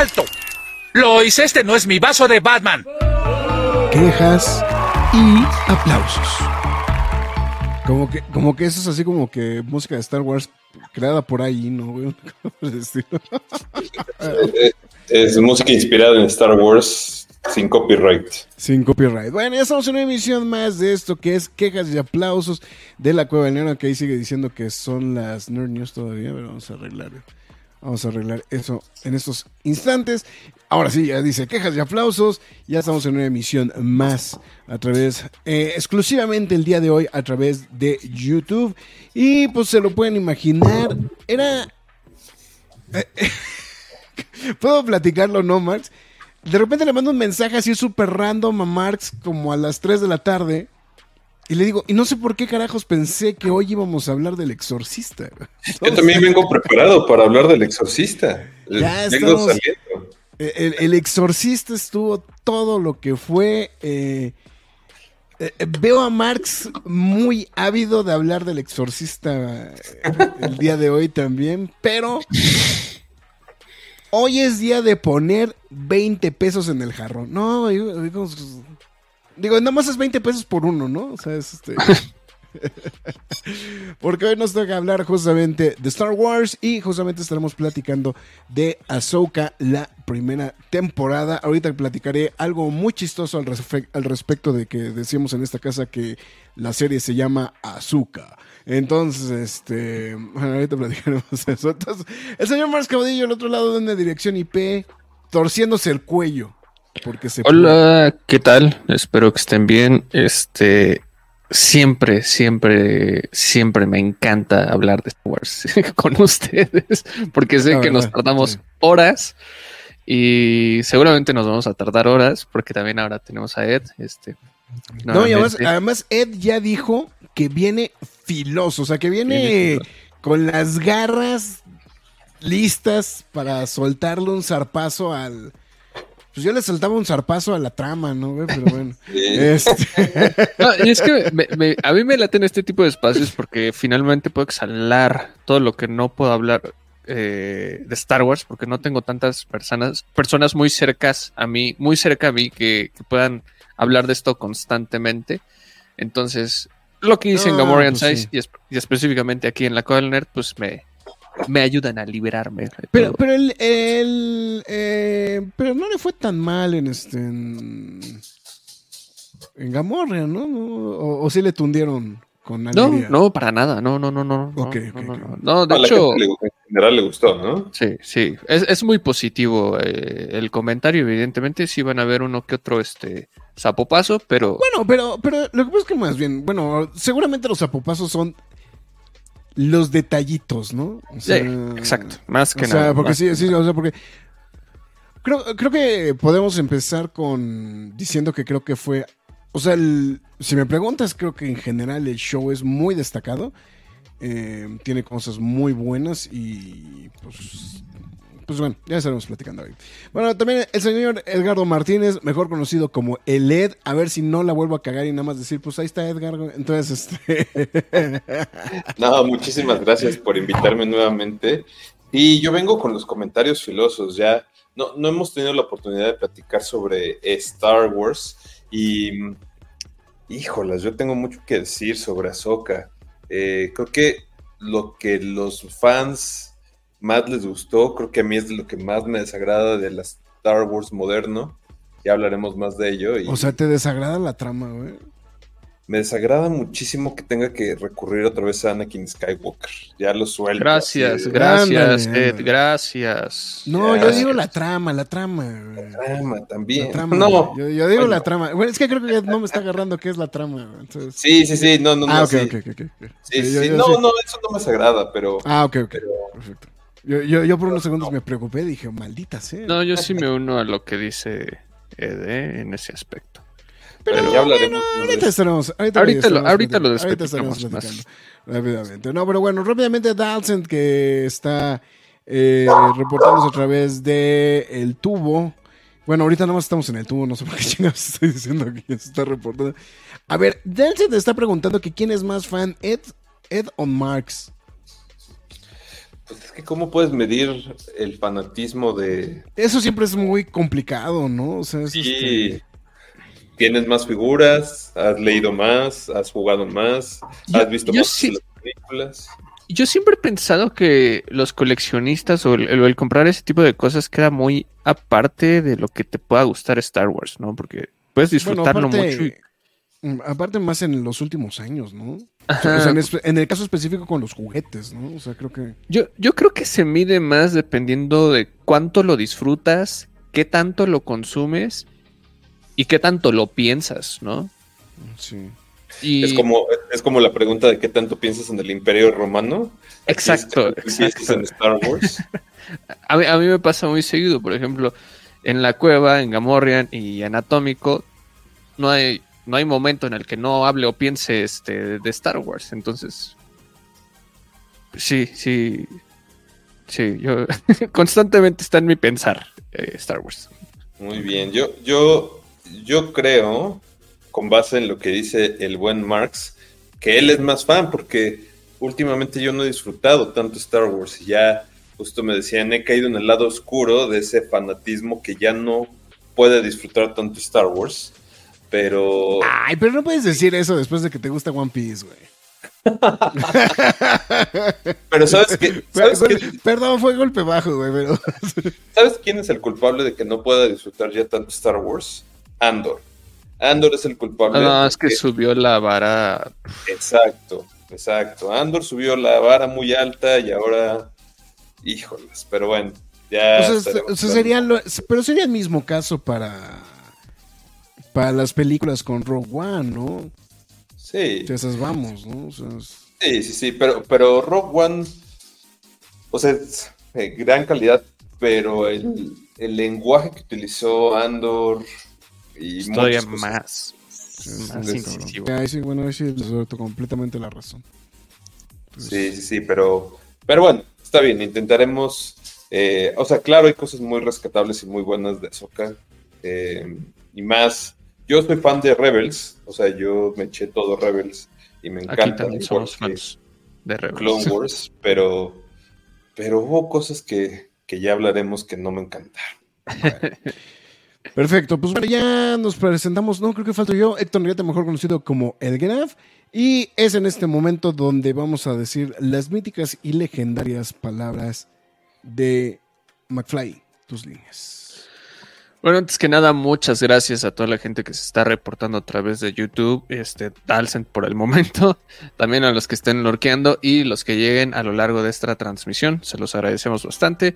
¡Alto! Lois, este no es mi vaso de Batman. Quejas y aplausos. Como que, como que eso es así como que música de Star Wars creada por ahí, ¿no? es música inspirada en Star Wars sin copyright. Sin copyright. Bueno, ya estamos en una emisión más de esto que es quejas y aplausos de la Cueva del Nerd, que ahí sigue diciendo que son las Nerd News todavía, pero vamos a arreglar. Vamos a arreglar eso en estos instantes. Ahora sí, ya dice quejas y aplausos. Ya estamos en una emisión más a través, eh, exclusivamente el día de hoy a través de YouTube. Y pues se lo pueden imaginar, era... Eh, Puedo platicarlo, ¿no, Marx? De repente le mando un mensaje así súper random a Marx como a las 3 de la tarde. Y le digo, y no sé por qué carajos pensé que hoy íbamos a hablar del exorcista. Yo también vengo preparado para hablar del exorcista. Ya vengo saliendo. El, exorcista estuvo todo lo que fue. Eh, eh, veo a Marx muy ávido de hablar del exorcista el día de hoy también, pero hoy es día de poner 20 pesos en el jarrón. No, digo, nada más es 20 pesos por uno, ¿no? O sea, es este. Porque hoy nos toca hablar justamente de Star Wars y justamente estaremos platicando de Ahsoka, la primera temporada. Ahorita platicaré algo muy chistoso al, al respecto de que decíamos en esta casa que la serie se llama Azuka. Entonces, este, bueno, ahorita platicaremos eso. Entonces, el señor Mars Caudillo, al otro lado de una dirección IP, torciéndose el cuello. Hola, ¿qué tal? Espero que estén bien. Este, siempre, siempre, siempre me encanta hablar de Star Wars con ustedes, porque sé que nos tardamos horas y seguramente nos vamos a tardar horas, porque también ahora tenemos a Ed. Este, no, y además, Ed ya dijo que viene filoso, o sea, que viene con las garras listas para soltarle un zarpazo al, pues yo le saltaba un zarpazo a la trama, ¿no? Pero bueno. Este. y es que a mí me laten este tipo de espacios porque finalmente puedo exhalar todo lo que no puedo hablar eh, de Star Wars porque no tengo tantas personas, personas muy cercas a mí, muy cerca a mí que, puedan hablar de esto constantemente. Entonces, lo que hice en Gamorrean pues y, específicamente aquí en la Coda Nerd, pues me, me ayudan a liberarme. Pero, pero el, eh, pero no le fue tan mal en este en, Gamorrea, ¿no? O, o, sí le tundieron con alegría? No, no, para nada, no, no, no, no. Ok, no, de hecho. en general le gustó, ¿no? Sí, sí. Es, es muy positivo eh, el comentario, evidentemente. Sí van a ver uno que otro este zapopazo, pero. Bueno, pero, pero lo que pasa es que más bien, bueno, seguramente los zapopazos son los detallitos, ¿no? sí, exacto, más que nada. O sea, porque sí, sí, o sea, porque creo, creo que podemos empezar con diciendo que creo que fue, o sea, si me preguntas, creo que en general el show es muy destacado, eh, tiene cosas muy buenas y pues pues bueno, ya estaremos platicando hoy. Bueno, también el señor Edgardo Martínez, mejor conocido como el Ed, a ver si no la vuelvo a cagar y nada más decir, pues ahí está Edgar. Entonces, este... No, muchísimas gracias por invitarme nuevamente. Y yo vengo con los comentarios filosos, ya no, no hemos tenido la oportunidad de platicar sobre Star Wars y, híjolas, yo tengo mucho que decir sobre Ahsoka. Eh, creo que lo que los fans más les gustó. Creo que a mí es de lo que más me desagrada de la Star Wars moderno. Ya hablaremos más de ello. O sea, ¿te desagrada la trama, güey? Me desagrada muchísimo que tenga que recurrir otra vez a Anakin Skywalker. Ya lo suelto. Gracias, gracias, Ed, gracias. No, yo digo la trama, la trama. La trama también. no. Yo, digo la trama. Bueno, es que creo que no me está agarrando qué es la trama. Sí, sí, sí, no, no, ah, no. ok, ok, ok. Sí, sí, no, no, eso no me desagrada, pero. Ah, ok, ok. Perfecto. Yo, yo, yo por unos segundos me preocupé, dije, maldita sea. No, yo sí me uno a lo que dice Ed en ese aspecto. Pero ya hablaremos. bueno, ahorita estaremos. Ahorita, Ahorita lo- ahorita lo ahorita estaremos más. platicando rápidamente. No, pero bueno, rápidamente Dalcent que está eh, reportándose a través de el tubo. Bueno, ahorita nada más estamos en el tubo, no sé por qué chingados estoy diciendo que se está reportando. A ver, Dalcent está preguntando que quién es más fan, Ed, Ed o Marx. Pues es que, ¿cómo puedes medir el fanatismo de. Eso siempre es muy complicado, ¿no? O sea, es Sí, este- tienes más figuras, has leído más, has jugado más, Yo- has visto más sí- las películas. Yo siempre he pensado que los coleccionistas o el, el- el comprar ese tipo de cosas queda muy aparte de lo que te pueda gustar Star Wars, ¿no? Porque puedes Bueno, disfrutarlo aparte, mucho. y- mm, aparte más en los últimos años, ¿no? Ajá. O sea, en, el caso específico con los juguetes, ¿no? O sea, creo que... Yo, yo creo que se mide más dependiendo de cuánto lo disfrutas, qué tanto lo consumes y qué tanto lo piensas, ¿no? Sí. Y... Es como, es como la pregunta de qué tanto piensas en el Imperio Romano. Exacto, es, ¿qué piensas exacto. en Star Wars. A mí, a mí me pasa muy seguido, por ejemplo, en la cueva, en Gamorrean y Anatómico, no hay, no hay momento en el que no hable o piense este, de Star Wars. Entonces, sí, sí, sí, yo constantemente está en mi pensar eh, Star Wars. Muy bien, yo, yo, yo creo, con base en lo que dice el buen Marx, que él es más fan porque últimamente yo no he disfrutado tanto Star Wars y ya, justo me decían, he caído en el lado oscuro de ese fanatismo que ya no puede disfrutar tanto Star Wars, pero... Ay, pero no puedes decir eso después de que te gusta One Piece, güey. Pero ¿sabes qué? Perdón, fue golpe bajo, güey, pero... ¿Sabes quién es el culpable de que no pueda disfrutar ya tanto Star Wars? Andor. Andor es el culpable. No, es que subió la vara. Exacto, exacto. Andor subió la vara muy alta y ahora, híjoles, pero bueno, ya. O sea, estaremos o sea, hablando. sería lo- pero sería el mismo caso para... Para las películas con Rogue One, ¿no? Sí, De esas vamos, ¿no? O sea, es- sí, sí, sí, pero, pero Rogue One, o sea, es de gran calidad, pero el, el lenguaje que utilizó Andor y Todavía más, es más incisivo. Ahí sí, bueno, ahí sí les doy completamente la razón. Pues, Sí, sí, sí, pero, pero bueno, está bien, intentaremos. eh, o sea, claro, hay cosas muy rescatables y muy buenas de Ahsoka. eh, y más, yo soy fan de Rebels, o sea, yo me eché todo Rebels y me Aquí encanta también igual somos fans de Rebels. Clone Wars, pero, pero hubo cosas que, que ya hablaremos que no me encantaron. Perfecto, pues bueno, ya nos presentamos, no creo que falto yo, Héctor Norieta, mejor conocido como El Graf, y es en este momento donde vamos a decir las míticas y legendarias palabras de McFly, tus líneas. Bueno, antes que nada, muchas gracias a toda la gente que se está reportando a través de YouTube, este Dalcent por el momento, también a los que estén lorqueando y los que lleguen a lo largo de esta transmisión, se los agradecemos bastante.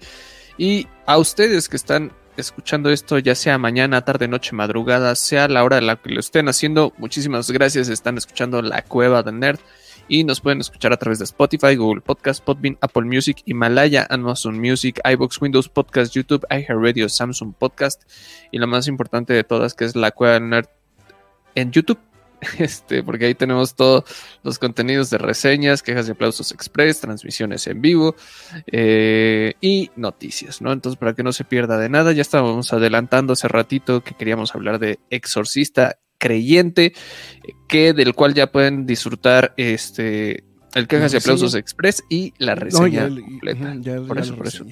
Y a ustedes que están escuchando esto, ya sea mañana, tarde, noche, madrugada, sea la hora de la que lo estén haciendo, muchísimas gracias, están escuchando La Cueva de Nerd y nos pueden escuchar a través de Spotify, Google Podcast, Podbean, Apple Music, Himalaya, Amazon Music, iBox, Windows Podcast, YouTube, iHeartRadio, Samsung Podcast y la más importante de todas que es La Cueva Nerd en YouTube. Este, porque ahí tenemos todos los contenidos de reseñas, quejas y aplausos express, transmisiones en vivo eh, y noticias, ¿no? Entonces, para que no se pierda de nada, ya estábamos adelantando hace ratito que queríamos hablar de Exorcista Creyente, que del cual ya pueden disfrutar este el quejas y La aplausos express y la No, reseña ya- completa. ya- Por eso, por eso.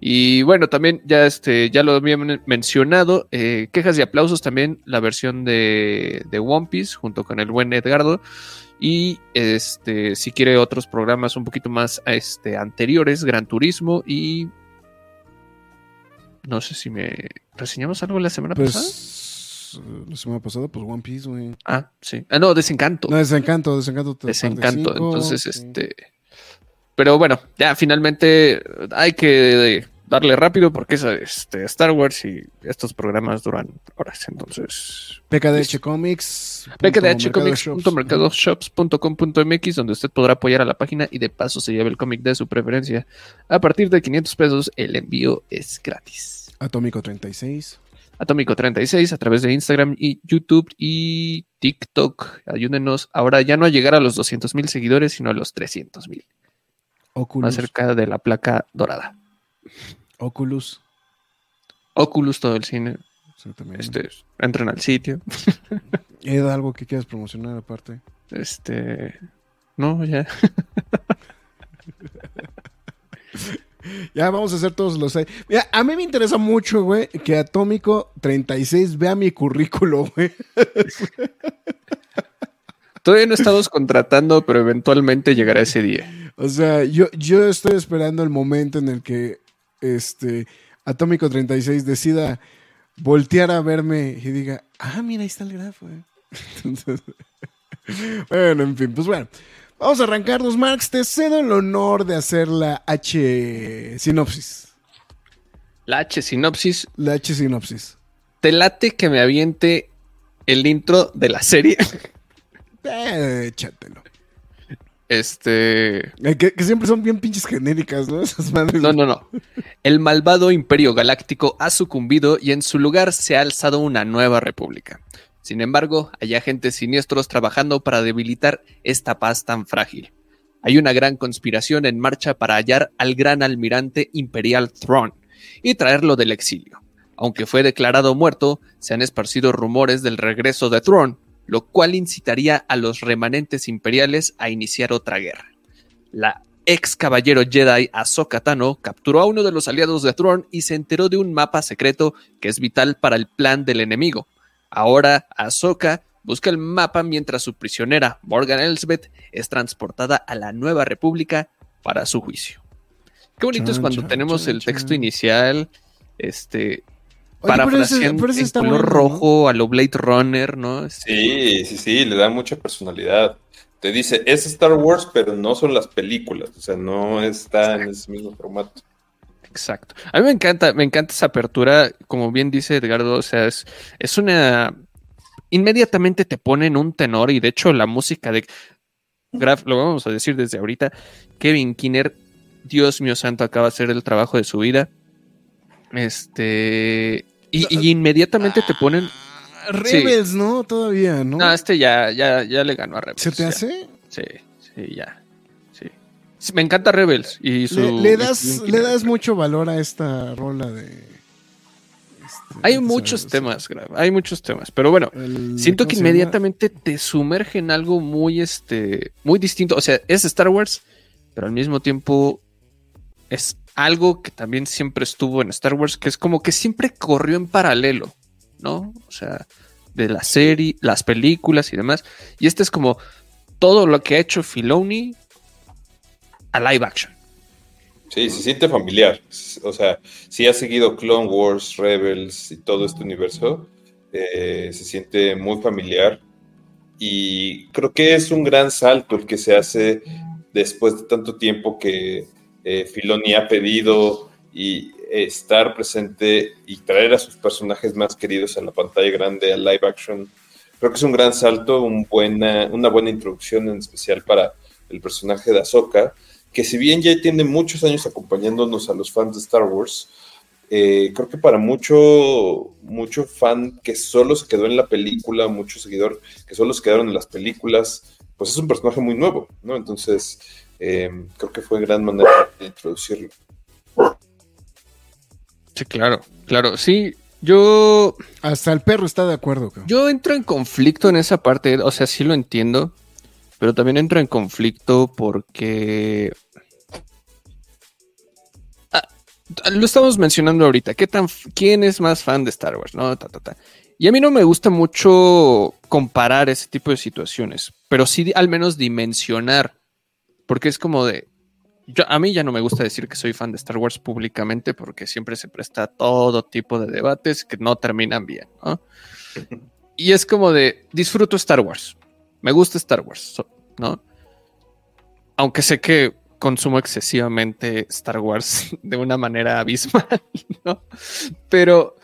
Y bueno, también ya este, ya lo había men- mencionado, eh, quejas y aplausos también, la versión de, de One Piece junto con el buen Edgardo. Y este, si quiere otros programas un poquito más este, anteriores, Gran Turismo y no sé si me reseñamos algo la semana pasada. La semana pasada, pues One Piece, güey. Ah, sí. Ah, no, Desencanto. No, desencanto, desencanto. Desencanto. Entonces, sí. este. Pero bueno, ya finalmente hay que darle rápido porque es este, Star Wars y estos programas duran horas. Entonces, PKDH Comics. pkdhcomics.mercadoshops.com.mx donde usted podrá apoyar a la página y de paso se lleve el cómic de su preferencia. A partir de 500 pesos, el envío es gratis. Atómico 36. Atómico 36 a través de Instagram y YouTube y TikTok. Ayúdenos ahora ya no a llegar a los 200 mil seguidores, sino a los 300 mil. Oculus. Más cerca de la placa dorada. Oculus. Oculus, todo el cine. Exactamente. Este, entren al sitio. Ed, algo que quieras promocionar aparte. Este. No, ya. Ya vamos a hacer todos los. Mira, a mí me interesa mucho, güey, que Atómico 36 vea mi currículo, güey. Todavía no estamos contratando, pero eventualmente llegará ese día. O sea, yo, yo estoy esperando el momento en el que este Atómico 36 decida voltear a verme y diga, ah, mira, ahí está el grafo. eh". Entonces, bueno, en fin, pues bueno. Vamos a arrancarnos, Marx. Te cedo el honor de hacer la H sinopsis. La H sinopsis. La H sinopsis. ¿Te late que me aviente el intro de la serie? Eh, échatelo. Este. Eh, que, que siempre son bien pinches genéricas, ¿no? Esas madres. No, no, no. El malvado Imperio Galáctico ha sucumbido y en su lugar se ha alzado una nueva república. Sin embargo, hay agentes siniestros trabajando para debilitar esta paz tan frágil. Hay una gran conspiración en marcha para hallar al gran almirante imperial Thrawn y traerlo del exilio. Aunque fue declarado muerto, se han esparcido rumores del regreso de Thrawn, lo cual incitaría a los remanentes imperiales a iniciar otra guerra. La ex caballero Jedi Ahsoka Tano capturó a uno de los aliados de Thrawn y se enteró de un mapa secreto que es vital para el plan del enemigo. Ahora Ahsoka busca el mapa mientras su prisionera Morgan Elsbeth es transportada a la Nueva República para su juicio. Qué bonito es cuando chan, tenemos chan, el texto inicial, este, parafraseando en color bueno, ¿no? rojo a lo Blade Runner, ¿no? Este, Sí, sí, sí, le da mucha personalidad. Te dice, es Star Wars, pero no son las películas, o sea, no está en ese mismo formato. Exacto. A mí me encanta, me encanta esa apertura, como bien dice Edgardo, o sea, es, es una... Inmediatamente te pone en un tenor y de hecho la música de Graf, lo vamos a decir desde ahorita, Kevin Kinner, Dios mío santo, acaba de hacer el trabajo de su vida. Este... Y, y inmediatamente te ponen... Rebels, ¿no? Todavía, ¿no? No, este ya, ya, ya le ganó a Rebels. ¿Se te ya. hace? Sí, sí, ya. Me encanta Rebels y su... Le, le das, le das mucho valor a esta rola de. este, Hay ¿sabes? muchos temas, hay muchos temas, pero bueno, El- siento ¿cómo que inmediatamente te sumerge en algo muy, este, muy distinto. O sea, es Star Wars, pero al mismo tiempo es algo que también siempre estuvo en Star Wars, que es como que siempre corrió en paralelo, ¿no? O sea, de la serie, las películas y demás. Y este es como todo lo que ha hecho Filoni a live action. Sí, se siente familiar. O sea, si ha seguido Clone Wars, Rebels y todo este universo, eh, se siente muy familiar. Y creo que es un gran salto el que se hace después de tanto tiempo que eh, Filoni ha pedido y eh, estar presente y traer a sus personajes más queridos a la pantalla grande, a live action. Creo que es un gran salto, una buena introducción en especial para el personaje de Ahsoka que si bien ya tiene muchos años acompañándonos a los fans de Star Wars, eh, creo que para mucho, mucho fan que solo se quedó en la película, mucho seguidor que solo se quedaron en las películas, pues es un personaje muy nuevo, ¿no? Entonces, eh, creo que fue gran manera de introducirlo. Sí, claro, claro. Sí, yo Hasta el perro está de acuerdo. Yo entro en conflicto en esa parte, o sea, sí lo entiendo, pero también entro en conflicto porque... Ah, lo estamos mencionando ahorita, ¿qué tan, ¿quién es más fan de Star Wars? No? Ta, ta, ta. Y a mí no me gusta mucho comparar ese tipo de situaciones, pero sí al menos dimensionar, porque es como de... Yo, a mí ya no me gusta decir que soy fan de Star Wars públicamente porque siempre se presta a todo tipo de debates que no terminan bien, ¿no? Y es como de, disfruto Star Wars, me gusta Star Wars, ¿no? Aunque sé que consumo excesivamente Star Wars de una manera abismal, ¿no? Pero,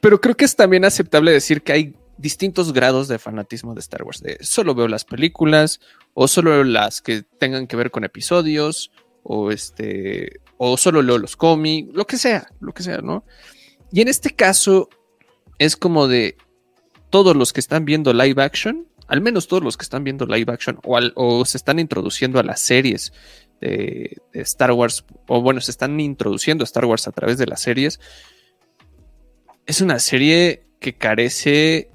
pero creo que es también aceptable decir que hay distintos grados de fanatismo de Star Wars. De solo veo las películas, o solo las que tengan que ver con episodios, o este, o solo leo los cómics, lo que sea, lo que sea, ¿no? Y en este caso es como de todos los que están viendo live action, al menos todos los que están viendo live action o, o se están introduciendo a las series de, de, Star Wars, o bueno, se están introduciendo a Star Wars a través de las series, es una serie que carece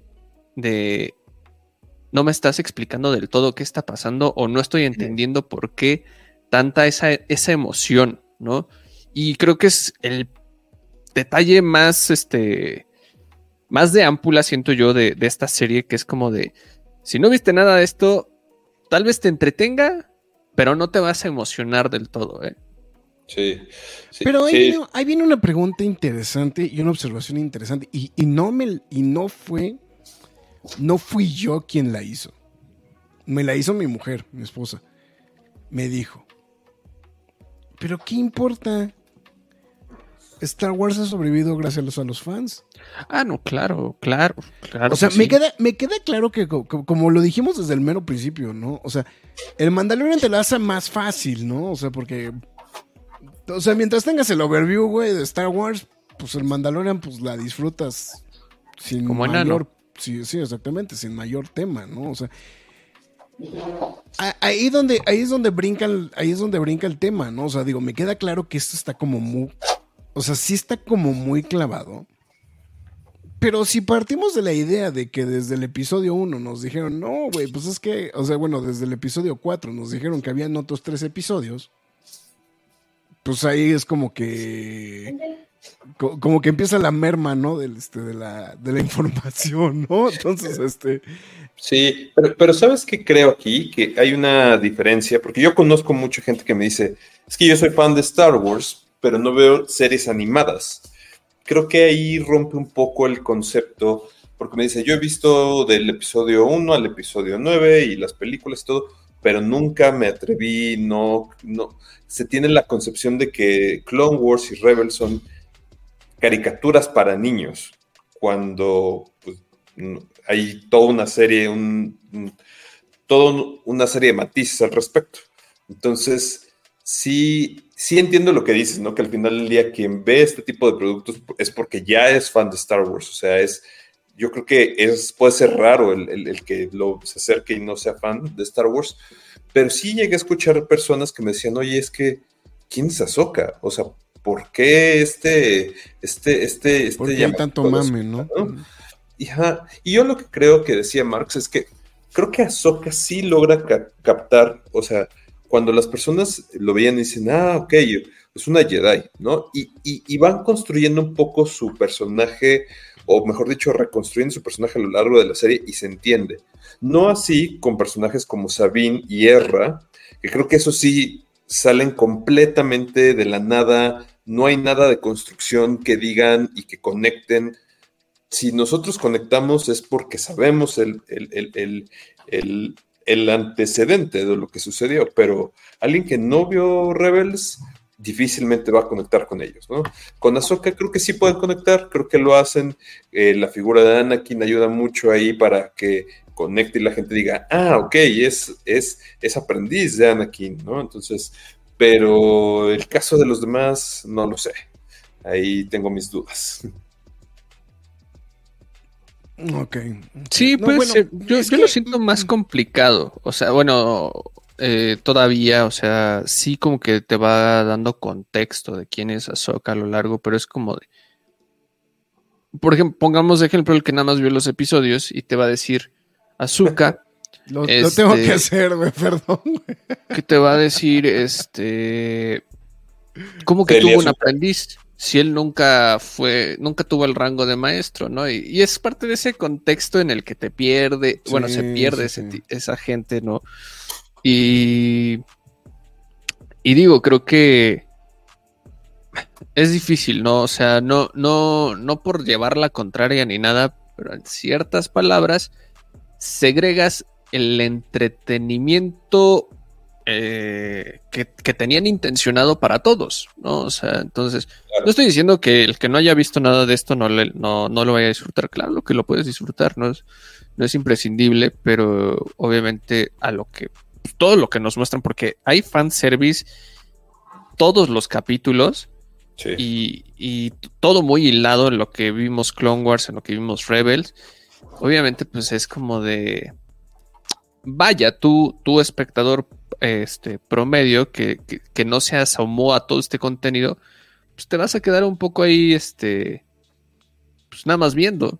de... No me estás explicando del todo qué está pasando o no estoy entendiendo por qué tanta esa, esa emoción, ¿no? Y creo que es el detalle más, este, más de ámpula, siento yo, de, de, esta serie, que es como de, si no viste nada de esto, tal vez te entretenga, pero no te vas a emocionar del todo, ¿eh? Sí. sí pero ahí, sí. Viene, ahí, Viene, una pregunta interesante y una observación interesante. Y, y, no me y no fue. No fui yo quien la hizo. Me la hizo mi mujer, mi esposa. Me dijo. Pero ¿qué importa? Star Wars ha sobrevivido gracias a los fans. Ah, no, claro, claro, claro. O sea, me, sí. queda, me queda claro que, como, como, lo dijimos desde el mero principio, ¿no? O sea, el Mandalorian te lo hace más fácil, ¿no? O sea, porque. O sea, mientras tengas el overview, güey, de Star Wars, pues el Mandalorian, pues la disfrutas sin como mayor. Enano. Sí, sí, exactamente, sin mayor tema, ¿no? O sea. Ahí, donde, ahí es donde brinca el, ahí es donde brinca el tema, ¿no? O sea, digo, me queda claro que esto está como muy. O sea, sí está como muy clavado. Pero si partimos de la idea de que desde el episodio 1 nos dijeron, no, güey, pues es que, o sea, bueno, desde el episodio 4 nos dijeron que habían otros tres episodios, pues ahí es como que, como que empieza la merma, ¿no? Este, de, la, de la información, ¿no? Entonces, este... Sí, pero, pero ¿sabes qué creo aquí? Que hay una diferencia, porque yo conozco mucha gente que me dice, es que yo soy fan de Star Wars, pero no veo series animadas creo que ahí rompe un poco el concepto, porque me dice, yo he visto del episodio 1 al episodio 9 y las películas y todo, pero nunca me atreví, no, no, se tiene la concepción de que Clone Wars y Rebels son caricaturas para niños, cuando pues, hay toda una serie, un, toda una serie de matices al respecto. Entonces, sí, sí entiendo lo que dices, ¿no? Que al final del día quien ve este tipo de productos es porque ya es fan de Star Wars. O sea, es. Yo creo que es, puede ser raro el, el, el que lo, se acerque y no sea fan de Star Wars. Pero sí llegué a escuchar personas que me decían, oye, es que, ¿quién es Ahsoka? O sea, ¿por qué este, este, este, este ¿Por qué hay tanto mame, ¿no? ¿no? Y, ajá, y yo lo que creo que decía Marx es que creo que Ahsoka sí logra ca captar, o sea, cuando las personas lo veían y dicen, ah, ok, es una Jedi, ¿no? Y, y, van construyendo un poco su personaje, o mejor dicho, reconstruyendo su personaje a lo largo de la serie y se entiende. No así con personajes como Sabine y Erra, que creo que eso sí salen completamente de la nada, no hay nada de construcción que digan y que conecten. Si nosotros conectamos es porque sabemos el, el, el, el antecedente de lo que sucedió, pero alguien que no vio Rebels difícilmente va a conectar con ellos, ¿no? Con Ahsoka creo que sí pueden conectar, creo que lo hacen, eh, la figura de Anakin ayuda mucho ahí para que conecte y la gente diga, ah, ok, es, es, es aprendiz de Anakin, ¿no? Entonces, pero el caso de los demás, no lo sé, ahí tengo mis dudas. Ok. Sí, no, pues bueno, yo, yo que... lo siento más complicado. O sea, bueno, eh, todavía, o sea, sí como que te va dando contexto de quién es Ahsoka a lo largo, pero es como de... Por ejemplo, pongamos de ejemplo el que nada más vio los episodios y te va a decir Azuka. lo, este, lo, tengo que hacer, güey, perdón. Que te va a decir, este... ¿Cómo que tuvo un aprendiz? Si él nunca fue, nunca tuvo el rango de maestro, ¿no? Y, y es parte de ese contexto en el que te pierde, sí, bueno, se pierde sí, ese, sí. esa gente, ¿no? Y, y digo, creo que es difícil, ¿no? O sea, no, no, no por llevar la contraria ni nada, pero en ciertas palabras segregas el entretenimiento eh, que, tenían intencionado para todos, ¿no? O sea, entonces, no estoy diciendo que el que no haya visto nada de esto no, no, no lo vaya a disfrutar, claro que lo puedes disfrutar, no es, no es imprescindible, pero obviamente a lo que, todo lo que nos muestran, porque hay fanservice todos los capítulos, y, y, todo muy hilado en lo que vimos Clone Wars, en lo que vimos Rebels. Obviamente, pues es como de. Vaya, tú, tu espectador este, promedio que, no se asomó a todo este contenido, pues te vas a quedar un poco ahí, este, pues nada más viendo.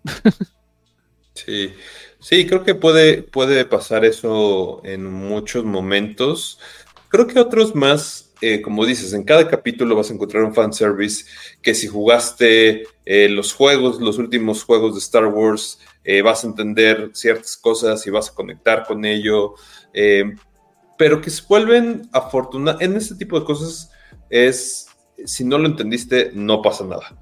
Sí, sí, creo que puede, puede pasar eso en muchos momentos. Creo que otros más, eh, como dices, en cada capítulo vas a encontrar un fanservice que si jugaste eh, los juegos, los últimos juegos de Star Wars, eh, vas a entender ciertas cosas y vas a conectar con ello pero que se vuelven afortunados. En este tipo de cosas es, si no lo entendiste, no pasa nada.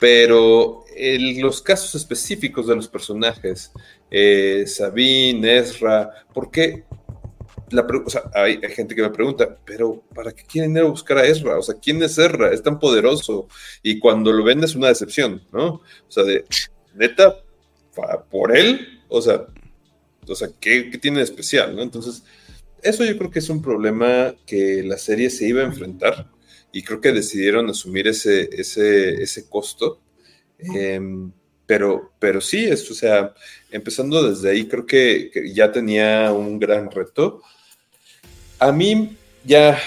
Pero en los casos específicos de los personajes, eh, Sabine, Ezra, ¿por qué? La o sea, hay, gente que me pregunta, pero ¿para qué quieren ir a buscar a Ezra? O sea, ¿quién es Ezra? Es tan poderoso. Y cuando lo ven es una decepción, ¿no? O sea, de neta, por él, o sea, o sea ¿qué, qué tiene de especial? ¿no? Entonces, eso yo creo que es un problema que la serie se iba a enfrentar y creo que decidieron asumir ese, ese, ese costo. Em, pero, pero sí, es, o sea, empezando desde ahí, creo que, ya tenía un gran reto. A mí, ya,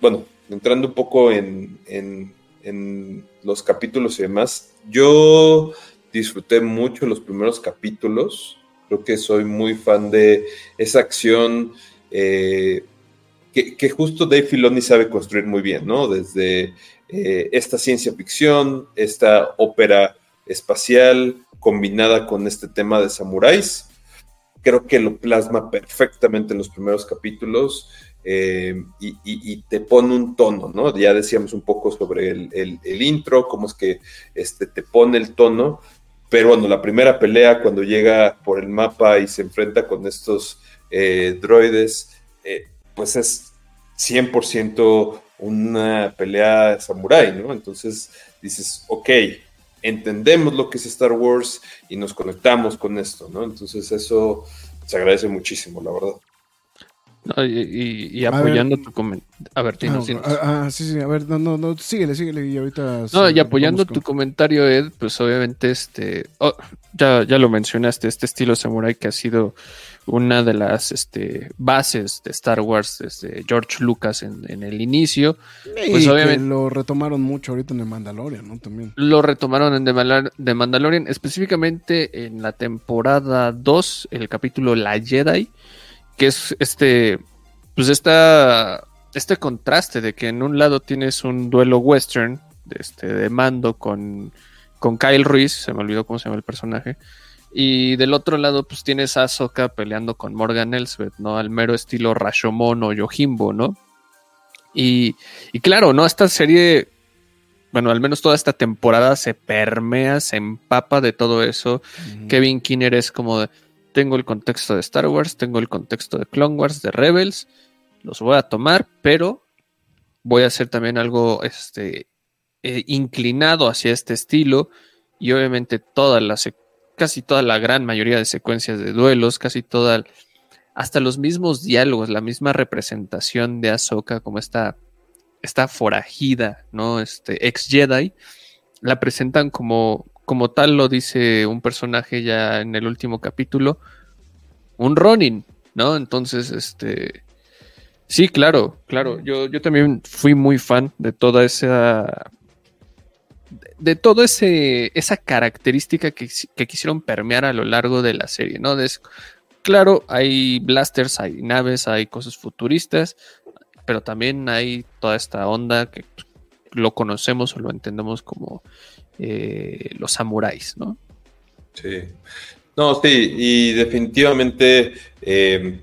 bueno, entrando un poco en, en, en los capítulos y demás, yo disfruté mucho los primeros capítulos. Creo que soy muy fan de esa acción eh, que, justo Dave Filoni sabe construir muy bien, ¿no? Desde eh, esta ciencia ficción, esta ópera espacial combinada con este tema de samuráis. Creo que lo plasma perfectamente en los primeros capítulos eh, y, te pone un tono, ¿no? Ya decíamos un poco sobre el, intro, cómo es que este, te pone el tono, pero bueno, la primera pelea cuando llega por el mapa y se enfrenta con estos eh, droides, eh, pues es 100% una pelea de samurái, ¿no? Entonces dices, ok, entendemos lo que es Star Wars y nos conectamos con esto, ¿no? Entonces eso se agradece muchísimo, la verdad y, apoyando tu comentario. A ver, ah, ah, ah, sí, sí, a ver, no, no, no, síguele, síguele y ahorita. No, y apoyando tu comentario, Ed, pues obviamente este. Oh, ya, ya lo mencionaste, este estilo samurai que ha sido una de las este, bases de Star Wars George Lucas en, el inicio. pues obviamente. lo retomaron mucho ahorita en The Mandalorian, ¿no? También. Lo retomaron en The, Mandalorian, específicamente en la temporada 2, el capítulo La Jedi que es este, pues esta, este contraste de que en un lado tienes un duelo western de, este, de mando con, con Kyle Ruiz, se me olvidó cómo se llama el personaje, y del otro lado pues tienes a Ahsoka peleando con Morgan Elsbeth, ¿no? Al mero estilo Rashomon o Yojimbo, ¿no? Y, y claro, ¿no? Esta serie bueno, al menos toda esta temporada se permea, se empapa de todo eso. Kevin Kinner es como de, tengo el contexto de Star Wars, tengo el contexto de Clone Wars, de Rebels, los voy a tomar, pero voy a hacer también algo este, eh, inclinado hacia este estilo y obviamente toda la casi toda la gran mayoría de secuencias de duelos, casi toda, hasta los mismos diálogos, la misma representación de Ahsoka como esta, esta forajida, ¿no? Este ex Jedi, la presentan como, como tal lo dice un personaje ya en el último capítulo, un Ronin, ¿no? Entonces, este... Sí, claro, claro. Yo, yo también fui muy fan de toda esa... De, toda ese, esa característica que, quisieron permear a lo largo de la serie, ¿no? claro, hay blasters, hay naves, hay cosas futuristas, pero también hay toda esta onda que lo conocemos o lo entendemos como eh, los samuráis, ¿no? Sí. No, sí, y definitivamente eh,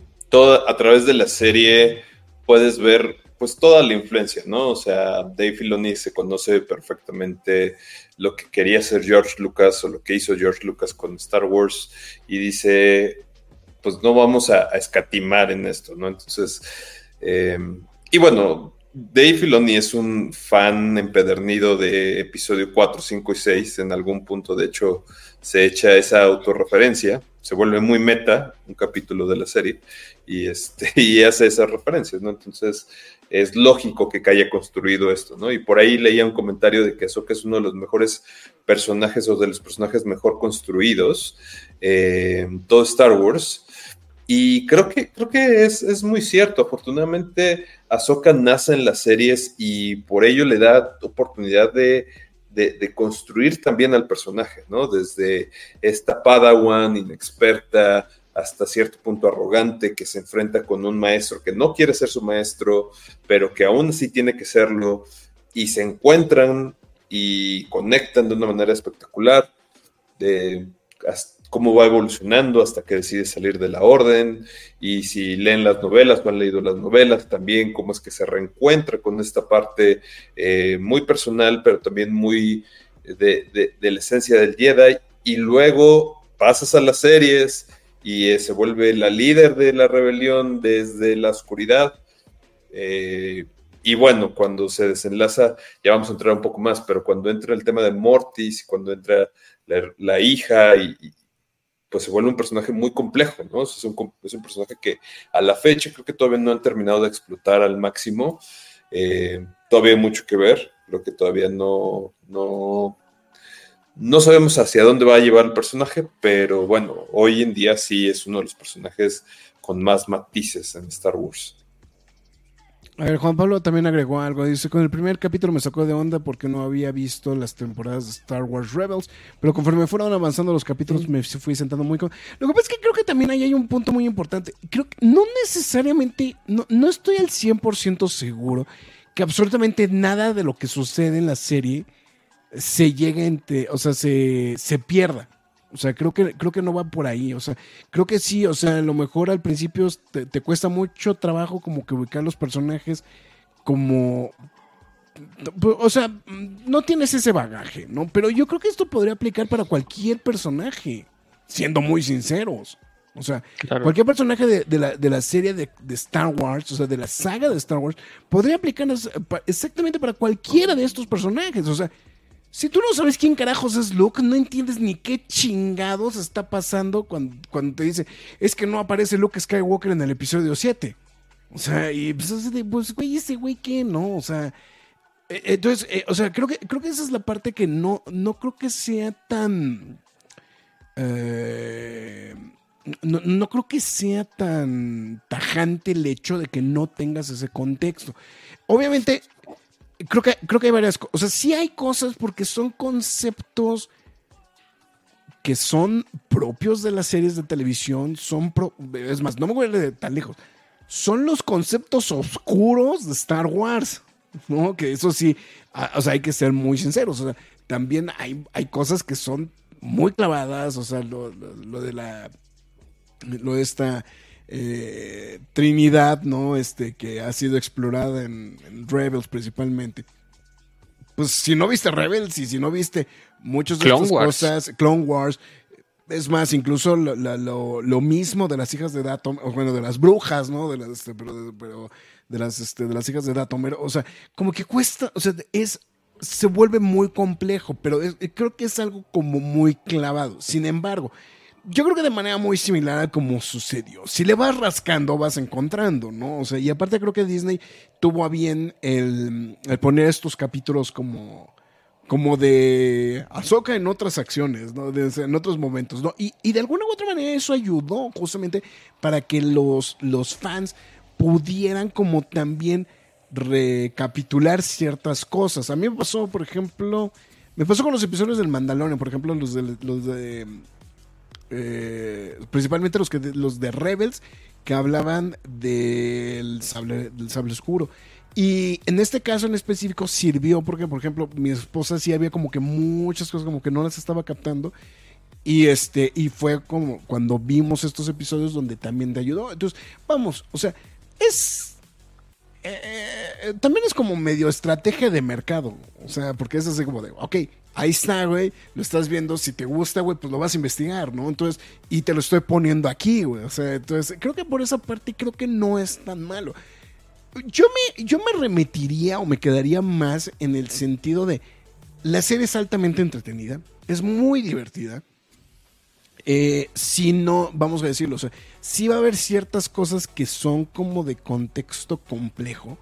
a través de la serie puedes ver pues toda la influencia, ¿no? O sea, Dave Filoni se conoce perfectamente lo que quería hacer George Lucas o lo que hizo George Lucas con Star Wars y dice, pues no vamos a, escatimar en esto, ¿no? Entonces, Eh, y bueno, Dave Filoni es un fan empedernido de episodio 4, 5 y 6. En algún punto, de hecho, se echa esa autorreferencia. Se vuelve muy meta un capítulo de la serie y, este, y hace esas referencias, ¿no? Entonces, es lógico que haya construido esto, ¿no? Y por ahí leía un comentario de que Ahsoka es uno de los mejores personajes o de los personajes mejor construidos eh, en todo Star Wars. Y creo que, creo que es, es muy cierto. Afortunadamente, Ahsoka nace en las series y por ello le da oportunidad de, de, construir también al personaje, ¿no? Desde esta Padawan inexperta hasta cierto punto arrogante que se enfrenta con un maestro que no quiere ser su maestro, pero que aún así tiene que serlo y se encuentran y conectan de una manera espectacular. De, cómo va evolucionando hasta que decide salir de la orden y si leen las novelas o han leído las novelas también, cómo es que se reencuentra con esta parte eh, muy personal, pero también muy de, de, de, la esencia del Jedi y luego pasas a las series y eh, se vuelve la líder de la rebelión desde la oscuridad. Eh, y bueno, cuando se desenlaza, ya vamos a entrar un poco más, pero cuando entra el tema de Mortis, cuando entra la, la hija y, pues se vuelve un personaje muy complejo, ¿no? Es un, es un, personaje que a la fecha creo que todavía no han terminado de explotar al máximo. Eh, todavía hay mucho que ver, creo que todavía no, no, no sabemos hacia dónde va a llevar el personaje, pero bueno, hoy en día sí es uno de los personajes con más matices en Star Wars. A ver, Juan Pablo también agregó algo. Dice, con el primer capítulo me sacó de onda porque no había visto las temporadas de Star Wars Rebels, pero conforme fueron avanzando los capítulos me fui sentando muy... Con... Lo que pasa es que creo que también ahí hay un punto muy importante. Creo que no necesariamente, no, no estoy al 100% seguro que absolutamente nada de lo que sucede en la serie se llegue entre, o sea, se, se pierda. O sea, creo que, creo que no va por ahí. O sea, creo que sí, o sea, a lo mejor al principio te, te cuesta mucho trabajo como que ubicar los personajes como o sea, no tienes ese bagaje, ¿no? Pero yo creo que esto podría aplicar para cualquier personaje, siendo muy sinceros. O sea, claro. cualquier personaje de, de, la, de la, serie de, de, Star Wars, o sea, de la saga de Star Wars, podría aplicar exactamente para cualquiera de estos personajes. O sea, si tú no sabes quién carajos es Luke, no entiendes ni qué chingados está pasando cuando, cuando te dice, es que no aparece Luke Skywalker en el episodio 7. O sea, y pues, pues güey, ese güey qué, ¿no? O sea, entonces, eh, o sea, creo que, creo que esa es la parte que no, no creo que sea tan... Eh, no, no, creo que sea tan tajante el hecho de que no tengas ese contexto. Obviamente, creo que, creo que hay varias cosas. O sea, sí hay cosas porque son conceptos que son propios de las series de televisión. Son pro, es más, no me voy a ir tan lejos. Son los conceptos oscuros de Star Wars. ¿no? Que eso sí, o sea, hay que ser muy sinceros. O sea, también hay, hay cosas que son muy clavadas. O sea, lo, lo, lo de la. Lo de esta eh, Trinidad, ¿no? Este, que ha sido explorada en, en, Rebels principalmente. Pues si no viste Rebels y si no viste muchas de Clone estas Wars. cosas, Clone Wars, es más, incluso lo, lo, lo, mismo de las hijas de Datom, bueno, de las brujas, ¿no? De las, este, pero, pero, de las, este, de las hijas de Datom, o sea, como que cuesta, o sea, es, se vuelve muy complejo, pero es, creo que es algo como muy clavado. Sin embargo, yo creo que de manera muy similar a como sucedió. Si le vas rascando, vas encontrando, ¿no? O sea, y aparte creo que Disney tuvo a bien el, el poner estos capítulos como, como de Azoka en otras acciones, ¿no? En otros momentos, ¿no? Y, y, de alguna u otra manera eso ayudó justamente para que los, los fans pudieran como también recapitular ciertas cosas. A mí me pasó, por ejemplo, me pasó con los episodios del Mandalorian, por ejemplo, los de, los de eh, principalmente los, que, los de Rebels, que hablaban del sable, del sable oscuro. Y en este caso en específico sirvió porque, por ejemplo, mi esposa sí había como que muchas cosas como que no las estaba captando. Y este, y fue como cuando vimos estos episodios donde también te ayudó. Entonces, vamos, o sea, es. Eh, eh, también es como medio estrategia de mercado. O sea, porque es así como de, ok, ahí está, güey, lo estás viendo, si te gusta, güey, pues lo vas a investigar, ¿no? Entonces, y te lo estoy poniendo aquí, güey, o sea, entonces, creo que por esa parte creo que no es tan malo. yo me, yo me remitiría o me quedaría más en el sentido de la serie es altamente entretenida, es muy divertida. Eh, si no, vamos a decirlo, o sea, sí va a haber ciertas cosas que son como de contexto complejo,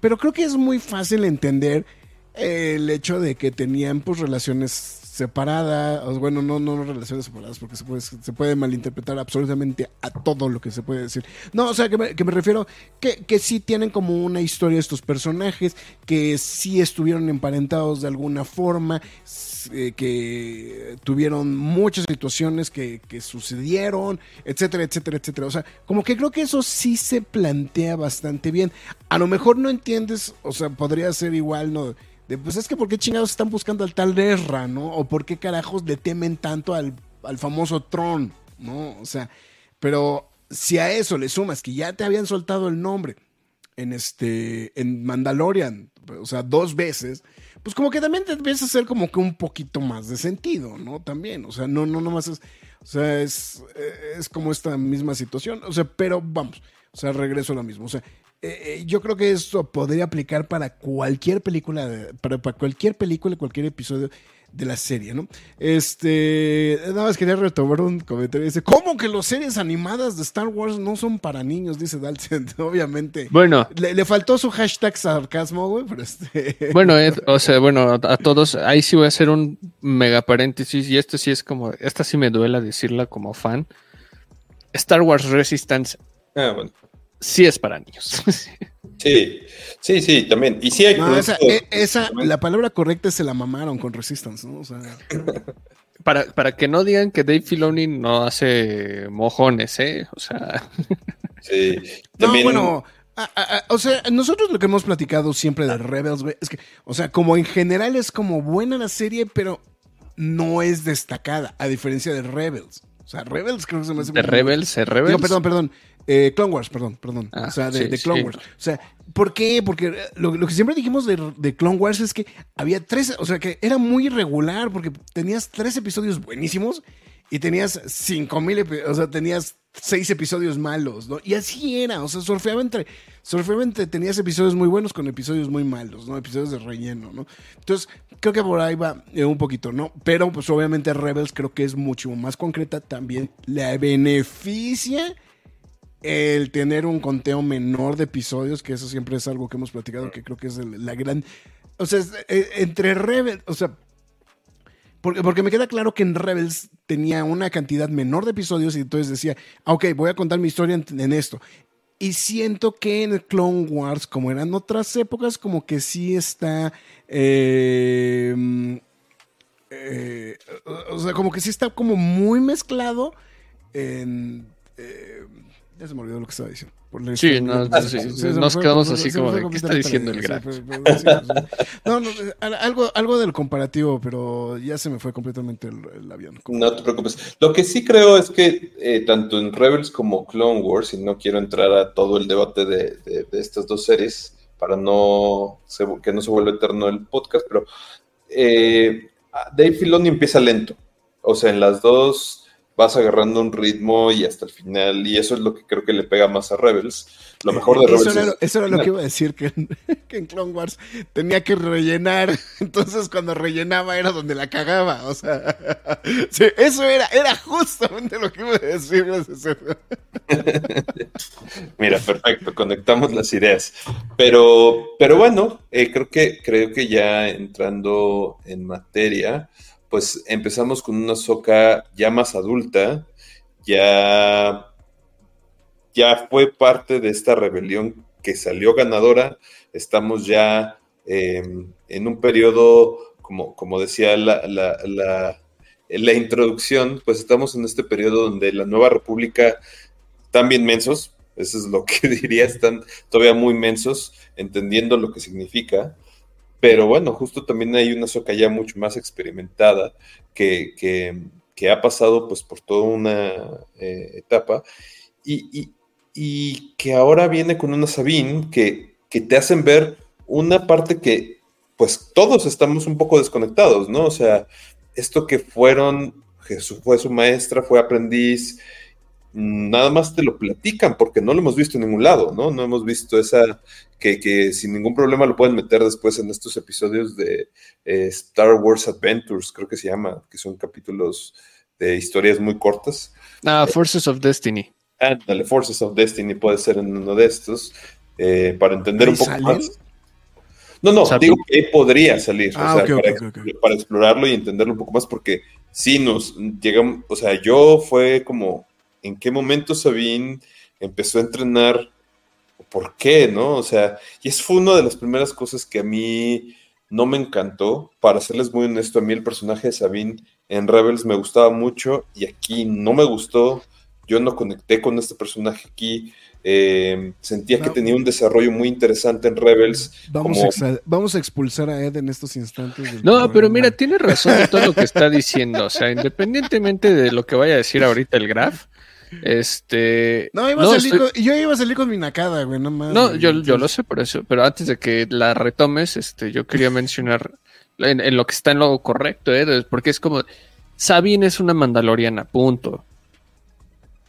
pero creo que es muy fácil entender el hecho de que tenían pues relaciones separadas, bueno, no, no relaciones separadas, porque se puede, se puede malinterpretar absolutamente a todo lo que se puede decir. No, o sea, que me, refiero que, que sí tienen como una historia estos personajes, que sí estuvieron emparentados de alguna forma, eh, que tuvieron muchas situaciones que, que, sucedieron, etcétera, etcétera, etcétera. O sea, como que creo que eso sí se plantea bastante bien. A lo mejor no entiendes, o sea, podría ser igual, ¿no? De, pues es que por qué chingados están buscando al tal Ezra, ¿no? O por qué carajos le temen tanto al, al famoso Tron, ¿no? O sea, pero si a eso le sumas que ya te habían soltado el nombre en este, en Mandalorian, o sea, dos veces, pues como que también te empieza a hacer como que un poquito más de sentido, ¿no? También, o sea, no, no, nomás es, o sea, es, es como esta misma situación, o sea, pero vamos, o sea, regreso a lo mismo, o sea, eh, yo creo que eso podría aplicar para cualquier película, para, para, cualquier película, cualquier episodio de la serie, ¿no? Este, nada más quería retomar un comentario. Dice, ¿cómo que las series animadas de Star Wars no son para niños? Dice Dalton, obviamente. Bueno. Le, le, faltó su hashtag sarcasmo, güey, pero este... Bueno, es, o sea, bueno, a todos, ahí sí voy a hacer un mega paréntesis, y esto sí es como, esta sí me duela decirla como fan. Star Wars Resistance. Ah, bueno sí es para niños. Sí, sí, sí, también. Y sí hay no, esa, e, esa, la palabra correcta se la mamaron con Resistance, ¿no? O sea... para, para que no digan que Dave Filoni no hace mojones, ¿eh? O sea. Sí. También... No, bueno. A, a, o sea, nosotros lo que hemos platicado siempre de Rebels, güey, es que, o sea, como en general es como buena la serie, pero no es destacada, a diferencia de Rebels. O sea, Rebels creo que se me hace. ¿De Rebels? ¿De Rebels? No, perdón, perdón. Eh, Clone Wars, perdón, perdón. Ah, o sea, de, sí, de Clone sí. Wars. O sea, ¿por qué? Porque lo, lo que siempre dijimos de, de, Clone Wars es que había tres, o sea, que era muy irregular porque tenías tres episodios buenísimos y tenías cinco mil, o sea, tenías seis episodios malos, ¿no? Y así era, o sea, surfeaba entre, surfeaba entre, tenías episodios muy buenos con episodios muy malos, ¿no? Episodios de relleno, ¿no? Entonces, creo que por ahí va eh, un poquito, ¿no? Pero, pues, obviamente Rebels creo que es mucho más concreta, también le beneficia el tener un conteo menor de episodios, que eso siempre es algo que hemos platicado, que creo que es la gran... O sea, eh, entre Rebels, o sea, porque, porque, me queda claro que en Rebels tenía una cantidad menor de episodios y entonces decía, ah, ok, voy a contar mi historia en, esto. Y siento que en Clone Wars, como eran otras épocas, como que sí está... Eh, eh, o sea, como que sí está como muy mezclado en... ya se me olvidó lo que estaba diciendo. Por sí, no, sí, sí, nos quedamos así como de, ¿qué está diciendo el gran? no, no, algo, algo del comparativo, pero ya se me fue completamente el, el avión. No te preocupes. Lo que sí creo es que eh, tanto en Rebels como Clone Wars, y no quiero entrar a todo el debate de, de, de estas dos series para no se, que no se vuelva eterno el podcast, pero eh, Dave Filoni empieza lento. O sea, en las dos vas agarrando un ritmo y hasta el final, y eso es lo que creo que le pega más a Rebels. Lo mejor de Rebels. Eso era, eso era lo que iba a decir, que en, que en, Clone Wars tenía que rellenar, entonces cuando rellenaba era donde la cagaba, o sea, sí, eso era, era justamente lo que iba a decir. Mira, perfecto, conectamos las ideas. Pero, pero bueno, eh, creo que, creo que ya entrando en materia, pues empezamos con una soca ya más adulta, ya, ya fue parte de esta rebelión que salió ganadora, estamos ya eh, en un periodo, como, como decía la, la, la, la, introducción, pues estamos en este periodo donde la nueva república bien mensos, eso es lo que diría, están todavía muy mensos, entendiendo lo que significa, pero bueno, justo también hay una soca ya mucho más experimentada que, que, ha pasado pues por toda una eh, etapa y, y, y, que ahora viene con una Sabine que, que te hacen ver una parte que pues todos estamos un poco desconectados, ¿no? O sea, esto que fueron, Jesús fue su maestra, fue aprendiz, nada más te lo platican porque no lo hemos visto en ningún lado, ¿no? No hemos visto esa que, que sin ningún problema lo pueden meter después en estos episodios de eh, Star Wars Adventures, creo que se llama, que son capítulos de historias muy cortas. Ah, Forces of Destiny. Ándale, Forces of Destiny puede ser en uno de estos, eh, para entender un poco más. No, no, sea, digo que podría salir, Ah, o sea, para, explorarlo y entenderlo un poco más, porque sí nos llegamos, o sea, yo fue como, ¿en qué momento Sabine empezó a entrenar? ¿Por qué, no? O sea, y eso fue una de las primeras cosas que a mí no me encantó. Para serles muy honesto, a mí el personaje de Sabine en Rebels me gustaba mucho y aquí no me gustó. Yo no conecté con este personaje aquí. Eh, sentía que tenía un desarrollo muy interesante en Rebels. Vamos, como- a exa- vamos a expulsar a Ed en estos instantes. del No, pero mira, tiene razón en todo lo que está diciendo. O sea, independientemente de lo que vaya a decir ahorita el Graf, este. No, iba a no, salir estoy- con- yo iba a salir con mi nacada, güey, no más. No, yo, yo lo sé por eso, pero antes de que la retomes, este, yo quería mencionar en, en lo que está en lo correcto, ¿eh? porque es como, Sabine es una mandaloriana, punto.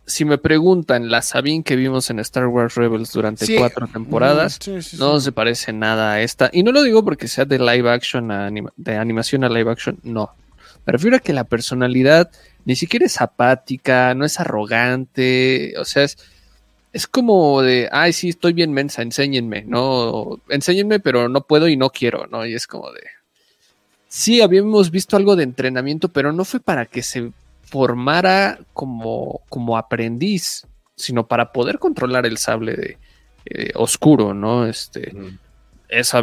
Si me preguntan, la Sabine que vimos en Star Wars Rebels durante Sí. cuatro temporadas, sí, sí, no se parece nada a esta. Y no lo digo porque sea de live action a anima- de animación a live action, no. Me refiero a que la personalidad ni siquiera es apática, no es arrogante, o sea, es, es como de, ay, sí, estoy bien mensa, enséñenme, ¿no? Enséñenme, pero no puedo y no quiero, ¿no? Y es como de... Sí, habíamos visto algo de entrenamiento, pero no fue para que se formara como, como aprendiz, sino para poder controlar el sable de, eh, oscuro, ¿no? Este. Eso, a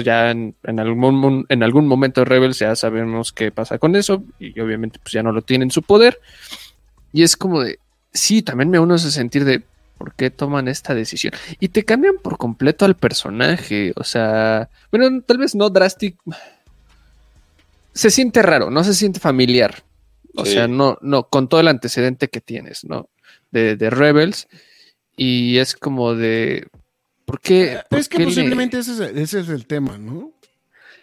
ya en, en algún, en algún momento de Rebels ya sabemos qué pasa con eso y obviamente pues ya no lo tiene en su poder. Y es como de, sí, también me uno hace sentir de, ¿por qué toman esta decisión? Y te cambian por completo al personaje, o sea, bueno, tal vez no drástico. Se siente raro, no se siente familiar. O Sí. sea, no, no, con todo el antecedente que tienes, ¿no? De, de Rebels. Y es como de. ¿Por qué? Pero por es que qué le- posiblemente ese, es, ese es el tema, ¿no?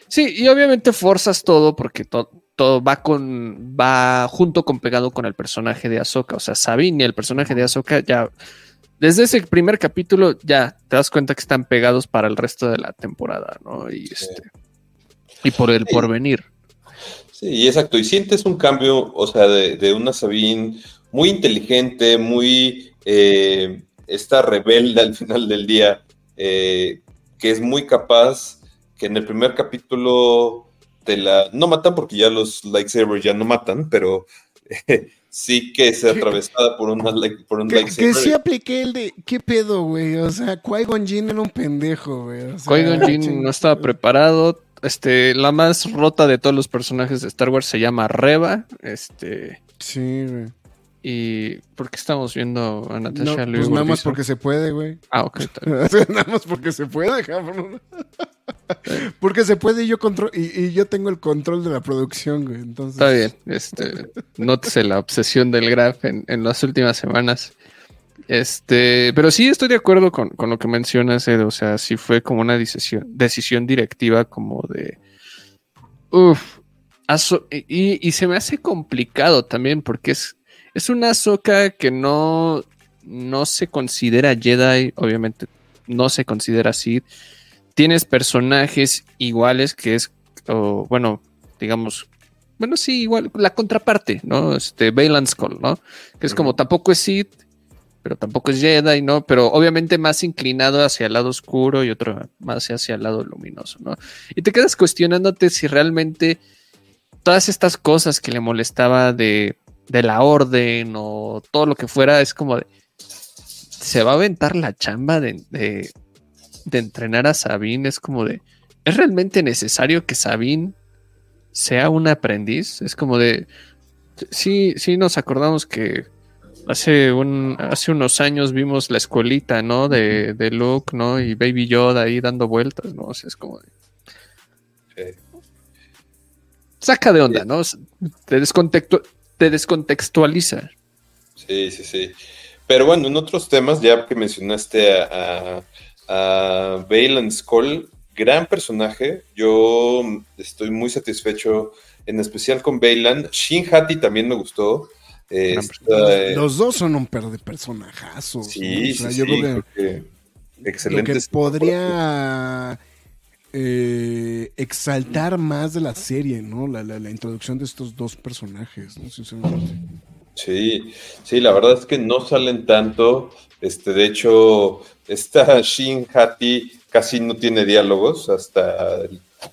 Sí, y obviamente forzas todo porque to- todo va con. va junto con pegado con el personaje de Ahsoka. O sea, Sabine y el personaje de Ahsoka ya. Desde ese primer capítulo ya te das cuenta que están pegados para el resto de la temporada, ¿no? Y este. Y por el Sí. porvenir. Sí, exacto. Y sientes un cambio, o sea, de, de una Sabine muy inteligente, muy eh, esta rebelde al final del día, eh, que es muy capaz, que en el primer capítulo te la no matan porque ya los lightsabers ya no matan, pero eh, sí que se atravesada por una light- por un Que, que lightsaber. sí apliqué el de, ¿qué pedo, güey? O sea, Qui-Gon Jinn era un pendejo, güey. O sea, Qui-Gon Jinn no estaba preparado. Este, la más rota de todos los personajes de Star Wars se llama Reva. Este. Sí, güey. ¿Y por qué estamos viendo a No, Natasha Liu pues nada más porque se puede, güey. Ah, ok. nada más porque se puede, cabrón. porque se puede y yo control y, y yo tengo el control de la producción, güey. Entonces. Está bien. Este, nótese la obsesión del Graf en, en las últimas semanas. Este, pero sí estoy de acuerdo con, con lo que mencionas, Ed. O sea, sí fue como una decisión, decisión directiva, como de. Uf. Y, y se me hace complicado también porque es, es una Ahsoka que no, no se considera Jedi, obviamente no se considera Sith. Tienes personajes iguales que es, bueno, digamos, bueno, sí, igual, la contraparte, ¿no? Este, Baylan Skull, ¿no? Que es como tampoco es Sith, pero tampoco es Jedi, ¿no? Pero obviamente más inclinado hacia el lado oscuro y otro más hacia el lado luminoso, ¿no? Y te quedas cuestionándote si realmente todas estas cosas que le molestaba de, de la orden o todo lo que fuera, es como de, se va a aventar la chamba de, de, de entrenar a Sabine, es como de, ¿es realmente necesario que Sabine sea un aprendiz? Es como de, sí, sí nos acordamos que hace, un, hace unos años vimos la escuelita, ¿no? De, de Luke, ¿no? Y Baby Yoda ahí dando vueltas, ¿no? O sea, es como de, Sí. saca de onda, ¿no? Te, descontextu- te descontextualiza. Sí, sí, sí. Pero bueno, en otros temas, ya que mencionaste a, a, a gran personaje. Yo estoy muy satisfecho, en especial con Baylan. Shin Hati también me gustó. Eh, está, eh, Los dos son un per de personajazos. sí, ¿no? O sea, sí, yo sí, creo que, creo que lo que podría eh, exaltar más de la serie, ¿no? La, la- introducción de estos dos personajes, ¿no? Sinceramente. Sí, sí, la verdad es que no salen tanto. Este, de hecho, esta Shin Hati casi no tiene diálogos. Hasta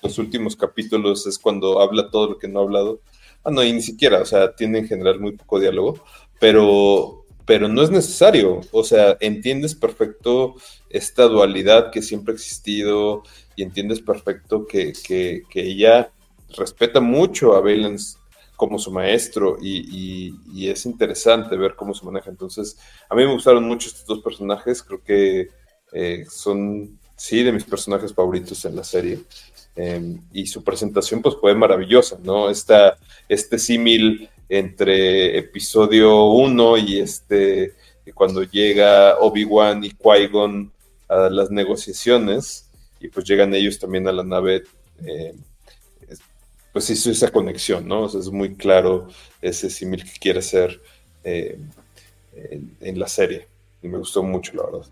los últimos capítulos es cuando habla todo lo que no ha hablado. Ah, no, y ni siquiera, o sea, tiene en general muy poco diálogo, pero, pero no es necesario. O sea, entiendes perfecto esta dualidad que siempre ha existido y entiendes perfecto que, que, ella respeta mucho a Valence como su maestro y, es interesante ver cómo se maneja. Entonces, a mí me gustaron mucho estos dos personajes, creo que eh, son, sí, de mis personajes favoritos en la serie. Eh, y su presentación pues fue maravillosa, ¿no? Esta, este símil entre episodio 1 y este, cuando llega Obi-Wan y Qui-Gon a las negociaciones y pues llegan ellos también a la nave. eh, pues hizo esa conexión, ¿no? Es muy claro ese símil que quiere hacer eh, en, en la serie. Y me gustó mucho, la verdad.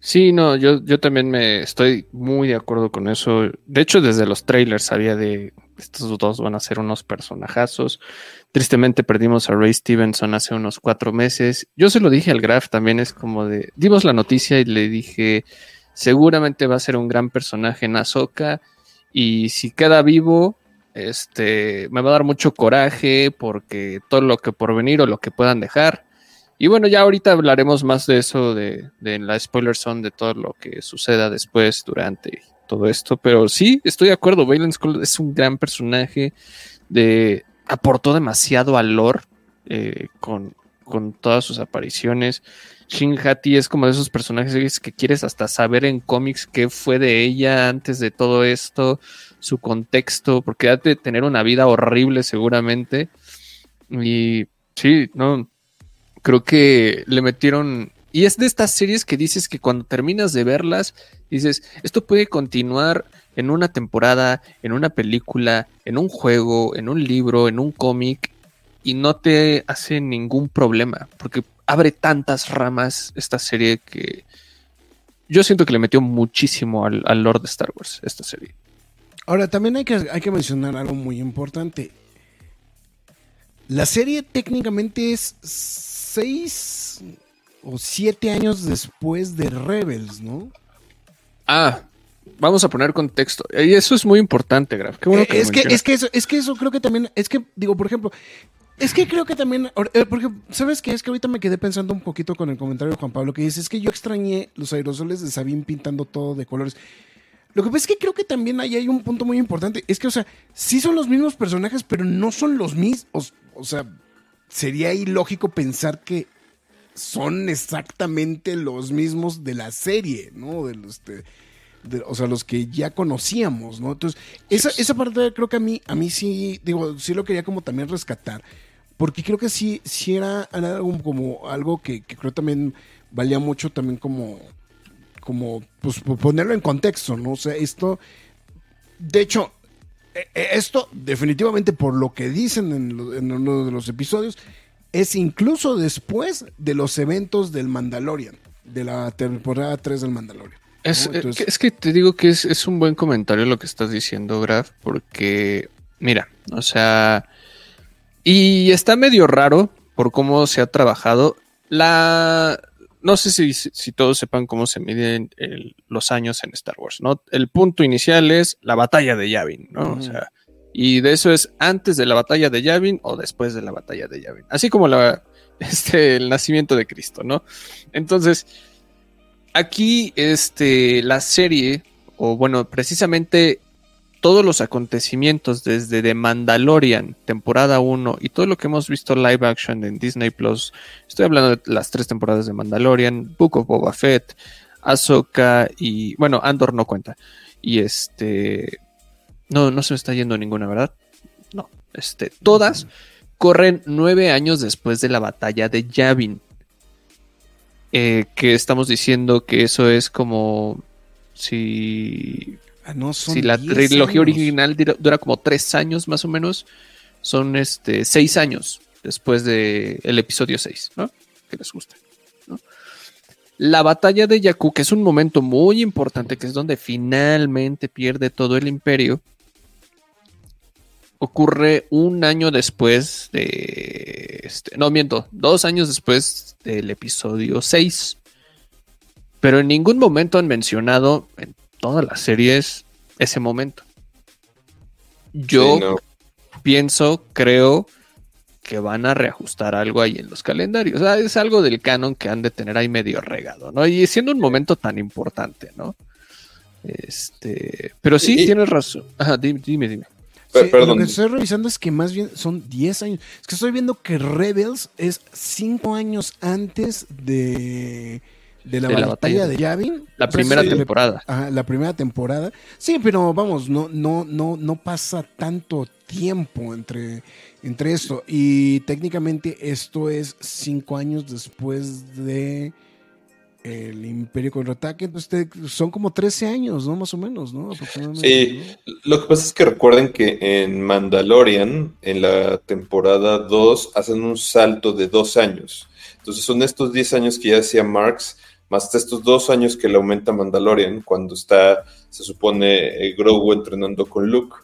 Sí, no, yo, yo también me estoy muy de acuerdo con eso. De hecho, desde los trailers sabía de estos dos van a ser unos personajazos. Tristemente perdimos a Ray Stevenson hace unos cuatro meses. Yo se lo dije al Graf también, es como de, dimos la noticia y le dije, seguramente va a ser un gran personaje en Ahsoka y si queda vivo, este, me va a dar mucho coraje porque todo lo que por venir o lo que puedan dejar. Y bueno, ya ahorita hablaremos más de eso, de, de la spoiler zone, de todo lo que suceda después, durante todo esto. Pero sí, estoy de acuerdo. Valence Skull es un gran personaje. De, aportó demasiado al lore eh, con, con todas sus apariciones. Shin Hati es como de esos personajes que quieres hasta saber en cómics qué fue de ella antes de todo esto, su contexto, porque ha de tener una vida horrible seguramente. Y sí, no, creo que le metieron. Y es de estas series que dices que cuando terminas de verlas, dices, esto puede continuar en una temporada, en una película, en un juego, en un libro, en un cómic, y no te hace ningún problema, porque abre tantas ramas esta serie que yo siento que le metió muchísimo al, al Lord de Star Wars, esta serie. Ahora, también hay que, hay que mencionar algo muy importante. La serie técnicamente es seis o siete años después de Rebels, ¿no? Ah, vamos a poner contexto. Y eso es muy importante, Graf. Qué bueno Eh, que lo es, que, es que eso, es que eso creo que también, es que, digo, por ejemplo, es que creo que también, eh, porque, ¿sabes qué? Es que ahorita me quedé pensando un poquito con el comentario de Juan Pablo que dice, es que yo extrañé los aerosoles de Sabine pintando todo de colores. Lo que pasa es que creo que también ahí hay un punto muy importante, es que, o sea, sí son los mismos personajes, pero no son los mismos, o, sea, sería ilógico pensar que son exactamente los mismos de la serie, ¿no? De los, de- de- o sea, los que ya conocíamos, ¿no? Entonces, esa, esa parte creo que a mí, a mí sí, digo, sí lo quería como también rescatar, porque creo que sí, sí era algo como algo que, que creo también valía mucho también como, como, pues po- ponerlo en contexto, ¿no? O sea, esto, de hecho, eh, eh, esto definitivamente por lo que dicen en, lo- en uno de los episodios, es incluso después de los eventos del Mandalorian, de la temporada 3 del Mandalorian. Es, ¿no? eh, Entonces- es que te digo que es, es un buen comentario lo que estás diciendo, Graf, porque, mira, o sea, y está medio raro por cómo se ha trabajado. La. No sé si, si todos sepan cómo se miden el- los años en Star Wars, ¿no? El punto inicial es la batalla de Yavin, ¿no? O sea, y de eso es antes de la batalla de Yavin o después de la batalla de Yavin. Así como la, este, el nacimiento de Cristo, ¿no? Entonces, aquí este, la serie, o bueno, precisamente todos los acontecimientos desde The Mandalorian, temporada 1, y todo lo que hemos visto live action en Disney Plus, estoy hablando de las tres temporadas de Mandalorian, Book of Boba Fett, Ahsoka y, bueno, Andor no cuenta. Y este, no, no se me está yendo ninguna, ¿verdad? No, este, todas corren nueve años después de la batalla de Yavin. Eh, que estamos diciendo que eso es como si no, son si la 10 trilogía años. original dura, dura como tres años más o menos, son este seis años después del el episodio 6, ¿no? Que les gusta. ¿no? La batalla de Jakku, que es un momento muy importante, que es donde finalmente pierde todo el imperio, ocurre un año después de... Este, no, miento, dos años después del episodio 6. Pero en ningún momento han mencionado en todas las series ese momento. Yo Sí, no. pienso, creo que van a reajustar algo ahí en los calendarios. O sea, es algo del canon que han de tener ahí medio regado, ¿no? Y siendo un momento tan importante, ¿no? Este, pero sí, Y- tienes razón. Ajá, dime, dime. dime. Per- Sí, perdón. Lo que estoy revisando es que más bien son 10 años. Es que estoy viendo que Rebels es 5 años antes de, de la, De la batalla, de Yavin. La O sea, primera sí, temporada. Ajá, la primera temporada. Sí, pero vamos, no, no, no, no pasa tanto tiempo entre, entre esto. Y técnicamente esto es cinco años después de el Imperio contraataque. Entonces te- son como 13 años, ¿no? Más o menos, ¿no? Aproximadamente. Sí, ¿no? lo que pasa es que recuerden que en Mandalorian, en la temporada 2, hacen un salto de dos años. Entonces son estos 10 años que ya decía Marx, más estos dos años que le aumenta Mandalorian, cuando está, se supone, eh, Grogu entrenando con Luke.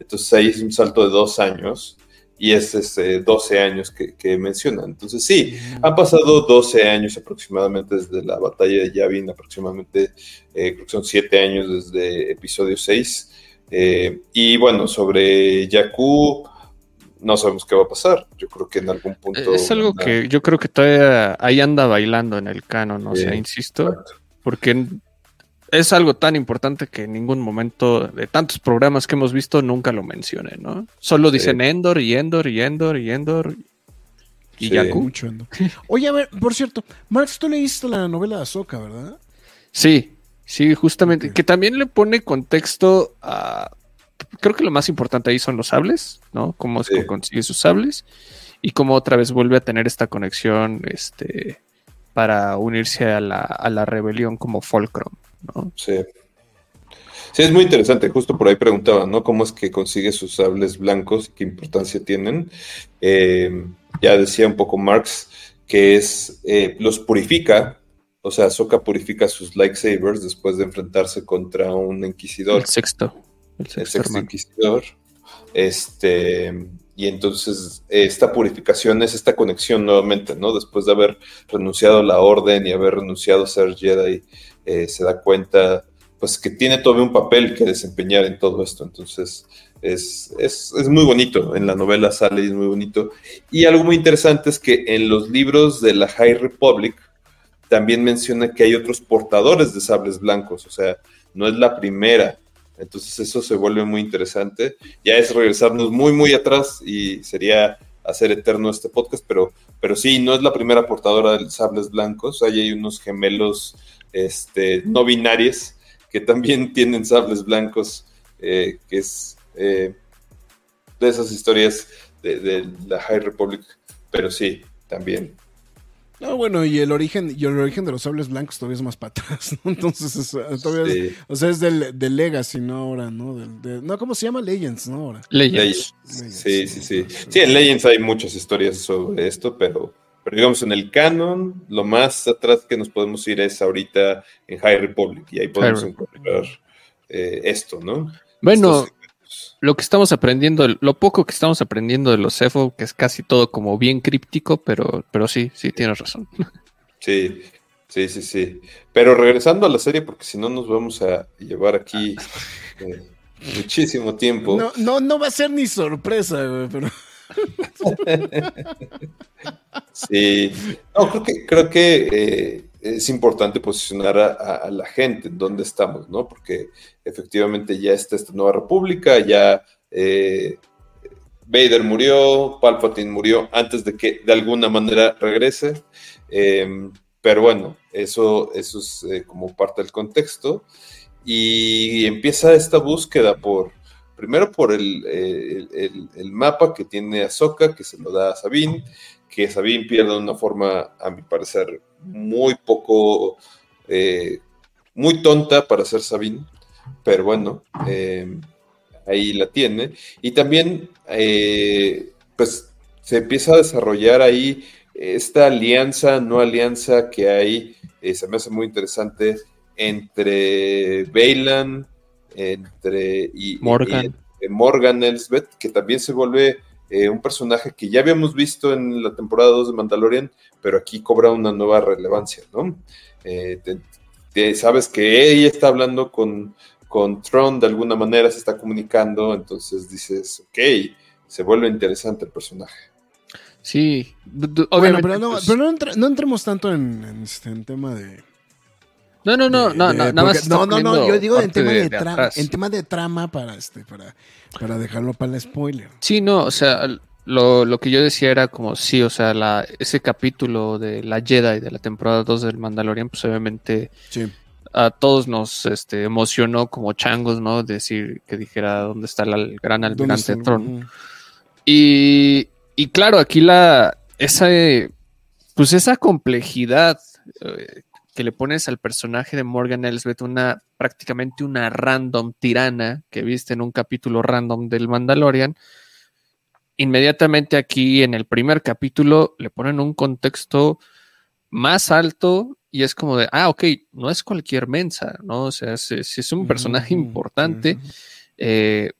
Entonces ahí es un salto de dos años y es ese 12 años que, que mencionan. Entonces sí, han pasado 12 años aproximadamente desde la batalla de Yavin, aproximadamente eh, creo que son 7 años desde episodio 6. Eh, y bueno, sobre Jakku, no sabemos qué va a pasar. Yo creo que en algún punto. Es algo que yo creo que todavía ahí anda bailando en el canon, o Sí, sea, insisto, Exacto. porque es algo tan importante que en ningún momento de tantos programas que hemos visto nunca lo mencionen, ¿no? Solo dicen Endor y Endor y Endor y Endor y Sí. Mucho ando. Oye, a ver, por cierto, Marx, tú leíste la novela de Ahsoka, ¿verdad? Sí, sí, justamente. Que también le pone contexto a. Creo que lo más importante ahí son los sables, ¿no? Cómo es que consigue sus sables y cómo otra vez vuelve a tener esta conexión este, para unirse a la, a la rebelión como Fulcrum, ¿no? Sí. Sí, es muy interesante. Justo por ahí preguntaban, ¿no? ¿Cómo es que consigue sus sables blancos? ¿Qué importancia tienen? Eh, ya decía un poco Marx que es, eh, los purifica, o sea, Ahsoka purifica sus lightsabers después de enfrentarse contra un inquisidor. El sexto. El el sexto sexto hermano. inquisidor. Este, y entonces esta purificación es esta conexión nuevamente, ¿no? Después de haber renunciado a la orden y haber renunciado a ser Jedi, eh, se da cuenta, pues, que tiene todavía un papel que desempeñar en todo esto. Entonces, es, es, es muy bonito. En la novela sale y es muy bonito. Y algo muy interesante es que en los libros de la High Republic también menciona que hay otros portadores de sables blancos, o sea, no es la primera. Entonces eso se vuelve muy interesante. Ya es regresarnos muy, muy atrás y sería hacer eterno este podcast, pero, pero sí, no es la primera portadora de sables blancos. Ahí hay unos gemelos este, no binarios que también tienen sables blancos, eh, que es eh, de esas historias de, de la High Republic, pero sí, también. No, bueno, y el origen, y el origen de los sables blancos todavía es más para atrás, ¿no? Entonces, es, todavía es- o sea, es del, del Legacy, ¿no? Ahora, ¿no? Del, de- no, ¿cómo se llama? Legends, ¿no? Ahora. Legends. Legends. Sí, sí, sí. Sí, en Legends hay muchas historias sobre esto, pero, pero digamos en el canon, lo más atrás que nos podemos ir es ahorita en High Republic y ahí podemos encontrar eh, esto, ¿no? Bueno, Estos. Lo que estamos aprendiendo, lo poco que estamos aprendiendo de los CEFO, que es casi todo como bien críptico, pero, pero sí, sí, tienes razón. Sí, sí, sí, sí. Pero regresando a la serie, porque si no nos vamos a llevar aquí eh, muchísimo tiempo. No, no, no va a ser ni sorpresa, güey, pero. Sí, no, creo que, creo que eh, es importante posicionar a, a- la gente en dónde estamos, ¿no? Porque efectivamente ya está esta nueva república, ya eh, Vader murió, Palpatine murió antes de que de alguna manera regrese, eh, pero bueno, eso, eso es eh, como parte del contexto y empieza esta búsqueda por, primero por el, eh, el mapa que tiene Ahsoka, que se lo da a Sabine, que Sabine pierde de una forma, a mi parecer, muy poco, eh, muy tonta para ser Sabine, pero bueno, eh, ahí la tiene. Y también, eh, pues, se empieza a desarrollar ahí esta alianza, no alianza que hay, se me hace muy interesante, entre Bailan, entre y, Morgan. y- Morgan Elsbeth, que también se vuelve eh, un personaje que ya habíamos visto en la temporada 2 de Mandalorian, pero aquí cobra una nueva relevancia, ¿no? Eh, te- te- sabes que ella está hablando con, con Tron de alguna manera, se está comunicando, entonces dices, ok, se vuelve interesante el personaje. Sí, Bueno, pero, no, pues- pero no, entra- no entremos tanto en, en este, en tema de... no, no, no, no, de- no, nada más. no, no, no, yo digo en tema de, de trama, en tema de trama para este, para, para dejarlo para el spoiler. Sí, no, o sea, lo, lo que yo decía era como sí, o sea, la, ese capítulo de la Jedi de la temporada 2 del Mandalorian, pues obviamente Sí. a todos nos este, emocionó como changos, ¿no? Decir que dijera dónde está la- el gran ¿Dónde almirante Tron. Y, y claro, aquí la esa eh, pues esa complejidad eh, que le pones al personaje de Morgan Elsbeth, una prácticamente una random tirana que viste en un capítulo random del Mandalorian. Inmediatamente aquí en el primer capítulo le ponen un contexto más alto y es como de, ah, ok, no es cualquier mensa, ¿no? O sea, si, si es un personaje importante, eh,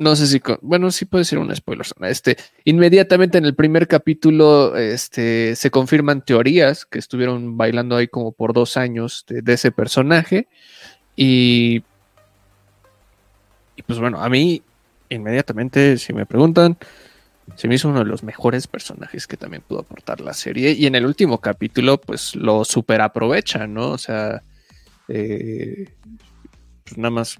no sé si, bueno, sí puede ser un spoiler. Este, inmediatamente en el primer capítulo, este, se confirman teorías que estuvieron bailando ahí como por dos años de, ese personaje y, y pues bueno, a mí inmediatamente, si me preguntan, se me hizo uno de los mejores personajes que también pudo aportar la serie. Y en el último capítulo, pues lo super aprovecha, ¿no? O sea, eh, pues nada más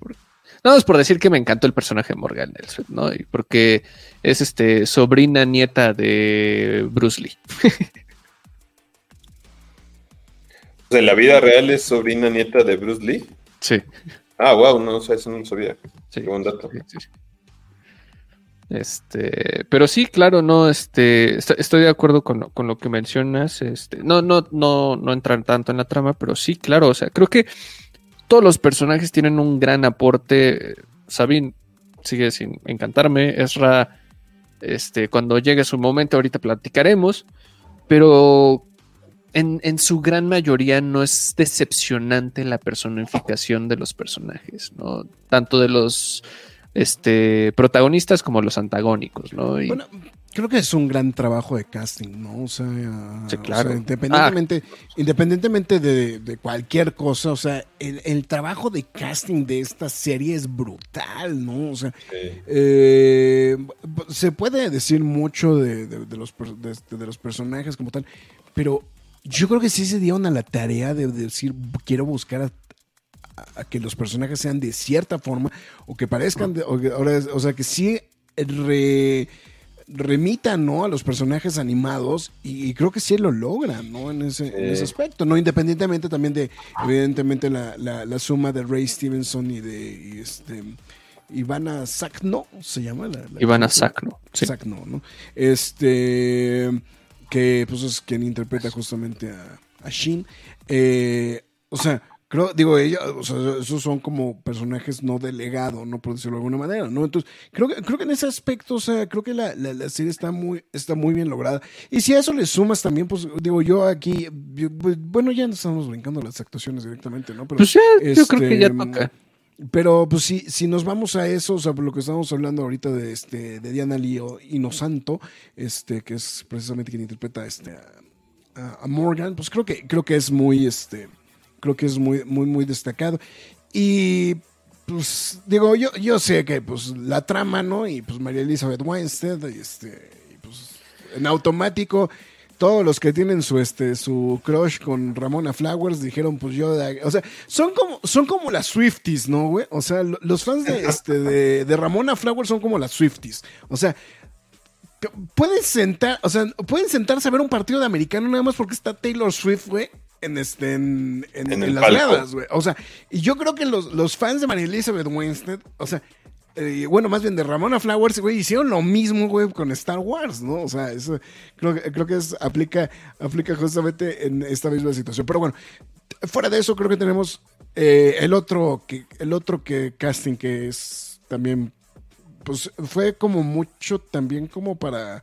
nada más por decir que me encantó el personaje de Morgan Elsbeth, ¿no? Y porque es este sobrina nieta de Bruce Lee. ¿En la vida real es sobrina nieta de Bruce Lee? Sí, Ah, wow, no, o sea, eso no lo sabía. sí. Qué buen dato. Sí, sí, sí. Este, pero sí, claro, no, este, est- estoy de acuerdo con, lo- con lo que mencionas. Este, no, no, no, no entrar tanto en la trama, pero sí, claro, o sea, creo que todos los personajes tienen un gran aporte. Sabine sigue sin encantarme. Ezra, este, cuando llegue su momento, ahorita platicaremos, pero en, su gran mayoría no es decepcionante la personificación de los personajes, ¿no? Tanto de los este, protagonistas como los antagónicos, ¿no? Y- Bueno, creo que es un gran trabajo de casting, ¿no? O sea, Sí, o claro. sea, independientemente, independientemente de, de cualquier cosa, o sea, el, el trabajo de casting de esta serie es brutal, ¿no? O sea, Sí. eh, se puede decir mucho de, de- de los, de, los personajes como tal, pero yo creo que sí se dieron a la tarea de, decir, quiero buscar a, que los personajes sean de cierta forma o que parezcan, de- o, o sea, que sí re- remitan ¿no? a los personajes animados y, creo que sí lo logran ¿no? en, ese, en ese Sí. aspecto, ¿no? independientemente también de, evidentemente, la, la- la suma de Ray Stevenson y de y este, Ivana Sakno, se llama la, la Ivana actriz, ¿no? Sakno, sí. Sakno, ¿no? Este, que pues es quien interpreta justamente a, a Shin. Eh, o sea, creo, digo, ella, o sea, esos son como personajes no delegados, ¿no? Por decirlo de alguna manera, ¿no? Entonces, creo que, creo que en ese aspecto, o sea, creo que la, la- la serie está muy, está muy bien lograda. Y si a eso le sumas también, pues, digo, yo aquí, yo, pues, bueno, ya no estamos brincando las actuaciones directamente, ¿no? Pero, Pues ya, yo creo que ya este, toca. pero pues si, si nos vamos a eso, o sea, por lo que estamos hablando ahorita de este de Diana Lío Inosanto, este, que es precisamente quien interpreta este a, a- a Morgan, pues creo que, creo que es muy este, creo que es muy, muy, muy destacado. Y pues digo, yo, yo sé que pues la trama, ¿no? Y pues María Elizabeth Weinstein, este, y, pues en automático todos los que tienen su este su crush con Ramona Flowers dijeron pues yo o sea son como son como las Swifties no güey o sea lo- los fans de este de, de Ramona Flowers son como las Swifties o sea pueden sentar o sea pueden sentarse a ver un partido de americano nada más porque está Taylor Swift güey en este en, en- En en el las gradas güey o sea y yo creo que los, los fans de María Elizabeth Winstead o sea eh, bueno, más bien de Ramona Flowers, güey, hicieron lo mismo, güey, con Star Wars, ¿no? O sea, eso creo, que- creo que es, aplica, aplica justamente en esta misma situación. Pero bueno, fuera de eso, creo que tenemos eh, el otro que, el otro que casting que es también pues fue como mucho también como para,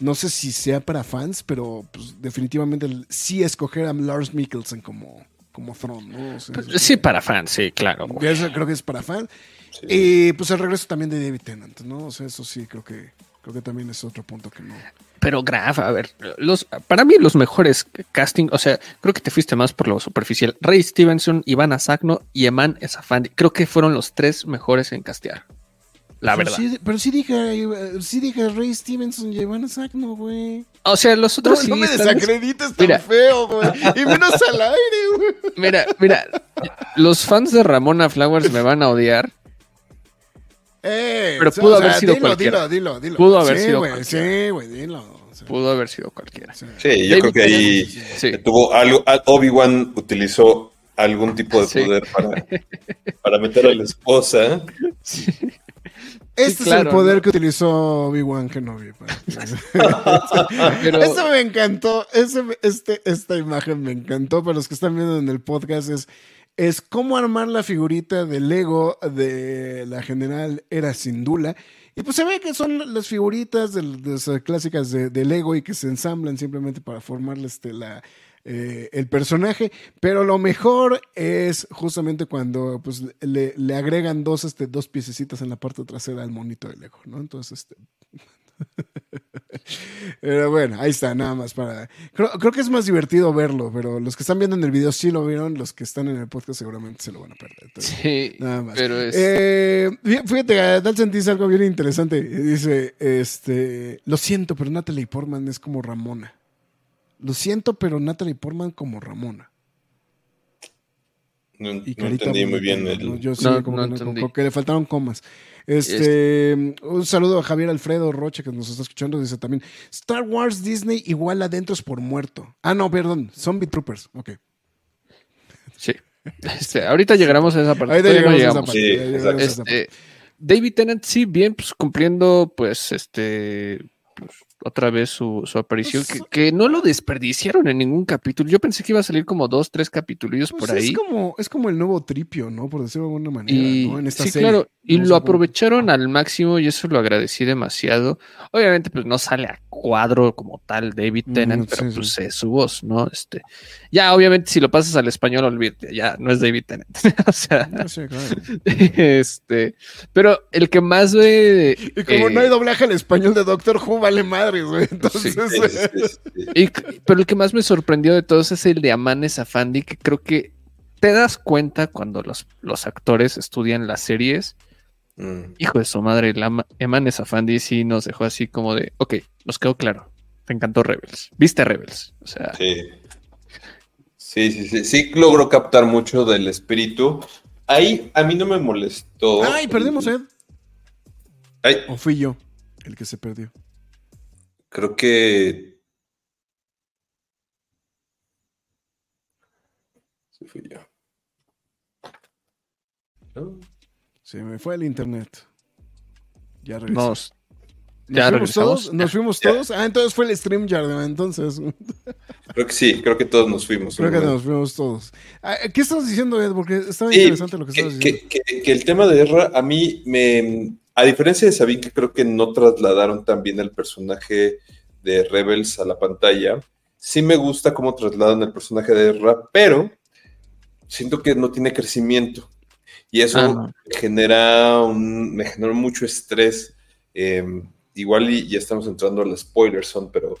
no sé si sea para fans, pero pues definitivamente el- sí escoger a Lars Mikkelsen como, como ¿no? O sea, Pues, sí, para fans, sí, claro. eso creo que es para fans. Sí. Y pues el regreso también de David Tennant, ¿no? O sea, eso sí, creo que, creo que también es otro punto que no. Pero Graf, a ver, los, para mí los mejores casting, o sea, creo que te fuiste más por lo superficial. Ray Stevenson, Iván Asagno y Eman Esafandi. Creo que fueron los tres mejores en castear. La pero verdad. Sí, pero sí dije, eh, sí dije Ray Stevenson y Iván Sagno, güey. O sea, los No, otros sí no me están- desacredites tan Mira. feo, güey. Y menos al aire, güey. Mira, mira, los fans de Ramona Flowers me van a odiar. Eh, Pero pudo o sea, haber sido dilo, cualquiera. Dilo, dilo, dilo. Pudo haber Sí, sido güey, cualquiera. Sí, güey, dilo. Pudo haber sido cualquiera. sí. Sí, yo David creo que ahí Sí. tuvo algo. a- Obi-Wan utilizó algún tipo de Sí. poder para, para meter a la esposa. Este es claro, el poder ¿no? que utilizó Obi-Wan Kenobi. Pero- Eso me encantó. Ese, este, esta imagen me encantó. Para los que están viendo en el podcast, es, es cómo armar la figurita de Lego de la general Era Sindula. Y pues se ve que son las figuritas de, de esas clásicas de, de Lego y que se ensamblan simplemente para formar este, la, eh, el personaje. Pero lo mejor es justamente cuando pues, le, le agregan dos, este, dos piececitas en la parte trasera al monito de Lego, ¿no? Entonces, este. Pero bueno, ahí está, nada más para. Creo, creo que es más divertido verlo, pero los que están viendo en el video sí lo vieron, los que están en el podcast seguramente se lo van a perder. Entonces, Sí, Nada más. pero es... eh, fí- fíjate, Dalton dice algo bien interesante. Dice, este, lo siento, pero Natalie Portman es como Ramona. Lo siento, pero Natalie Portman como Ramona. No, Y no carita entendí muy bien ¿no? el. Yo sí, No, como no que, como le faltaron comas. Este, un saludo a Javier Alfredo Roche que nos está escuchando. Dice también: Star Wars Disney igual adentros por muerto. Ah, no, perdón, Zombie Troopers. Ok. Sí. Este, ahorita llegaremos a esa parte. Ahorita llegamos a esa llegamos. parte. Sí, ya llegamos a esa parte. Este, David Tennant, sí, bien, pues cumpliendo, pues, este, pues, otra vez su, su aparición, Pues, que, que no lo desperdiciaron en ningún capítulo. Yo pensé que iba a salir como dos, tres capitulillos Pues por ahí. Es como, es como el nuevo tripio, ¿no? Por decirlo de alguna manera, Y ¿no? En esta sí, serie. claro, y No lo cómo- aprovecharon al máximo y eso lo agradecí demasiado. Obviamente, pues no sale a cuadro como tal David Mm, Tennant, sí, pero sí. pues es su voz, ¿no? Este, ya, obviamente, si lo pasas al español, olvídate, ya no es David Tennant. o sea, No claro. este, pero el que más ve. Y como eh, no hay doblaje al español de Doctor Who, vale madre, güey. Entonces, Sí, Sí, sí, sí, sí. y- pero el que más me sorprendió de todos es el de Amanes Afandi, que creo que te das cuenta cuando los, los actores estudian las series. Mm. Hijo de su madre, la Ama- Emanes Afandi sí nos dejó así como de, ok, nos quedó claro. Te encantó Rebels. Viste Rebels. O sea, Sí. Sí, sí, sí. Sí logró captar mucho del espíritu. Ahí a mí no me molestó. Ay, perdimos, Ed. Ay, O fui yo el que se perdió. Creo que. Sí, fui yo. ¿No? Se me fue el internet. Ya regresé. nos, ¿Nos ya fuimos regresamos. todos? ¿Nos fuimos Ya. todos? Ah, entonces fue el stream entonces. Creo que sí, creo que todos nos fuimos. Creo que ¿no? nos fuimos todos. Ah, ¿Qué estabas diciendo, Ed? Porque estaba Sí, interesante lo que estabas que, diciendo. que- que- que el tema de Erra, a mí me. A diferencia de Sabine, que creo que no trasladaron tan bien el personaje de Rebels a la pantalla, sí me gusta cómo trasladan el personaje de Erra, pero siento que no tiene crecimiento. Y eso Ah, genera un, me generó mucho estrés. Eh, igual y ya estamos entrando a los spoilers, son, pero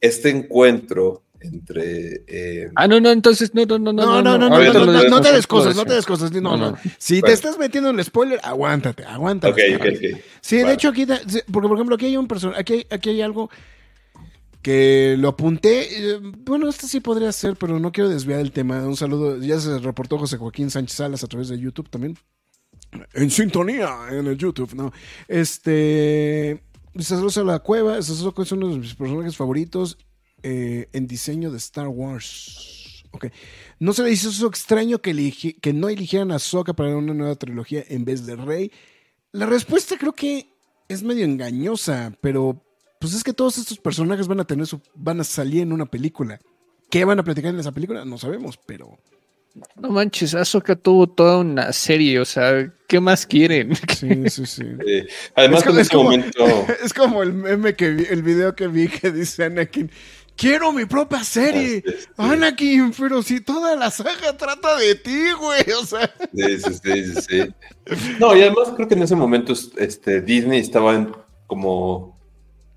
este encuentro entre eh, Ah, no, no, entonces, no, no, no, no. No, no, no, no, no, te des cosas, no te des cosas. No, No, no. no. Si te estás metiendo en el spoiler, aguántate, aguántate. Ok, ok, ok. Sí, de hecho aquí, porque por ejemplo aquí hay un personaje, aquí, hay- aquí hay algo que lo apunté, eh, bueno, esto sí podría ser, pero no quiero desviar el tema. Un saludo, ya se reportó José Joaquín Sánchez Salas a través de YouTube también. En sintonía en el YouTube, ¿no? Este, saludos a la cueva, Sasuke es uno de mis personajes favoritos eh, en diseño de Star Wars. Ok. ¿No se le hizo eso extraño que, eligi- que no eligieran a Sokka para una nueva trilogía en vez de Rey? La respuesta creo que es medio engañosa, pero pues es que todos estos personajes van a tener su, van a salir en una película. ¿Qué van a platicar en esa película? No sabemos, pero No manches, Ahsoka tuvo toda una serie, o sea, ¿qué más quieren? Sí, sí, sí. Eh, además, Es como- en es como- momento. Es como el meme que vi, el video que vi que dice Anakin, quiero mi propia serie. Sí, sí. Anakin, pero si toda la saga trata de ti, güey. O sea, Sí, sí, sí. No, y además creo que en ese momento este, Disney estaba en- como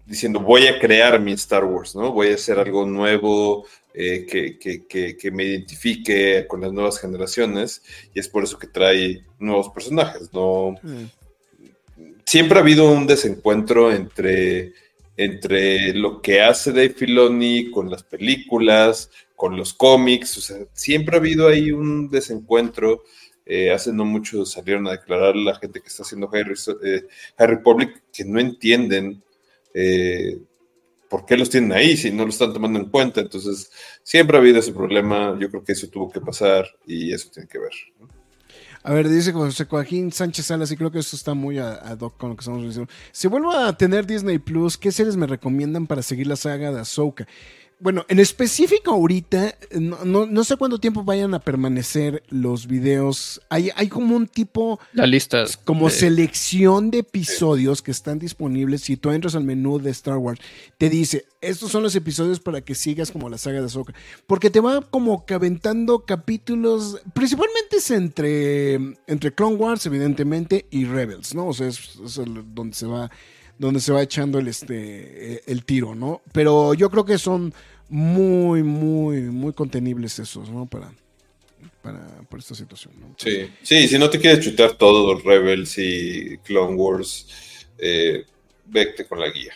diciendo, voy a crear mi Star Wars, ¿no? Voy a hacer algo nuevo eh, que, que- que- que me identifique con las nuevas generaciones y es por eso que trae nuevos personajes, ¿no? Siempre ha habido un desencuentro entre, entre lo que hace Dave Filoni con las películas, con los cómics, o sea, siempre ha habido ahí un desencuentro. Eh, hace no mucho salieron a declarar la gente que está haciendo Reso- eh, High Republic que no entienden eh, por qué los tienen ahí si no lo están tomando en cuenta. Entonces, siempre ha habido ese problema. Yo creo que eso tuvo que pasar y eso tiene que ver. A ver, dice José Joaquín Sánchez Salas, y creo que esto está muy ad hoc con lo que estamos diciendo. Si vuelvo a tener Disney Plus, ¿qué series me recomiendan para seguir la saga de Ahsoka? Bueno, en específico ahorita, no, no, no sé cuánto tiempo vayan a permanecer los videos. Hay, hay como un tipo La lista. como de- selección de episodios que están disponibles. Si tú entras al menú de Star Wars, te dice, estos son los episodios para que sigas como la saga de Ahsoka. Porque te va como que aventando capítulos, principalmente es entre, entre Clone Wars, evidentemente, y Rebels, ¿no? O sea, es, donde se va donde se va echando el, este, eh, el tiro, ¿no? Pero yo creo que son muy, muy, muy contenibles esos, ¿no? Para, para, para esta situación, ¿no? Sí, sí, si no te quieres chutar todos los Rebels y Clone Wars, eh, vete con la guía.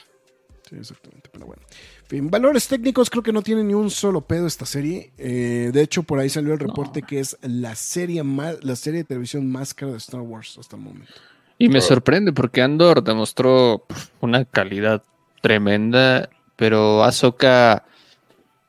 Sí, exactamente, pero bueno. En fin, valores técnicos, creo que no tiene ni un solo pedo esta serie. Eh, de hecho, por ahí salió el reporte que es la serie más, la serie de televisión más cara de Star Wars hasta el momento. Y me sorprende porque Andor demostró pf, una calidad tremenda, pero Ahsoka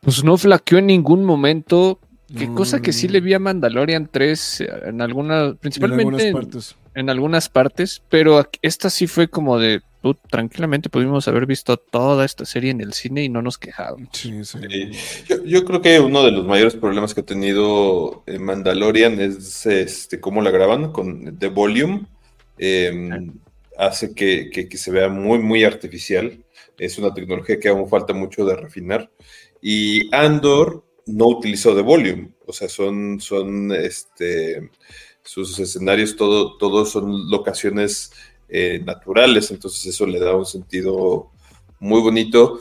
pues no flaqueó en ningún momento. Qué No, cosa que sí le vi a Mandalorian 3 eh, en algunas, En principalmente algunas en, partes. en algunas partes, pero esta sí fue como de, "Put, tranquilamente pudimos haber visto toda esta serie en el cine y no nos quejábamos. Sí, sí. Sí. Yo, yo creo que uno de los mayores problemas que ha tenido eh, Mandalorian es este, cómo la graban con The Volume. Eh, hace que, que- que se vea muy, muy artificial. Es una tecnología que aún falta mucho de refinar. Y Andor no utilizó The Volume. O sea, son, son este, sus escenarios, todo, todos son locaciones eh, naturales. Entonces eso le da un sentido muy bonito.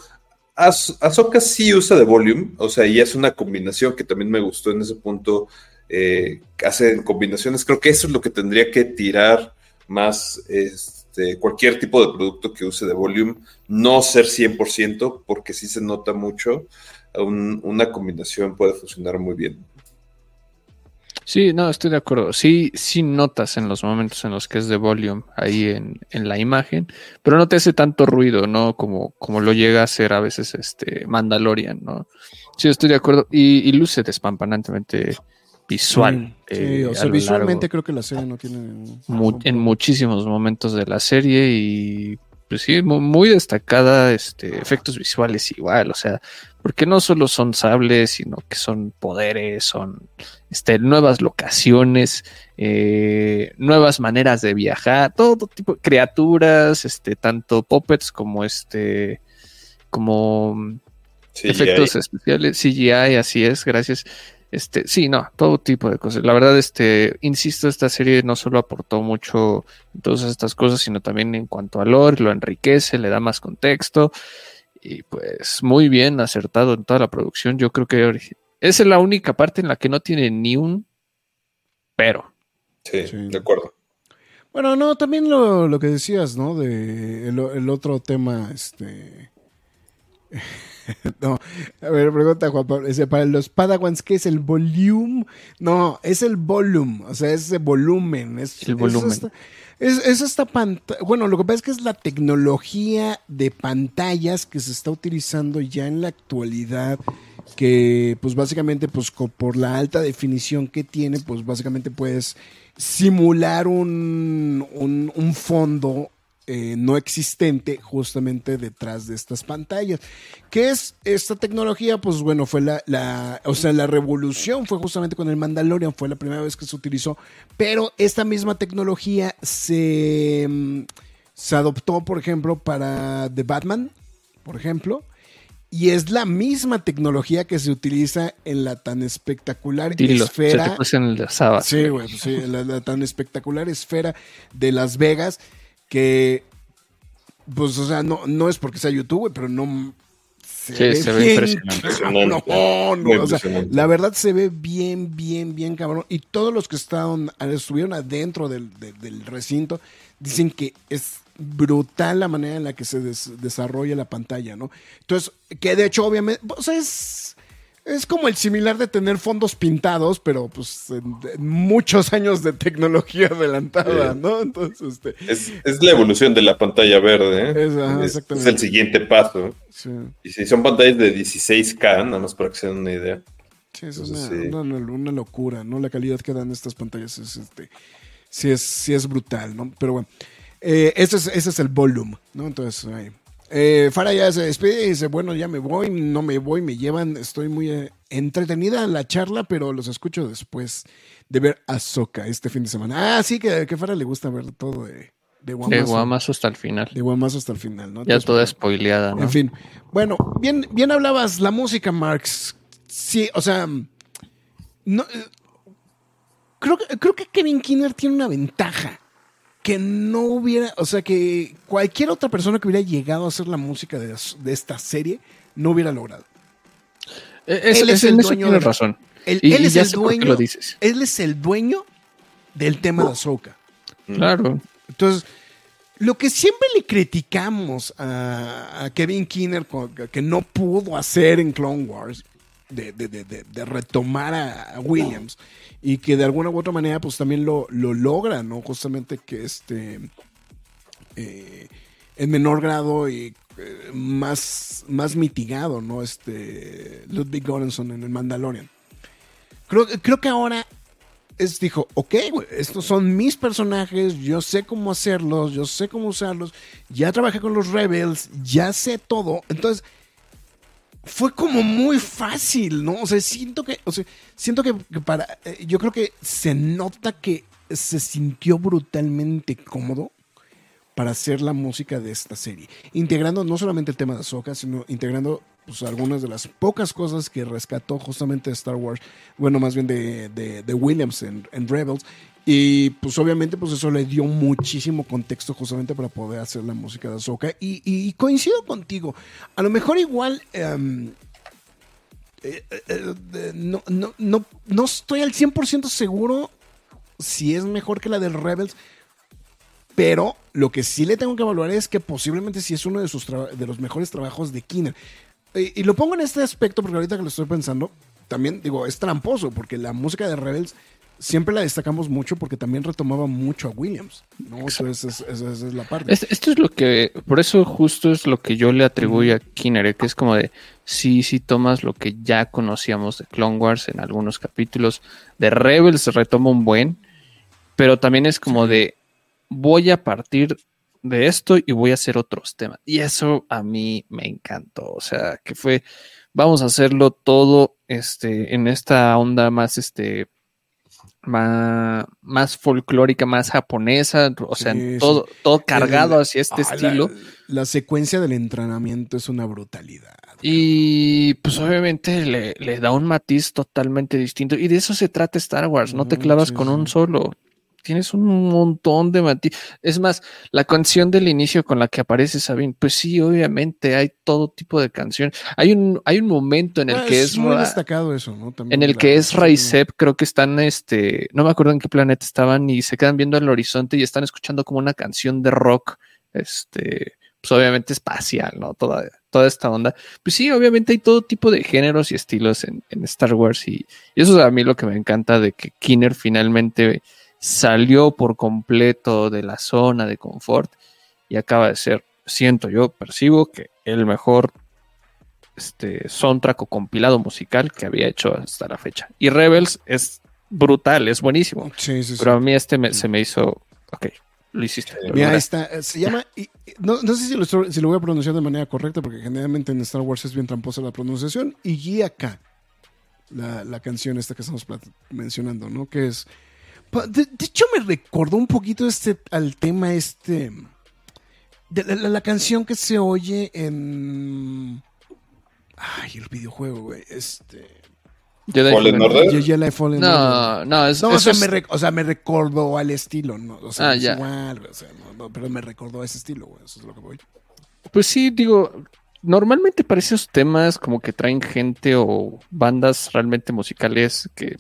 Az- Ahsoka sí usa de volume, o sea, y es una combinación que también me gustó en ese punto. Eh, hacen combinaciones, creo que eso es lo que tendría que tirar más este, cualquier tipo de producto que use de volume, no ser 100%, porque sí se nota mucho. Un- una combinación puede funcionar muy bien. Sí, no, estoy de acuerdo. Sí, sí notas en los momentos en los que es de volume ahí en, en la imagen, pero no te hace tanto ruido, ¿no? Como, como lo llega a hacer a veces este Mandalorian, ¿no? Sí, estoy de acuerdo. Y, y luce despampanantemente visual. Sí, eh, o a sea, visualmente largo, creo que la serie no tiene. mu- en muchísimos momentos de la serie y pues sí, mu- muy destacada, este, efectos visuales igual, o sea, porque no solo son sables, sino que son poderes, son este, nuevas locaciones, eh, nuevas maneras de viajar, todo tipo de criaturas, este, tanto puppets como este, como Sí, efectos especiales, CGI, así es, gracias. Este, sí, no, todo tipo de cosas. La verdad, este, insisto, esta serie no solo aportó mucho en todas estas cosas, sino también en cuanto a lore, lo enriquece, le da más contexto. Y pues muy bien acertado en toda la producción. Yo creo que es la única parte en la que no tiene ni un pero. sí, Sí. de acuerdo. Bueno, no, también lo, lo que decías, ¿no? De el, el otro tema, este. no, a ver, pregunta Juan Pablo. dice, para los Padawans, ¿qué es el volume? No, es el volume, o sea, es el volumen. Es, El volumen. Es esta, es, es esta pantalla. Bueno, lo que pasa es que es la tecnología de pantallas que se está utilizando ya en la actualidad que pues básicamente pues por la alta definición que tiene pues básicamente puedes simular un, un, un fondo eh, no existente justamente detrás de estas pantallas. ¿Qué es esta tecnología? Pues bueno, fue la, la, o sea, la revolución fue justamente con el Mandalorian, fue la primera vez que se utilizó, pero esta misma tecnología se, mm, se adoptó, por ejemplo, para The Batman, por ejemplo, y es la misma tecnología que se utiliza en la tan espectacular Dilo, esfera. se te puse en el sábado. Sí, güey, pues sí, la, la tan espectacular esfera de Las Vegas que, pues, o sea, no, no es porque sea YouTube, güey, pero no. Sí, se ve impresionante. cabrón, no, Muy o sea, impresionante. la verdad se ve bien, bien, bien cabrón. Y todos los que estaban, estuvieron adentro del, de- del recinto dicen que es brutal la manera en la que se des- desarrolla la pantalla, ¿no? Entonces, que de hecho, obviamente, pues es, es como el similar de tener fondos pintados, pero pues en, en muchos años de tecnología adelantada, Sí. ¿no? Entonces, este, Es, es la evolución de la pantalla verde. ¿eh? Es, ajá, Es- exactamente. es el siguiente paso. sí, Y si son pantallas de 16K, nada más para que se den una idea. sí, es Entonces, una, sí. una- una locura, ¿no? La calidad que dan estas pantallas es, este, sí es, sí es brutal, ¿no? Pero bueno, eh, ese, es, ese es el volumen, ¿no? Entonces, ahí. Eh, Farah ya se despide y dice, bueno, ya me voy, no me voy, me llevan, estoy muy eh, entretenida la charla, pero los escucho después de ver a Soca este fin de semana. Ah, sí, que, que Farah le gusta ver todo de, de Guamazo. De Guamazo hasta el final. De Guamazo hasta el final, ¿no? Ya Entonces, toda spoileada, ¿no? En fin. Bueno, bien, bien hablabas la música, Marx. Sí, o sea. No, eh, creo, creo que Kevin Kinner tiene una ventaja. Que no hubiera. O sea, que cualquier otra persona que hubiera llegado a hacer la música de, de esta serie no hubiera logrado. Es- Él es es- el dueño tienes de- razón. Él, Y- él y es ya el dueño. lo dices. Él es el dueño del tema de Ahsoka. Claro. Entonces, lo que siempre le criticamos a, a Kevin Kinner que no pudo hacer en Clone Wars, de, de- de- de- retomar a, Williams, y que de alguna u otra manera, pues también lo, lo logra, ¿no? Justamente que este, eh, en menor grado y eh, más, más mitigado, ¿no? Este, Ludwig Göransson en el Mandalorian. Creo, creo que ahora es, dijo, ok, estos son mis personajes, yo sé cómo hacerlos, yo sé cómo usarlos, ya trabajé con los Rebels, ya sé todo. Entonces, fue como muy fácil, ¿no? O sea, siento que, o sea, siento que, para, eh, yo creo que se nota que se sintió brutalmente cómodo para hacer la música de esta serie, integrando no solamente el tema de Ahsoka, sino integrando pues, algunas de las pocas cosas que rescató justamente Star Wars, bueno, más bien de, de- de Williams en, en Rebels, y pues obviamente pues eso le dio muchísimo contexto justamente para poder hacer la música de Ahsoka, y, coincido contigo, a lo mejor igual... em, eh, eh, eh, no, no, no, no estoy al 100% seguro si es mejor que la del Rebels, pero lo que sí le tengo que evaluar es que posiblemente sí es uno de, sus de los mejores trabajos de Kinner. Y lo pongo en este aspecto porque ahorita que lo estoy pensando, también digo, es tramposo porque la música de Rebels siempre la destacamos mucho porque también retomaba mucho a Williams. ¿no? Eso es- es- esa es la parte. Es- esto es lo que, por eso justo es lo que yo le atribuyo a Kinner, que es como de, sí, sí tomas lo que ya conocíamos de Clone Wars en algunos capítulos, de Rebels retoma un buen, pero también es como de, voy a partir de esto y voy a hacer otros temas. Y eso a mí me encantó, o sea, que fue, vamos a hacerlo todo este, en esta onda más, este, más, más folclórica, más japonesa, o sea, Sí, sí. todo, todo cargado El- hacia este Ah, estilo. La, secuencia del entrenamiento es una brutalidad. Y pues obviamente le, le da un matiz totalmente distinto. Y de eso se trata Star Wars. No te Ujú, clavas sí, con un solo. Tienes un montón de matiz. Es más, la canción del inicio con la que aparece Sabine, pues sí, obviamente hay todo tipo de canción. Hay un, hay un momento en el Ah, que es, muy Ra- destacado eso, ¿no? También en el que es sí, Raicep, creo que están, este, no me acuerdo en qué planeta estaban y se quedan viendo el horizonte y están escuchando como una canción de rock, este, pues obviamente espacial, ¿no? Toda, toda esta onda. Pues sí, obviamente hay todo tipo de géneros y estilos en, en Star Wars y, y eso es a mí lo que me encanta de que Kinner finalmente salió por completo de la zona de confort y acaba de ser, siento yo, percibo que el mejor este soundtrack o compilado musical que había hecho hasta la fecha. Y Rebels es brutal, es buenísimo. Sí, sí, sí. Pero a mí este me- se me hizo, ok, Lo hiciste. Mira, ahí está. eh, Se llama. y- No, no sé si lo, si lo voy a pronunciar de manera correcta, porque generalmente en Star Wars es bien tramposa la pronunciación. Y K, la, la canción esta que estamos mencionando, ¿no? Que es. De, de hecho, me recordó un poquito este al tema este. De la, la- la canción que se oye en. Ay, el videojuego, güey. Este. Jedi Fallen Fallen Order. Jedi Fallen Order. No, no, es, No, o eso sea, es- me rec- o sea, me recordó al estilo, ¿no? O sea, Ah, no es ya. igual, güey, o sea, no, no, pero me recordó a ese estilo, güey. Eso es lo que voy. Pues sí, digo, normalmente para esos temas como que traen gente o bandas realmente musicales que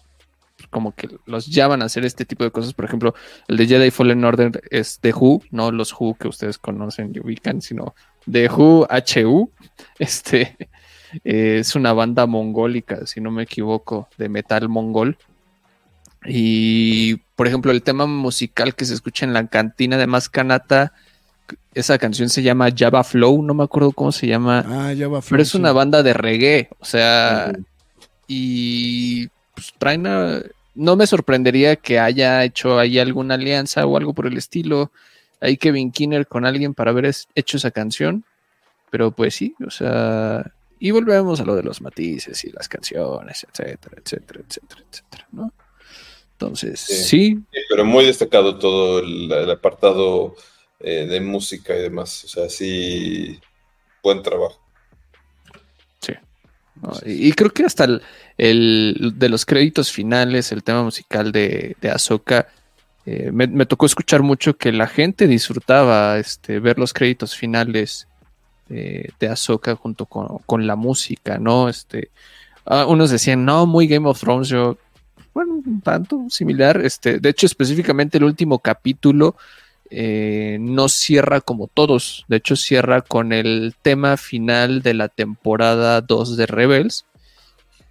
como que los llaman a hacer este tipo de cosas. Por ejemplo, el de Jedi Fallen Order es The Who, no los Who que ustedes conocen y ubican, sino The Who HU. Este eh, es una banda mongólica, si no me equivoco, de metal mongol. Y por ejemplo, el tema musical que se escucha en la cantina de Maskanata esa canción se llama Java Flow, no me acuerdo cómo se llama, Ah, ya va. pero Flow, es sí. una banda de reggae, o sea, y pues, traen a- no me sorprendería que haya hecho ahí alguna alianza o algo por el estilo, ahí Kevin Kinner con alguien para haber hecho esa canción, pero pues sí, o sea, y volvemos a lo de los matices y las canciones, etcétera, etcétera, etcétera, etcétera, ¿no? Entonces, Sí. sí, Sí, pero muy destacado todo el, el apartado eh, de música y demás. O sea, sí, buen trabajo. ¿No? Y, y creo que hasta el, el- de los créditos finales, el tema musical de, de Ahsoka, eh, me, me tocó escuchar mucho que la gente disfrutaba este, ver los créditos finales eh, de Ahsoka junto con, con la música, ¿no? Este, ah, unos decían, no, muy Game of Thrones, yo, bueno, un tanto similar. Este, de hecho, específicamente el último capítulo eh, no cierra como todos. De hecho, cierra con el tema final de la temporada 2 de Rebels,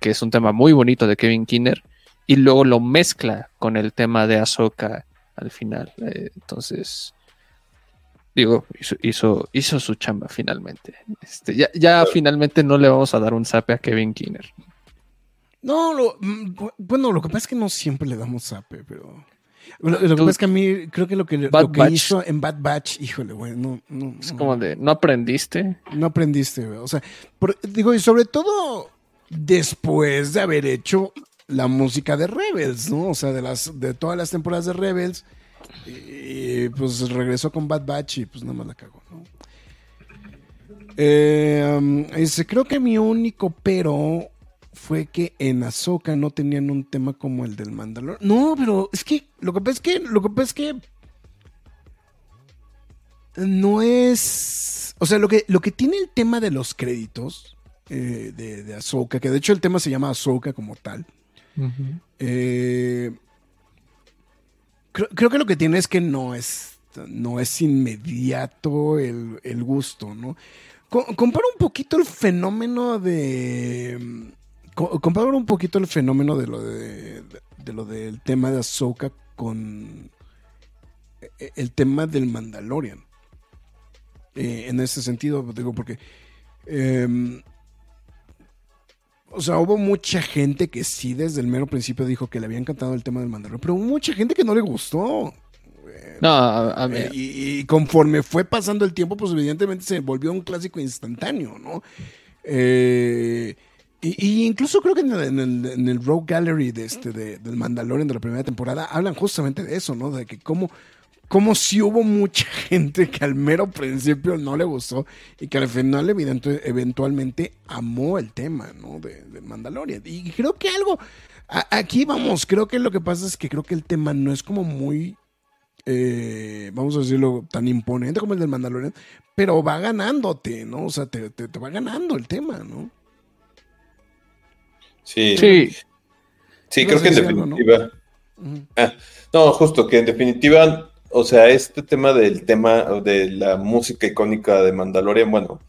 que es un tema muy bonito de Kevin Kinner, y luego lo mezcla con el tema de Ahsoka al final. Eh, entonces, digo, hizo, hizo, hizo su chamba finalmente. Este, ya ya finalmente no le vamos a dar un zape a Kevin Kinner. No, lo- mm, bu- bueno, lo que pasa es que no siempre le damos zape, pero. Lo, lo que pasa es que a mí creo que lo que, Bad lo que Batch. hizo en Bad Batch, híjole, güey, no, no, Es como de, ¿no aprendiste? No aprendiste, güey. O sea, por- digo, y sobre todo después de haber hecho la música de Rebels, ¿no? O sea, de las de todas las temporadas de Rebels. Y, pues regresó con Bad Batch y pues nada más la cagó, ¿no? Eh, um, dice, creo que mi único pero fue que en Ahsoka no tenían un tema como el del Mandalor. No, pero es que lo que pasa es que lo que pasa es que no es. O sea, lo que, lo que tiene el tema de los créditos eh, de, de Ahsoka, que de hecho el tema se llama Ahsoka como tal. eh, creo, creo que lo que tiene es que no es, no es inmediato el, el gusto, ¿no? Co- compara un poquito el fenómeno de. Co- compara un poquito el fenómeno de lo de, de lo del tema de Ahsoka con eh, el tema del Mandalorian. Eh, en ese sentido, digo, porque. em, o sea, hubo mucha gente que sí desde el mero principio dijo que le había encantado el tema del Mandalorian, pero hubo mucha gente que no le gustó. No, a, a mí- Eh, y, y conforme fue pasando el tiempo, pues evidentemente se volvió un clásico instantáneo, ¿no? Eh, y, y incluso creo que en el, en el- en Rogue Gallery de este, de- del Mandalorian de la primera temporada hablan justamente de eso, ¿no? De que cómo, cómo sí hubo mucha gente que al mero principio no le gustó y que al final evidente- eventualmente amó el tema, ¿no? De, de Mandalorian. Y creo que algo, aquí vamos, creo que lo que pasa es que creo que el tema no es como muy eh, vamos a decirlo, tan imponente como el del Mandalorian, pero va ganándote, ¿no? O sea, te, te- te va ganando el tema, ¿no? Sí, sí, sí, creo que en definitiva. Ah, no, justo que en definitiva, o sea, este tema del tema de la música icónica de Mandalorian, bueno,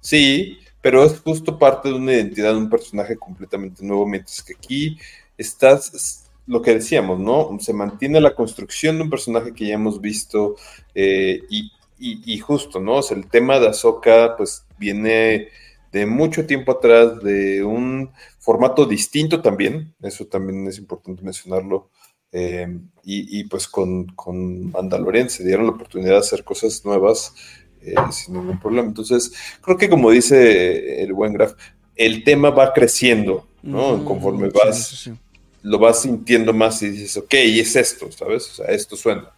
sí, pero es justo parte de una identidad de un personaje completamente nuevo, mientras que aquí estás, es lo que decíamos, ¿no? Se mantiene la construcción de un personaje que ya hemos visto eh, y, y- y justo, ¿no? O sea, el tema de Ahsoka, pues viene de mucho tiempo atrás, de un formato distinto también, eso también es importante mencionarlo, Eh, y, y, pues con, con Mandalorian se dieron la oportunidad de hacer cosas nuevas eh, sin ningún problema. Entonces, creo que como dice el buen Graf, el tema va creciendo, ¿no? Mm, Conforme vas, sí, sí. lo vas sintiendo más y dices, ok, y es esto, ¿sabes? O sea, esto suena.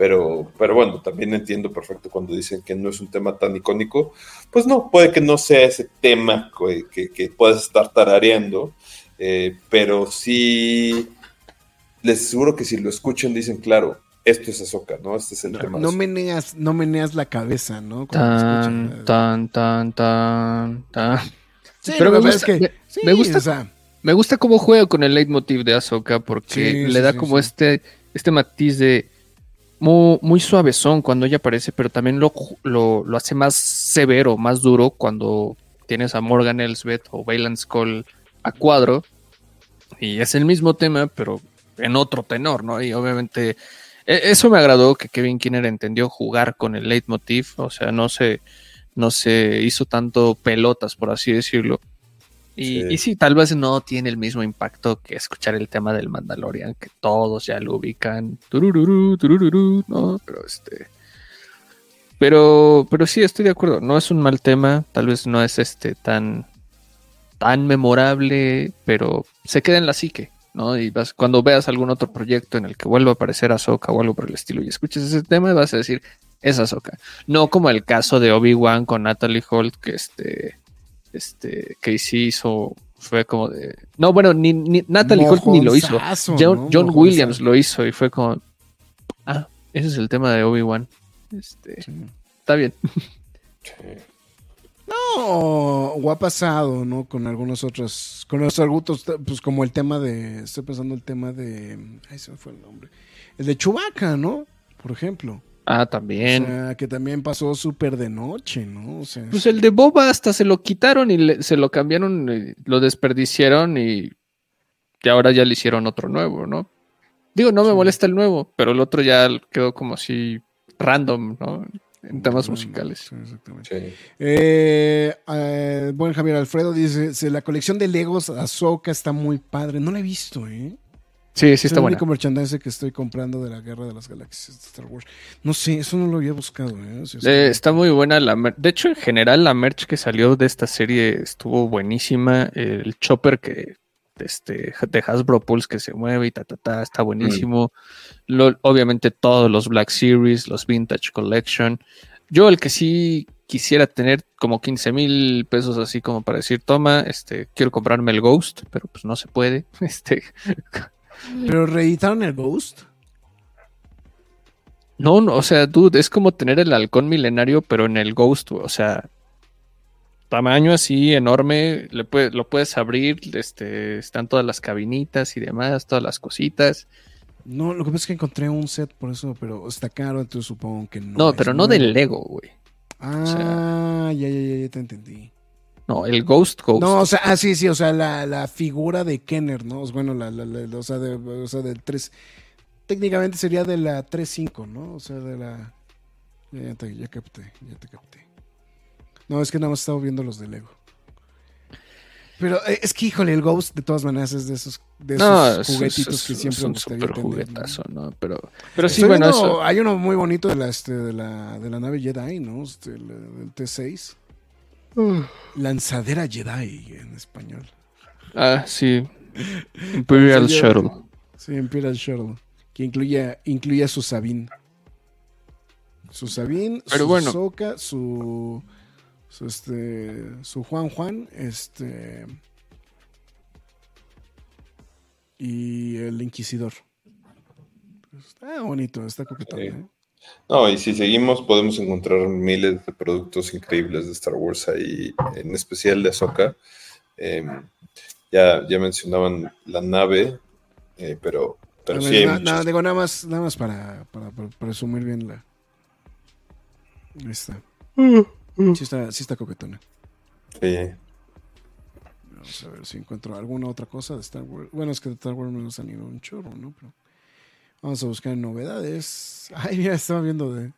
Pero, pero bueno, también entiendo perfecto cuando dicen que no es un tema tan icónico. Pues no, puede que no sea ese tema que, que, que puedas estar tarareando, eh, pero sí les aseguro que si lo escuchan dicen, claro, esto es Azoka, ¿no? Este es el tema. No meneas, no meneas la cabeza, ¿no? Tan, escuchas- tan, tan, tan, tan. Sí, Pero me gusta- es que, me- sí, me gusta- o sea, Me gusta cómo juega con el leitmotiv de Ahsoka porque Sí, le da sí, como sí. este este matiz de muy, muy suavezón cuando ella aparece, pero también lo, lo, lo hace más severo, más duro cuando tienes a Morgan Elsbeth o Bailan Skull a cuadro. Y es el mismo tema, pero en otro tenor, ¿no? Y obviamente e- eso me agradó que Kevin Kinner entendió jugar con el leitmotiv, o sea, no se, no se hizo tanto pelotas, por así decirlo. Y Sí. tal vez no tiene el mismo impacto que escuchar el tema del Mandalorian, que todos ya lo ubican. Turururú, turururú, ¿no? Pero este. Pero, pero sí, estoy de acuerdo. No es un mal tema. Tal vez no es este tan, tan memorable, pero se queda en la psique, ¿no? Y vas, cuando veas algún otro proyecto en el que vuelva a aparecer Ahsoka o algo por el estilo y escuches ese tema, vas a decir, es Ahsoka. No como el caso de Obi-Wan con Natalie Holt, que este, este, que sí hizo, fue como de... No, bueno, ni, ni Natalie Holt ni lo hizo. John, ¿no? John Mojonzazo. Williams lo hizo y fue como, ah, ese es el tema de Obi-Wan. Este, Sí. está bien. Sí. No, o ha pasado, ¿no? Con algunos otros, con los argutos, pues como el tema de, estoy pensando el tema de, ay, se me fue el nombre, el de Chewbacca, ¿no? Por ejemplo. Ah, O también. sea, que también pasó súper de noche, ¿no? O sea, Pues el de Boba hasta se lo quitaron y le- se lo cambiaron, y lo desperdiciaron y, y ahora ya le hicieron otro nuevo, ¿no? Digo, no me Sí. molesta el nuevo, pero el otro ya quedó como así random, ¿no? En temas musicales. sí, exactamente. Sí. Eh, eh, buen Javier Alfredo dice, "Se- la colección de Legos Ahsoka está muy padre. No la he visto, ¿eh? Sí, sí es está el buena. único merchandise que estoy comprando de la Guerra de las Galaxias de Star Wars. No sé, eso no lo había buscado, ¿eh? Eh, está muy buena la mer- De hecho, en general, la merch que salió de esta serie estuvo buenísima. El chopper que este, de Hasbro Pulse que se mueve y ta, ta, ta, está buenísimo. Lo- obviamente, todos los Black Series, los Vintage Collection. Yo, el que sí quisiera tener como 15 mil pesos, así como para decir, toma, este, quiero comprarme el Ghost, pero pues no se puede. Este, Pero reeditaron el Ghost. No, no, o sea, dude, es como tener el halcón milenario, pero en el Ghost, o sea, tamaño así enorme, le puede- lo puedes abrir, este, están todas las cabinitas y demás, todas las cositas. No, lo que pasa es que encontré un set por eso, pero está caro, entonces supongo que no. No, pero no nuevo. del Lego, güey. Ah, ya, ya, ya, ya te entendí. No, el Ghost Ghost. No, o sea, ah, sí, sí, o sea, la, la figura de Kenner, ¿no? O Bueno, la, la, la- o, sea, de, o sea, del 3. Técnicamente sería de la 3.5, ¿no? O sea, de la. Ya, ya te, ya capté, ya te capté. No, es que nada más estaba viendo los de Lego. Pero eh, es que, híjole, el Ghost de todas maneras es de esos, de esos no, juguetitos es- que es siempre me gustaría super tener, juguetazo, ¿no? Pero, pero sí, Estoy bueno, viendo- eso. Hay uno muy bonito de la, este, de la, de la nave Jedi, ¿no? Este, el- del T6. Lanzadera Jedi en español. Ah, sí. Imperial Shuttle. Sí, Imperial Shuttle. Que incluye, incluye a su Sabine. Su Sabine, Pero su bueno. Soka, su. Su este. Su Juan Juan. Este. Y el Inquisidor. Está bonito, está coquetón. Sí. ¿eh? No, y si seguimos podemos encontrar miles de productos increíbles de Star Wars ahí, en especial de Ahsoka. Eh, ya, ya mencionaban la nave, eh, pero, pero sí hay na- muchos. na- digo, nada más, nada más para, para, para presumir bien la. Ahí está. Sí está, sí está coquetona. Sí. Vamos a ver si encuentro alguna otra cosa de Star Wars. Bueno, es que de Star Wars me han ido un chorro, ¿no? Pero vamos a buscar novedades. Ay, mira, estaba viendo de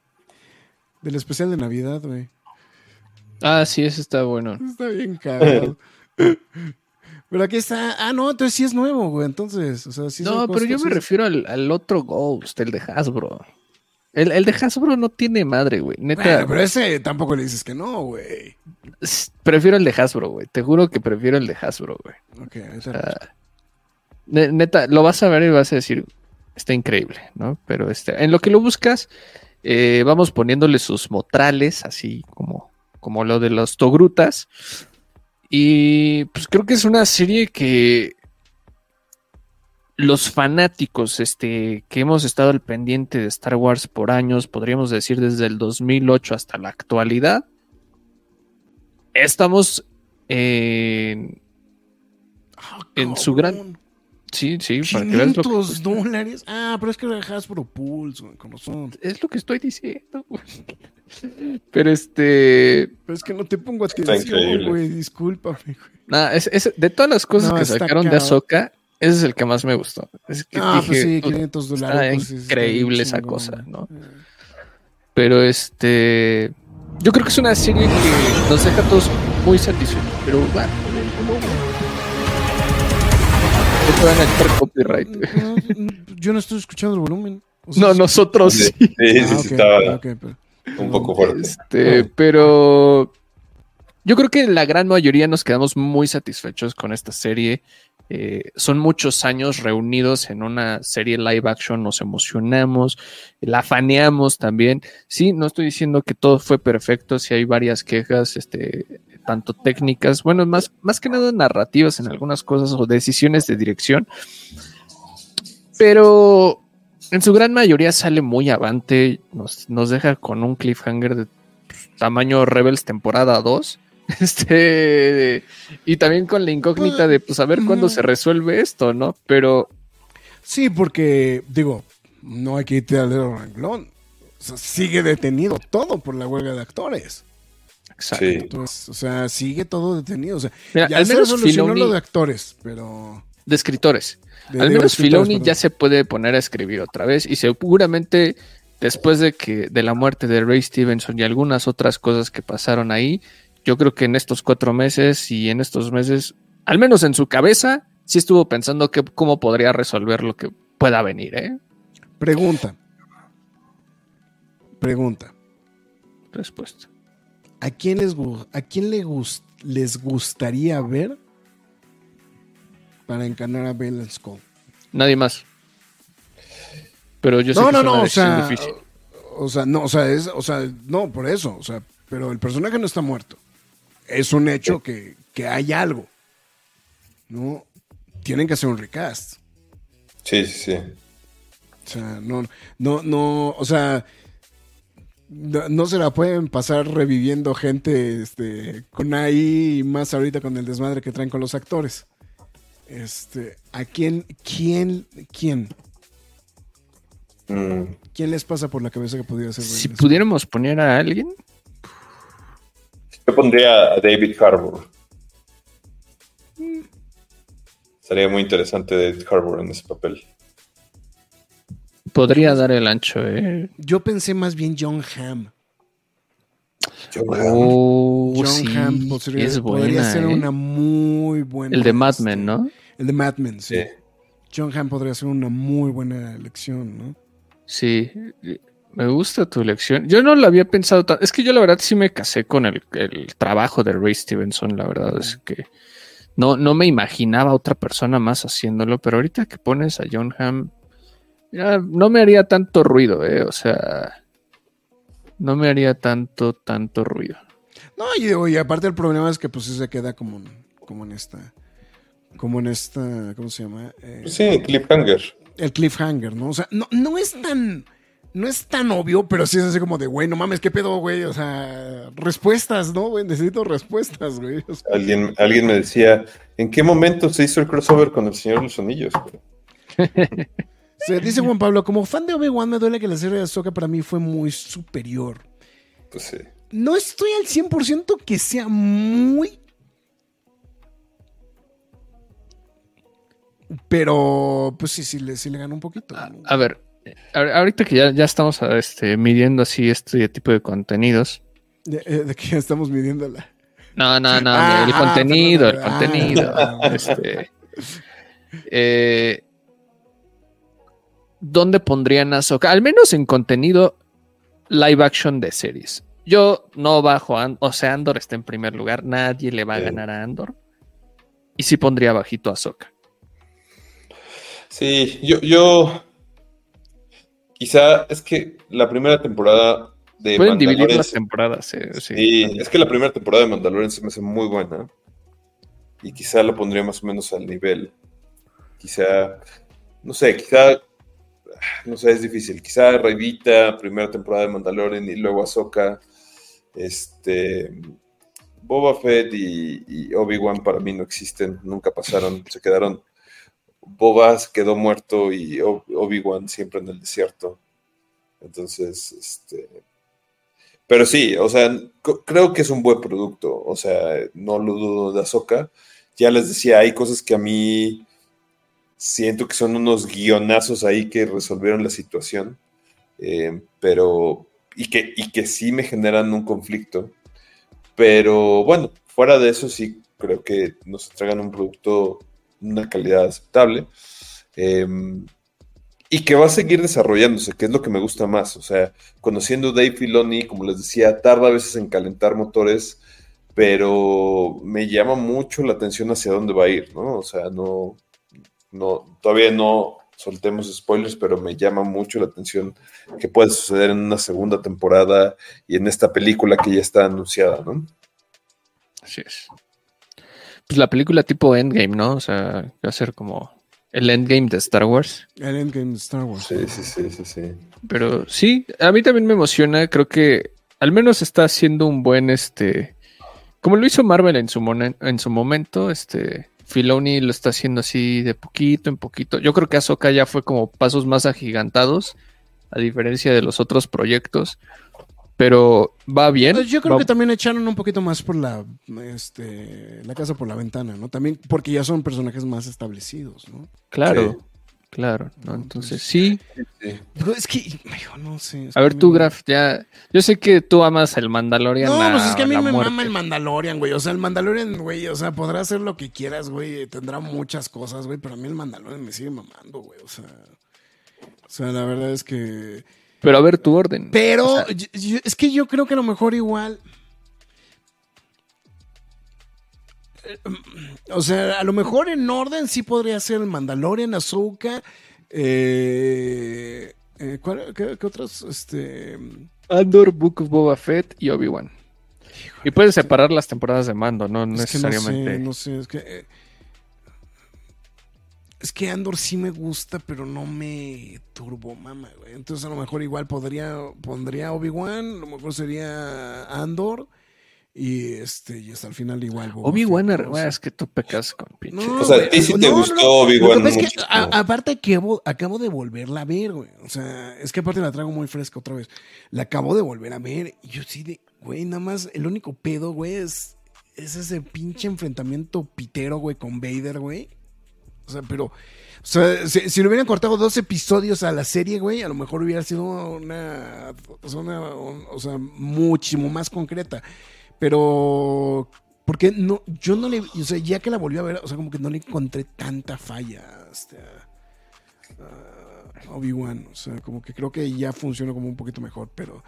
del especial de Navidad, güey. Ah, sí, ese está bueno. Está bien cagado. Pero aquí está. Ah, no, entonces sí es nuevo, güey. Entonces, o sea, sí no, pero yo me refiero al, al, otro Ghost, el de Hasbro. El, el, de Hasbro no tiene madre, güey. Neta. Bueno, pero ese tampoco le dices que no, güey. Prefiero el de Hasbro, güey. Te juro que prefiero el de Hasbro, güey. Ok, o sea, neta, lo vas a ver y vas a decir, está increíble, ¿no? Pero este, en lo que lo buscas, eh, vamos poniéndole sus motrales, así como, como lo de los togrutas. Y pues creo que es una serie que los fanáticos este, que hemos estado al pendiente de Star Wars por años, podríamos decir desde el 2008 hasta la actualidad, estamos en, en su gran... Sí, sí, para que veas lo que... dólares. Ah, pero es que lo dejas por Pulse, como son. Es lo que estoy diciendo, güey. Pero este. Pero es que no te pongo atención, güey. Discúlpame, güey. Nah, es, es, de todas las cosas que sacaron de Azoka, ese es el que más me gustó. Es que ah, pues sí, 500 dólares. Pues, increíble esa cosa, ¿no? Pero este. Yo creo que es una serie que nos deja a todos muy satisfechos. Pero bueno, te van a echar copyright. Yo no estoy escuchando el volumen. no, nosotros sí. Sí, sí, sí, estaba un poco fuerte. Este, pero yo creo que la gran mayoría nos quedamos muy satisfechos con esta serie. Eh, son muchos años reunidos en una serie live action, nos emocionamos, la faneamos también. Sí, no estoy diciendo que todo fue perfecto, si hay varias quejas, este, tanto técnicas, bueno, más, más que nada narrativas en algunas cosas o decisiones de dirección. Pero en su gran mayoría sale muy avante, nos, nos deja con un cliffhanger de tamaño Rebels temporada 2. Este, y también con la incógnita de pues a ver cuándo se resuelve esto, ¿no? Pero. Sí, porque, digo, no hay que irte al renglón. O sea, sigue detenido todo por la huelga de actores. Exacto. o sea, sigue todo detenido. O sea, ya al se menos solucionó lo de actores, pero. De escritores. al menos Filoni ya se puede poner a escribir otra vez y seguramente después de que de la muerte de Ray Stevenson y algunas otras cosas que pasaron ahí, yo creo que en estos cuatro meses y en estos meses, al menos en su cabeza, sí estuvo pensando que cómo podría resolver lo que pueda venir, ¿eh? Pregunta. Pregunta. Respuesta. ¿A quién les, a quién le les gustaría ver para encarnar a Bell Skull? Nadie más. Pero yo sé no, que no, es una no, o sea, difícil. o sea, no, o sea, es, o sea, no, por eso, o sea, pero el personaje no está muerto. Es un hecho que, que hay algo. ¿No? Tienen que hacer un recast. Sí, sí, sí. O sea, no, no, no, o sea, no, no se la pueden pasar reviviendo gente este, con ahí y más ahorita con el desmadre que traen con los actores. Este, ¿a quién, quién, quién? Mm, ¿Quién les pasa por la cabeza que podría ser? Si pudiéramos poner a alguien, Yo pondría a David Harbour. Sería muy interesante David Harbour en ese papel. Podría dar el ancho, ¿eh? Yo pensé más bien John Hamm. John Oh, John sí, Hamm podría, es podría buena, ser ¿eh? una muy buena. El de Mad Men, ¿no? El de Mad Men, sí. Sí. John Hamm podría ser una muy buena elección, ¿no? Sí, me gusta tu elección. Yo no lo había pensado tanto. Es que yo la verdad sí me casé con el, el trabajo de Ray Stevenson. La verdad es que no, no me imaginaba otra persona más haciéndolo, pero ahorita que pones a John Hamm, ya no me haría tanto ruido, ¿eh? O sea, no me haría tanto, tanto ruido. No, y, aparte el problema es que pues se queda como, en- como en esta, como en esta, ¿cómo se llama? Eh, Sí, Cliffhanger. el cliffhanger, ¿no? O sea, no, no es tan, no es tan obvio, pero sí es así como de, güey, no mames, ¿qué pedo, güey? O sea, respuestas, ¿no, güey? Necesito respuestas, güey. O sea, Alguien, alguien me decía, ¿en qué momento se hizo el crossover con el Señor de los Anillos? se dice Juan Pablo, como fan de Obi-Wan me duele que la serie de Ahsoka para mí fue muy superior. Pues sí. No estoy al 100% que sea muy... Pero, pues sí, sí le, sí le ganó un poquito. A, a ver, ahorita que ya, ya estamos este, midiendo así este tipo de contenidos, De, eh, de que ya estamos midiendo la, No, no, no, Ah, el ah, contenido, el contenido. ah. Este, eh, ¿Dónde pondrían a Ahsoka? Al menos en contenido live action de series. Yo no bajo, a o sea, Andor está en primer lugar, nadie le va a Sí. ganar a Andor. Y sí pondría bajito a Ahsoka. Sí, yo, yo quizá es que la primera temporada de Pueden dividir las temporadas. eh, sí. Sí, es que la primera temporada de Mandalorian se me hace muy buena. Y quizá la pondría más o menos al nivel. Quizá, no sé, quizá, no sé, es difícil. Quizá Revita, primera temporada de Mandalorian y luego Ahsoka. Este, Boba Fett y, Obi-Wan para mí no existen, nunca pasaron, se quedaron. Boba quedó muerto y Ob- Obi-Wan siempre en el desierto. Entonces, este, pero sí, o sea, creo que es un buen producto. O sea, no lo dudo de Ahsoka. Ya les decía, hay cosas que a mí siento que son unos guionazos ahí que resolvieron la situación. eh, pero, y que, y que sí me generan un conflicto. Pero bueno, fuera de eso, sí creo que nos entregan un producto una calidad aceptable. em, y que va a seguir desarrollándose, que es lo que me gusta más. O sea, conociendo Dave Filoni, como les decía, tarda a veces en calentar motores, pero me llama mucho la atención hacia dónde va a ir, ¿no? O sea, no, no, todavía no soltemos spoilers, pero me llama mucho la atención que puede suceder en una segunda temporada y en esta película que ya está anunciada, ¿no? Así es. Pues la película tipo Endgame, ¿no? O sea, va a ser como el Endgame de Star Wars. El Endgame de Star Wars. Sí, sí, sí, sí, sí. Pero sí, a mí también me emociona. Creo que al menos está haciendo un buen, este, como lo hizo Marvel en su, en su momento, este, Filoni lo está haciendo así de poquito en poquito. Yo creo que Ahsoka ya fue como pasos más agigantados, a diferencia de los otros proyectos. Pero va bien. Pues yo creo va- que también echaron un poquito más por la, este, la casa por la ventana, ¿no? También porque ya son personajes más establecidos, ¿no? Claro, Sí. Claro. ¿no? Entonces, sí. Pero es que, hijo, no sé. A ver, tú, Graf, ya. Yo sé que tú amas el Mandalorian. No, pues es que a mí la me muerte. mama el Mandalorian, güey. O sea, el Mandalorian, güey, o sea, podrá hacer lo que quieras, güey. Tendrá muchas cosas, güey, pero a mí el Mandalorian me sigue mamando, güey. O sea, o sea, la verdad es que... Pero a ver tu orden. Pero O sea, yo- yo- es que yo creo que a lo mejor igual... O sea, a lo mejor en orden sí podría ser el Mandalorian, Ahsoka, eh, eh, ¿cuál- qué, qué otros? Este, Andor, Book of Boba Fett y Obi-Wan. Y puedes separar las temporadas de mando, no Es que no necesariamente. sé, no sé, es que. eh, es que Andor sí me gusta, pero no me turbo mama, güey. Entonces a lo mejor igual podría, pondría Obi-Wan, a lo mejor sería Andor. Y este, y hasta el final igual. Obi-Wan. O sea, es que tú pecas con pinche. no, O sea, a güey, ti sí te no, gustó no. Obi-Wan que es que, a- aparte acabo, acabo de volverla a ver, güey. O sea, es que aparte la traigo muy fresca otra vez. La acabo de volver a ver. Y yo sí de, güey, nada más, el único pedo, güey, es, es ese pinche enfrentamiento pitero, güey, con Vader, güey. O sea, pero, o sea, si, si le hubieran cortado dos episodios a la serie, güey, a lo mejor hubiera sido una, o sea, una- un- o sea, muchísimo más concreta. Pero, porque no, yo no le, o sea, ya que la volví a ver, o sea, como que no le encontré tanta falla este, a- a Obi-Wan. O sea, como que creo que ya funciona como un poquito mejor, pero.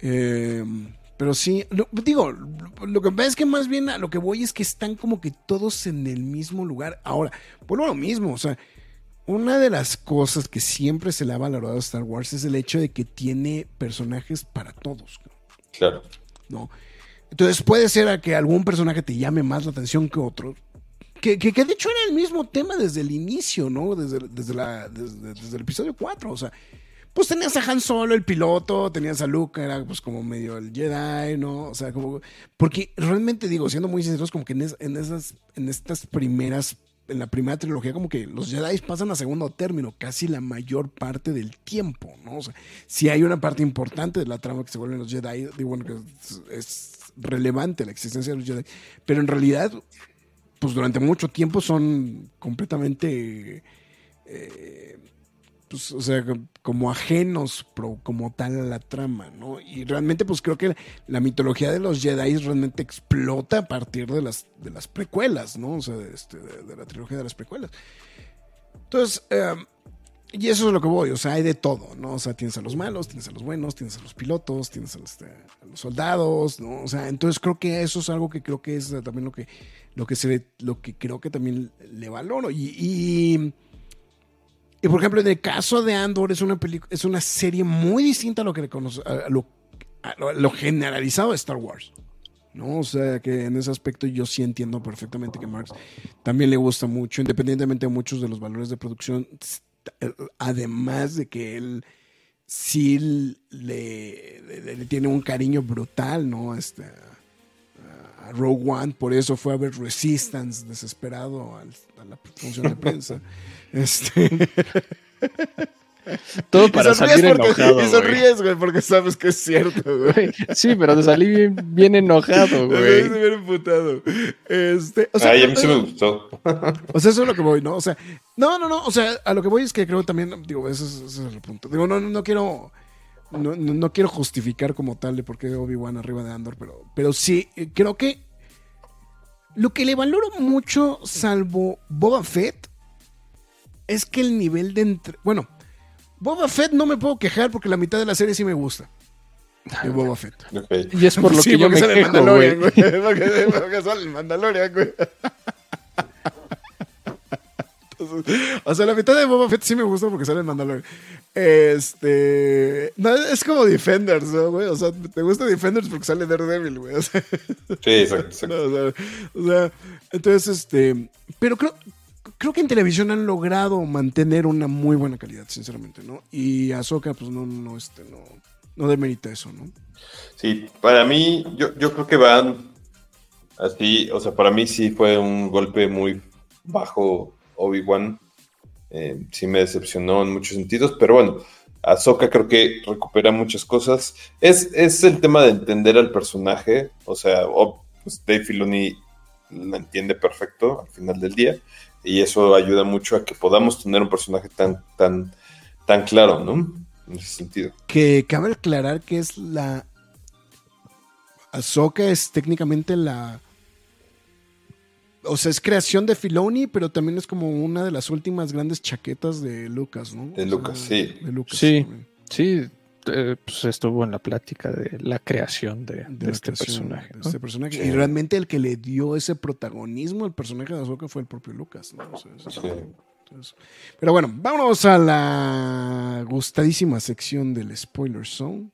eh, pero sí, lo- digo, lo, lo que pasa es que más bien a lo que voy es que están como que todos en el mismo lugar. Ahora, vuelvo a lo mismo, o sea, una de las cosas que siempre se le ha valorado a Star Wars es el hecho de que tiene personajes para todos, Claro. ¿no? Entonces puede ser a que algún personaje te llame más la atención que otro. Que, que, que de hecho era el mismo tema desde el inicio, ¿no? Desde, desde, la, desde, desde el episodio 4. O sea, pues tenías a Han Solo, el piloto, tenías a Luke, era pues como medio el Jedi, ¿no? O sea, como... Porque realmente digo, siendo muy sinceros, como que en, es- en esas, en estas primeras, en la primera trilogía, como que los Jedi pasan a segundo término casi la mayor parte del tiempo, ¿no? O sea, si hay una parte importante de la trama que se vuelven los Jedi, digo, bueno, que es, es relevante la existencia de los Jedi, pero en realidad, pues durante mucho tiempo son completamente... eh, pues, o sea, como ajenos como tal a la trama, ¿no? Y realmente, pues creo que la mitología de los Jedi realmente explota a partir de las, de las precuelas, ¿no? O sea, de, este, de la trilogía de las precuelas. Entonces, eh, y eso es lo que voy, o sea, hay de todo, ¿no? O sea, tienes a los malos, tienes a los buenos, tienes a los pilotos, tienes a, este, los soldados, ¿no? O sea, entonces creo que eso es algo que creo que es también lo que, lo que se lo que creo que también le valoro. Y, y, por ejemplo, en el caso de Andor, es una es una serie muy distinta a lo que a lo, a lo- generalizado de Star Wars. ¿no? O sea, que en ese aspecto yo sí entiendo perfectamente que Marx también le gusta mucho, independientemente de muchos de los valores de producción, eh, además de que él sí le, le- le tiene un cariño brutal, ¿no? Este, a Rogue One, por eso fue a ver Resistance desesperado a la función de prensa. Este, Todo para salir porque- enojado. Y güey. sonríes, güey, porque sabes que es cierto, güey. Sí, pero te salí bien, bien enojado, Güey. bien emputado. Este, o sea, Ay, a mí sí me gustó. O sea, eso es lo que voy, ¿no? O sea, no, no, no. O sea, a lo que voy es que creo también, digo, ese es, ese es el punto. Digo, no, no, no quiero. No, no, no quiero justificar como tal de por qué Obi-Wan arriba de Andor, pero, pero sí, eh, creo que lo que le valoro mucho, salvo Boba Fett, es que el nivel de entre. Bueno, Boba Fett no me puedo quejar porque la mitad de la serie sí me gusta. De Boba Fett. Y es por lo Sí, que yo me sale el quejo, güey. Mandalorian, güey. Porque, porque sale el Mandalorian, güey. Entonces, o sea, la mitad de Boba Fett sí me gusta porque sale el Mandalorian. Este. No, es como Defenders, ¿no, güey? O sea, te gusta Defenders porque sale Daredevil, güey. O sea, Sí, exacto, exacto. no, o, sea, o sea, entonces, este. Pero creo, creo que en televisión han logrado mantener una muy buena calidad, sinceramente, ¿no? Y Ahsoka, pues no, no, este, no, no demerita eso, ¿no? Sí, para mí, yo, yo creo que van así, o sea, para mí sí fue un golpe muy bajo Obi-Wan. Eh, sí me decepcionó en muchos sentidos, pero bueno, Ahsoka creo que recupera muchas cosas. Es, es el tema de entender al personaje, o sea, o- pues Dave Filoni la entiende perfecto al final del día, y eso ayuda mucho a que podamos tener un personaje tan, tan, tan claro, ¿no? En ese sentido. Que cabe aclarar que es la. Ahsoka es técnicamente la. O sea, es creación de Filoni, pero también es como una de las últimas grandes chaquetas de Lucas, ¿no? De O Lucas, sí. De Lucas. Sí. también. Sí, eh, pues estuvo en la plática de la creación de, de De la este creación personaje. este personaje. Sí. Y realmente el que le dio ese protagonismo al personaje de Ahsoka fue el propio Lucas, ¿no? O sea, eso- Sí. entonces- pero bueno, vámonos a la gustadísima sección del Spoiler Zone.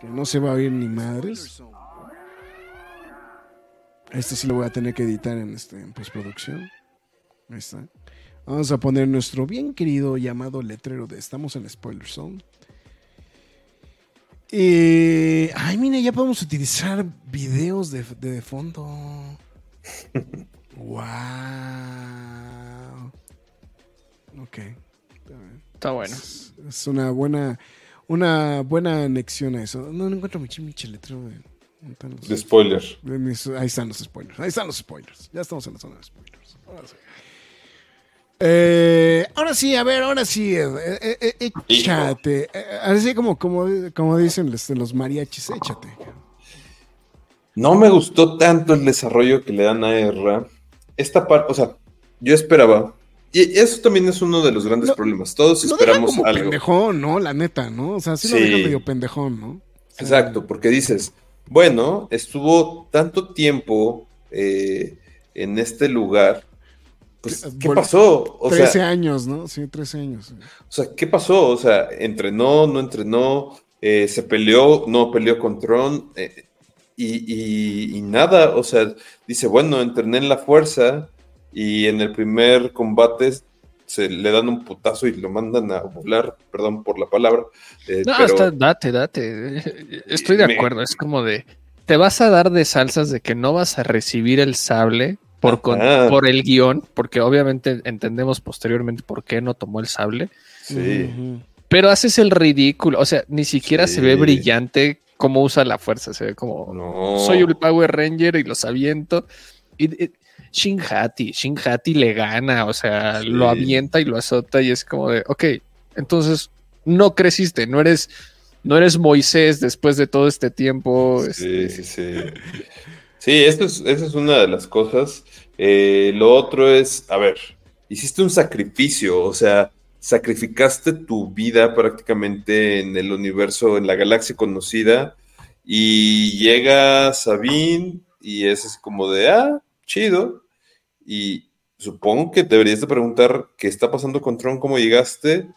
Que no se va a oír ni madres. Este sí lo voy a tener que editar en, este, en postproducción. Ahí está. Vamos a poner nuestro bien querido llamado letrero de Estamos en Spoiler Zone. Y. Ay, mira, ya podemos utilizar videos de, de fondo. wow. Ok. está bueno. Es, es una buena. Una buena anexión a eso. No, no encuentro mi chimiche letrero de. ¿dónde están los- De spoiler. mis- ahí están los spoilers. Ahí están los spoilers. Ya estamos en la zona de spoilers. Ahora sí. Eh, ahora sí, a ver, ahora sí. eh, eh, échate. Eh, ahora sí, como, como, como dicen los, los mariachis, échate. No me gustó tanto el desarrollo que le dan a Erra. Esta parte, o sea, yo esperaba. Y eso también es uno de los grandes Lo- problemas. Todos Lo esperamos como algo. pendejón, ¿no? La neta, ¿no? O sea, sí, lo Sí. dejan medio pendejón, ¿no? O sea, Exacto, porque dices, bueno, estuvo tanto tiempo eh, en este lugar. Pues, ¿qué Bueno, pasó? O 13 sea, años, ¿no? Sí, 13 años. o sea, ¿qué pasó? O sea, entrenó, no entrenó, eh, se peleó, no peleó con Tron, eh, y, y- y nada, o sea, dice, bueno, entrené en la fuerza y en el primer combate se le dan un putazo y lo mandan a volar, perdón por la palabra. eh, No, pero- hasta date, date. Estoy de Me- acuerdo. Es como de. Te vas a dar de salsas de que no vas a recibir el sable por, con- por el guion, porque obviamente entendemos posteriormente por qué no tomó el sable. Sí. Pero haces el ridículo. O sea, ni siquiera Sí. se ve brillante cómo usa la fuerza. Se ve como. No. Soy el Power Ranger y los aviento. Y, y- Shin Hati. Shin Hati le gana, o sea, lo avienta y lo azota y es como de, ok, entonces no creciste, no eres, no eres Moisés después de todo este tiempo. Sí, este, sí, sí. Sí, es, esa es una de las cosas. Eh, lo otro es, a ver, hiciste un sacrificio, o sea, sacrificaste tu vida prácticamente en el universo, en la galaxia conocida, y llega Sabine y es así como de, ah, chido, y supongo que deberías de preguntar qué está pasando con Tron, cómo llegaste,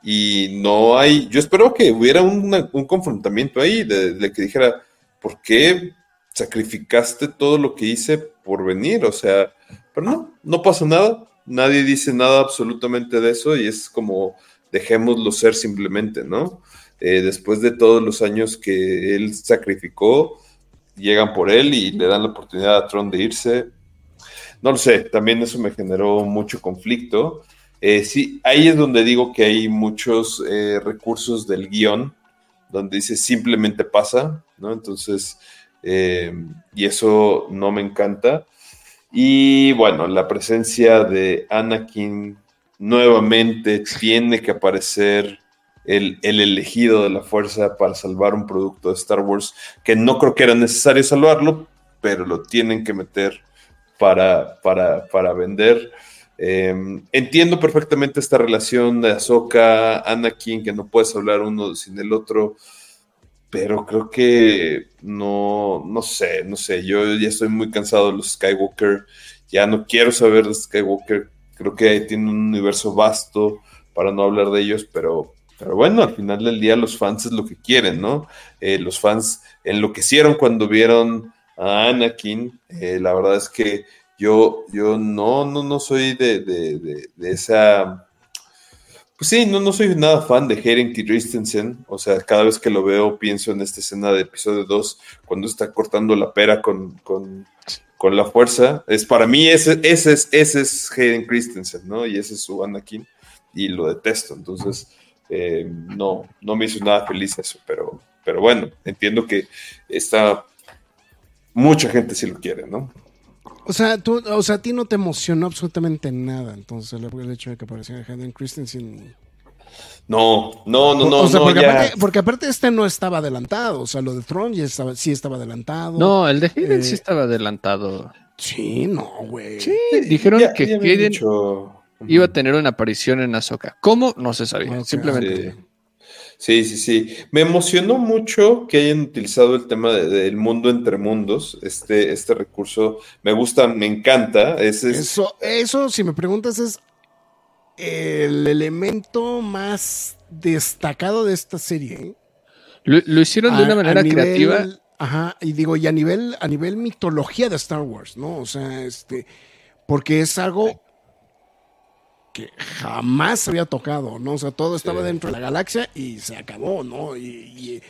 y no hay, yo espero que hubiera un confrontamiento ahí, de, de que dijera, ¿por qué sacrificaste todo lo que hice por venir? O sea, pero no, no pasa nada, nadie dice nada absolutamente de eso y es como dejémoslo ser simplemente, ¿no? Eh, después de todos los años que él sacrificó, llegan por él y le dan la oportunidad a Tron de irse. No lo sé, también eso me generó mucho conflicto. Eh, sí, ahí es donde digo que hay muchos eh, recursos del guion, donde dice simplemente pasa, ¿no? Entonces, eh, y eso no me encanta. Y bueno, la presencia de Anakin nuevamente tiene que aparecer el, el elegido de la fuerza para salvar un producto de Star Wars, que no creo que era necesario salvarlo, pero lo tienen que meter para, para, para vender. Eh, entiendo perfectamente esta relación de Ahsoka, Anakin, que no puedes hablar uno sin el otro, pero creo que no, no sé, no sé, yo ya estoy muy cansado de los Skywalker, ya no quiero saber de Skywalker, creo que tiene un universo vasto para no hablar de ellos, pero, pero bueno, al final del día los fans es lo que quieren, ¿no? Eh, los fans enloquecieron cuando vieron a Anakin, eh, la verdad es que yo, yo no, no, no soy de, de, de esa... Pues sí, no, no soy nada fan de Hayden Christensen. O sea, cada vez que lo veo pienso en esta escena de episodio 2, cuando está cortando la pera con, con, con la fuerza. Es para mí, ese, ese, es, ese es Hayden Christensen, ¿no? Y ese es su Anakin. Y lo detesto. Entonces, eh, no, no me hizo nada feliz eso. Pero, pero bueno, entiendo que está... Mucha gente sí lo quiere, ¿no? O sea, tú, o sea, a ti no te emocionó absolutamente nada, entonces el, el hecho de que apareciera Hayden Christensen. No, no, no, no, o sea, no, porque, ya. aparte, porque aparte este no estaba adelantado, o sea, lo de Tron ya estaba, sí estaba adelantado. No, el de Hayden Eh, sí estaba adelantado. Sí, no, güey. Sí, dijeron Ya- que ya Hayden dicho- iba a tener una aparición en Ahsoka. ¿Cómo? No se sabía. Ok. Simplemente. Sí. Sí, sí, sí. Me emocionó mucho que hayan utilizado el tema de- del mundo entre mundos, este, este recurso. Me gusta, me encanta. Es, Eso, eso, si me preguntas, es el elemento más destacado de esta serie. ¿eh? Lo, lo hicieron de A- una manera nivel- creativa. Ajá, y digo, y a nivel, a nivel mitología de Star Wars, ¿no? O sea, este, porque es algo que jamás había tocado, ¿no? O sea, todo estaba Sí. dentro de la galaxia y se acabó, ¿no? Y, y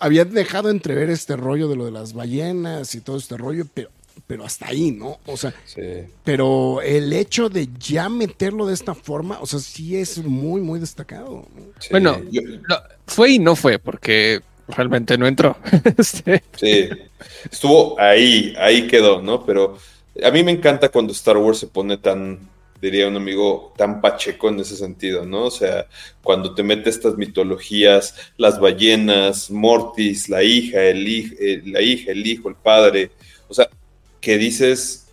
habían dejado entrever este rollo de lo de las ballenas y todo este rollo, pero, pero hasta ahí, ¿no? O sea, sí. pero el hecho de ya meterlo de esta forma, o sea, sí es muy, muy destacado. ¿no? Sí. Bueno, Yo- no, fue y no fue, porque realmente no entró. Este, sí. Estuvo ahí, ahí quedó, ¿no? Pero a mí me encanta cuando Star Wars se pone tan, diría un amigo, tan pacheco en ese sentido, ¿no? O sea, cuando te mete estas mitologías, las ballenas, Mortis, la hija, el hij- eh, la hija, el hijo, el padre, o sea, que dices,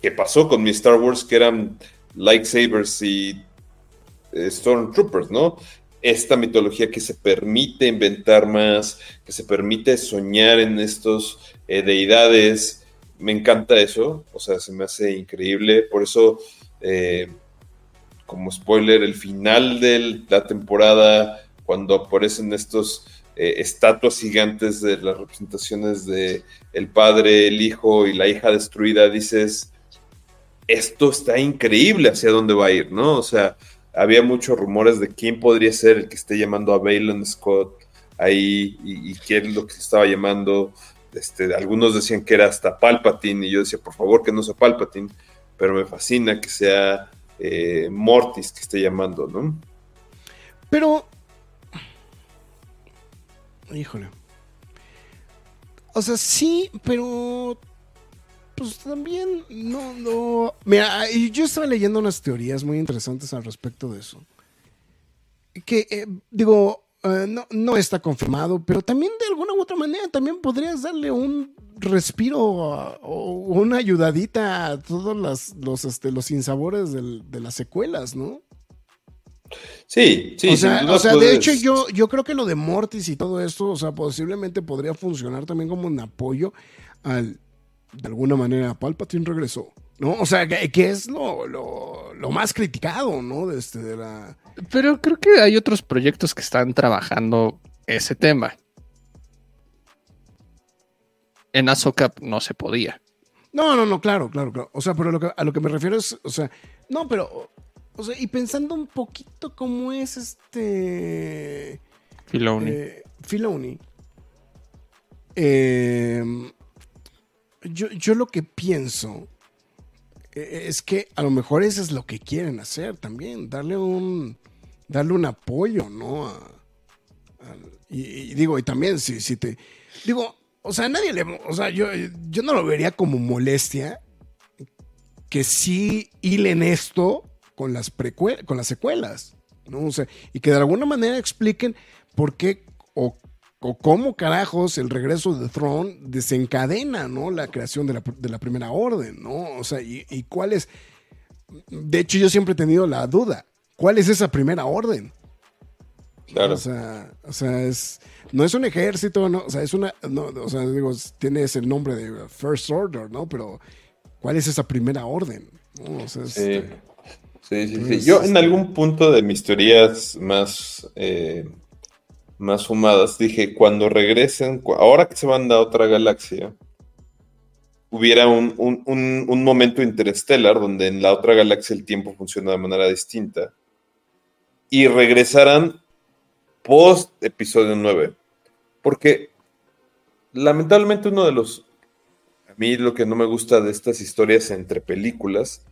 ¿qué pasó con mi Star Wars? Que eran lightsabers y eh, Stormtroopers, ¿no? Esta mitología que se permite inventar más, que se permite soñar en estos eh, deidades. Me encanta eso, o sea, se me hace increíble. Por eso, eh, como spoiler, el final de la temporada, cuando aparecen estos eh, estatuas gigantes de las representaciones de el padre, el hijo y la hija destruida, dices, esto está increíble hacia dónde va a ir, ¿no? O sea, había muchos rumores de quién podría ser el que esté llamando a Balon Scott ahí y, y quién es lo que estaba llamando. Este, algunos decían que era hasta Palpatine y yo decía, por favor que no sea Palpatine, pero me fascina que sea eh, Mortis que esté llamando, ¿no? Pero. Híjole. O sea, sí, pero. pues también no, no. Mira, yo estaba leyendo unas teorías muy interesantes al respecto de eso. Que, eh, digo, eh, no, no está confirmado, pero también de alguna u otra manera también podrías darle un respiro a- o una ayudadita a todos las, los, este, los sinsabores del- de las secuelas, ¿no? Sí, sí, o sin sea, duda o sea, de hecho yo, yo creo que lo de Mortis y todo esto, o sea, posiblemente podría funcionar también como un apoyo al, de alguna manera, Palpatine regresó, ¿no? O sea, que, que es lo, lo, lo más criticado, ¿no? De, este, de la... Pero creo que hay otros proyectos que están trabajando ese tema. En Ahsoka no se podía. No, no, no, claro, claro, claro. O sea, pero lo que- a lo que me refiero es, o sea, no, pero, o sea, y pensando un poquito cómo es este... Filoni. Eh, Filoni. Eh, yo, yo lo que pienso eh, es que a lo mejor eso es lo que quieren hacer también, darle un, darle un apoyo, ¿no? A- y, y digo, y también si, si te... Digo, o sea, nadie le... O sea, yo, yo no lo vería como molestia que sí hilen esto con las, con las secuelas, ¿no? O y que de alguna manera expliquen por qué o, o cómo carajos el regreso de Throne desencadena, ¿no? La creación de la, de la primera orden, ¿no? O sea, y, y cuál es... De hecho, yo siempre he tenido la duda. ¿Cuál es esa primera orden? Claro. O sea, o sea, es, no es un ejército, no, o sea, es una, no, o sea, digo, tiene ese nombre de First Order, ¿no? Pero, ¿cuál es esa primera orden? ¿No? O sea, Sí. este, Sí, sí, sí. Yo en este- algún punto de mis teorías más, eh, más fumadas dije, cuando regresen, ahora que se van a otra galaxia, hubiera un, un- un- un momento interestelar donde en la otra galaxia el tiempo funciona de manera distinta y regresaran post episodio 9. Porque lamentablemente uno de los... A mí lo que no me gusta de estas historias entre películas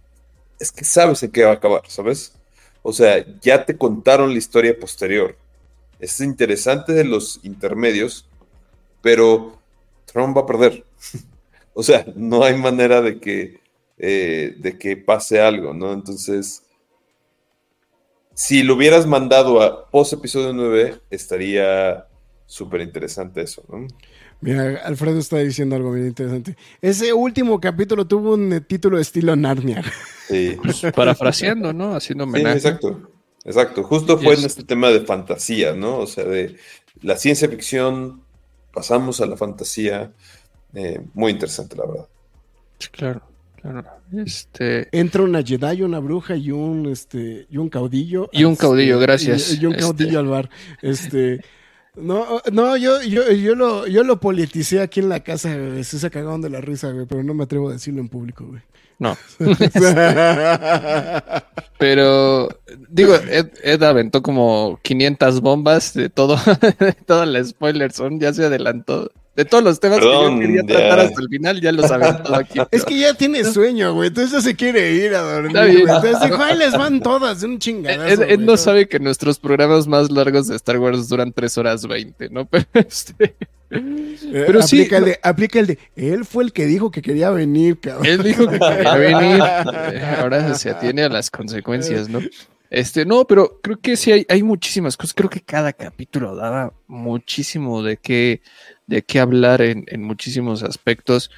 es que sabes en qué va a acabar, ¿sabes? O sea, ya te contaron la historia posterior. Es interesante de los intermedios, pero Trump va a perder. o sea, no hay manera de que, eh, de que pase algo, ¿no? Entonces, si lo hubieras mandado a post episodio 9, estaría súper interesante eso, ¿no? Mira, Alfredo está diciendo algo bien interesante. Ese último capítulo tuvo un eh, título de estilo Narnia. Sí. Parafraseando, ¿no? Haciendo Sí, homenaje. exacto. Exacto. Justo fue en este tema de fantasía, ¿no? O sea, de la ciencia ficción, pasamos a la fantasía. Eh, muy interesante, la verdad. Sí, claro, claro. Este. Entra una Jedi, una bruja y un este y un caudillo. Y un Este, caudillo, gracias. Y, y un Este. caudillo al bar. Este. No, no, yo, yo, yo lo, yo lo politicé aquí en la casa, güey. Sí se cagaron de la risa, güey, pero no me atrevo a decirlo en público, güey. No. Pero, digo, Ed, Ed aventó como 500 bombas de todo, de toda la spoiler son, ya se adelantó. De todos los temas Perdón, que yo quería ya. tratar hasta el final, ya los aventó aquí. Es que ya tiene sueño, güey. Entonces ya se quiere ir a dormir. Entonces dijo, ahí les van todas, de un chingadazo. Güey. no sabe que nuestros programas más largos de Star Wars duran 3 horas 20, ¿no? Pero este. Eh, Pero sí, aplica, el de, aplica el de. Él fue el que dijo que quería venir, cabrón. Él dijo que quería venir. eh, Ahora se atiene a las consecuencias, ¿no? Este, no, pero creo que sí hay, hay muchísimas cosas. Creo que cada capítulo daba muchísimo de qué, de qué hablar en, en muchísimos aspectos.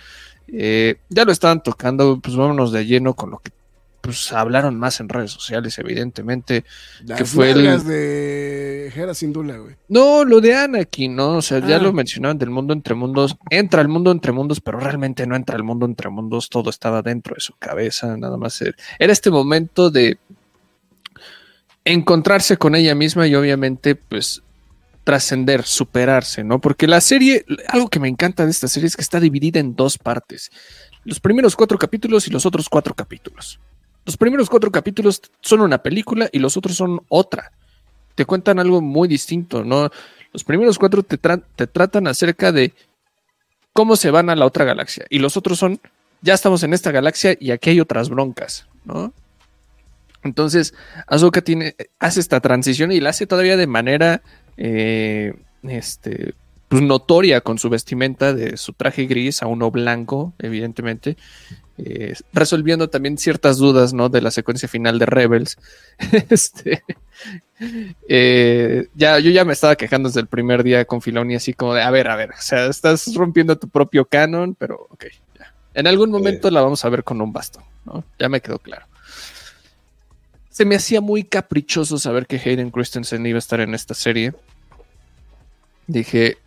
Eh, ya lo estaban tocando, pues vámonos de lleno con lo que pues hablaron más en redes sociales, evidentemente. Las que fue el- de Hera Sindula, güey. No, lo de Anakin, ¿no? O sea, ya Ah. lo mencionaban del mundo entre mundos. Entra al mundo entre mundos, pero realmente no entra al mundo entre mundos. Todo estaba dentro de su cabeza, nada más. Era este momento de encontrarse con ella misma y obviamente, pues, trascender, superarse, ¿no? Porque la serie, algo que me encanta de esta serie es que está dividida en dos partes. Los primeros cuatro capítulos y los otros cuatro capítulos. Los primeros cuatro capítulos son una película y los otros son otra. Te cuentan algo muy distinto, ¿no? Los primeros cuatro te, te tratan acerca de cómo se van a la otra galaxia. Y los otros son, ya estamos en esta galaxia y aquí hay otras broncas, ¿no? Entonces, Ahsoka tiene, hace esta transición y la hace todavía de manera, eh, este, pues, notoria con su vestimenta de su traje gris a uno blanco, evidentemente, eh, resolviendo también ciertas dudas, ¿no? De la secuencia final de Rebels. este, eh, ya, yo ya me estaba quejando desde el primer día con Filoni, así como de, a ver, a ver, o sea, estás rompiendo tu propio canon, pero ok, ya. En algún momento la vamos a ver con un bastón, ¿no? Ya me quedó claro. Se me hacía muy caprichoso saber que Hayden Christensen iba a estar en esta serie. Dije,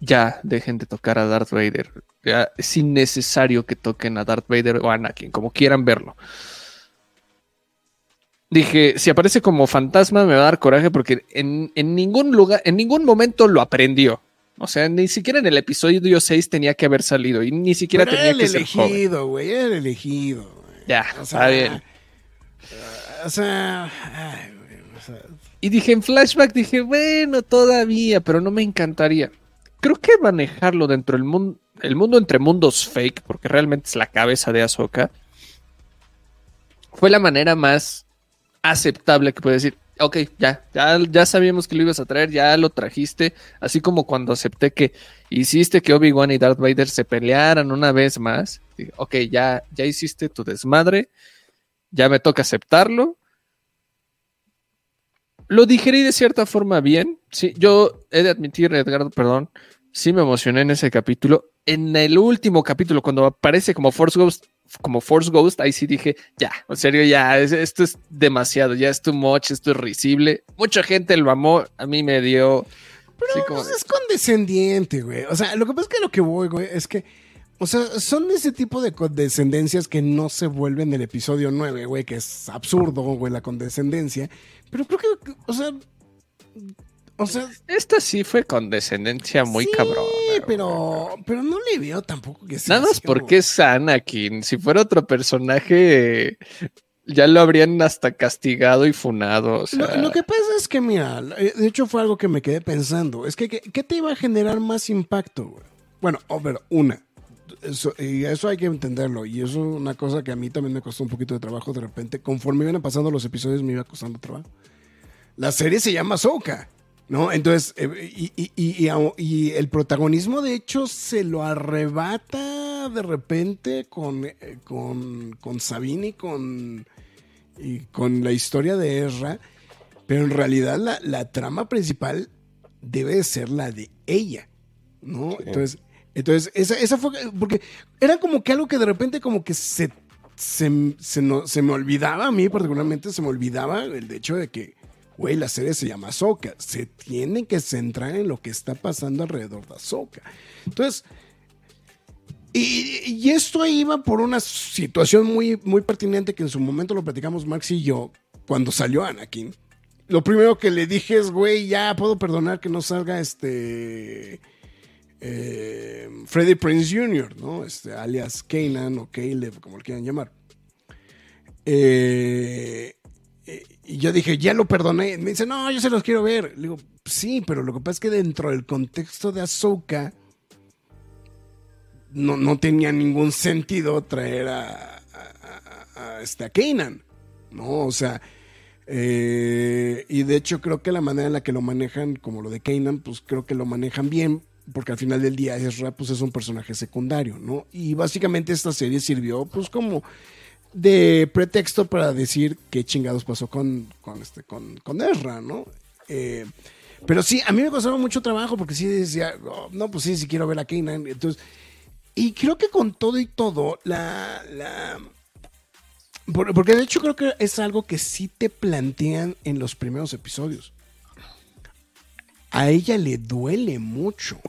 ya dejen de tocar a Darth Vader. Ya es innecesario que toquen a Darth Vader o a Anakin, como quieran verlo. Dije, si aparece como fantasma me va a dar coraje porque en, en ningún lugar, en ningún momento lo aprendió. O sea, ni siquiera en el episodio 6 tenía que haber salido y ni siquiera Pero tenía que el ser joven. elegido, güey, era el elegido. güey. Ya, O está sea, bien. Y dije en flashback, dije, bueno, todavía, pero no me encantaría. Creo que manejarlo dentro del mundo, el mundo entre mundos fake, porque realmente es la cabeza de Ahsoka, fue la manera más aceptable que puede decir, ok, ya, ya, ya sabíamos que lo ibas a traer, ya lo trajiste, así como cuando acepté que hiciste que Obi-Wan y Darth Vader se pelearan una vez más, dije, ok, ya, ya hiciste tu desmadre, ya me toca aceptarlo, lo digerí de cierta forma bien. Sí, yo he de admitir, Edgardo, perdón, sí me emocioné en ese capítulo. En el último capítulo, cuando aparece como Force Ghost, como Force Ghost, ahí sí dije, ya, en serio, ya, es- esto es demasiado, ya es too much, esto es risible. Mucha gente lo amó, a mí me dio. Pero sí, como pues, de- es condescendiente, güey. O sea, lo que pasa es que lo que voy, güey, es que, o sea, son ese tipo de condescendencias que no se vuelven el episodio 9, güey, que es absurdo, güey, la condescendencia. Pero creo que, o sea, o sea, esta sí fue condescendencia muy sí, cabrón. pero, pero no le veo tampoco que sea Nada más así como- porque es Anakin. Si fuera otro personaje, ya lo habrían hasta castigado y funado. O sea, Lo, lo que pasa es que, mira, eh, de hecho fue algo que me quedé pensando. Es que, ¿qué, qué te iba a generar más impacto, güey? Bueno, a ver, una. Eso, y eso hay que entenderlo. Y eso es una cosa que a mí también me costó un poquito de trabajo de repente. Conforme iban pasando los episodios, me iba costando trabajo. La serie se llama Soka, ¿no? Entonces, eh, y, y- el protagonismo, de hecho, se lo arrebata de repente con, eh, con, con Sabine y con, y con la historia de Ezra. Pero en realidad la, la trama principal debe de ser la de ella, ¿no? Entonces, entonces esa, esa fue, porque era como que algo que de repente como que se, se, se, no- se me olvidaba, a mí particularmente se me olvidaba el hecho de que, güey, la serie se llama Ahsoka, se tiene que centrar en lo que está pasando alrededor de Ahsoka. Entonces, y, y esto iba por una situación muy, muy pertinente que en su momento lo platicamos Max y yo cuando salió Anakin. Lo primero que le dije es, güey, ya puedo perdonar que no salga este eh, Freddie Prince Jr., ¿no? Este, alias Kanan o Caleb, como lo quieran llamar. Eh, y yo dije, ya lo perdoné. Me dice, no, yo se los quiero ver. Le digo, sí, pero lo que pasa es que dentro del contexto de Ahsoka no, no tenía ningún sentido traer a, este, Kanan, ¿no? O sea, eh, y de hecho creo que la manera en la que lo manejan, como lo de Kanan, pues creo que lo manejan bien, porque al final del día Ezra pues es un personaje secundario, ¿no? Y básicamente esta serie sirvió pues como de pretexto para decir qué chingados pasó con, con, este, con, con Ezra, ¿no? Eh, pero sí, a mí me costaba mucho trabajo porque sí decía, "Oh, no, pues sí, sí quiero ver a Kanan. Entonces, y creo que con todo y todo, la, la, por- porque de hecho creo que es algo que sí te plantean en los primeros episodios. A ella le duele mucho.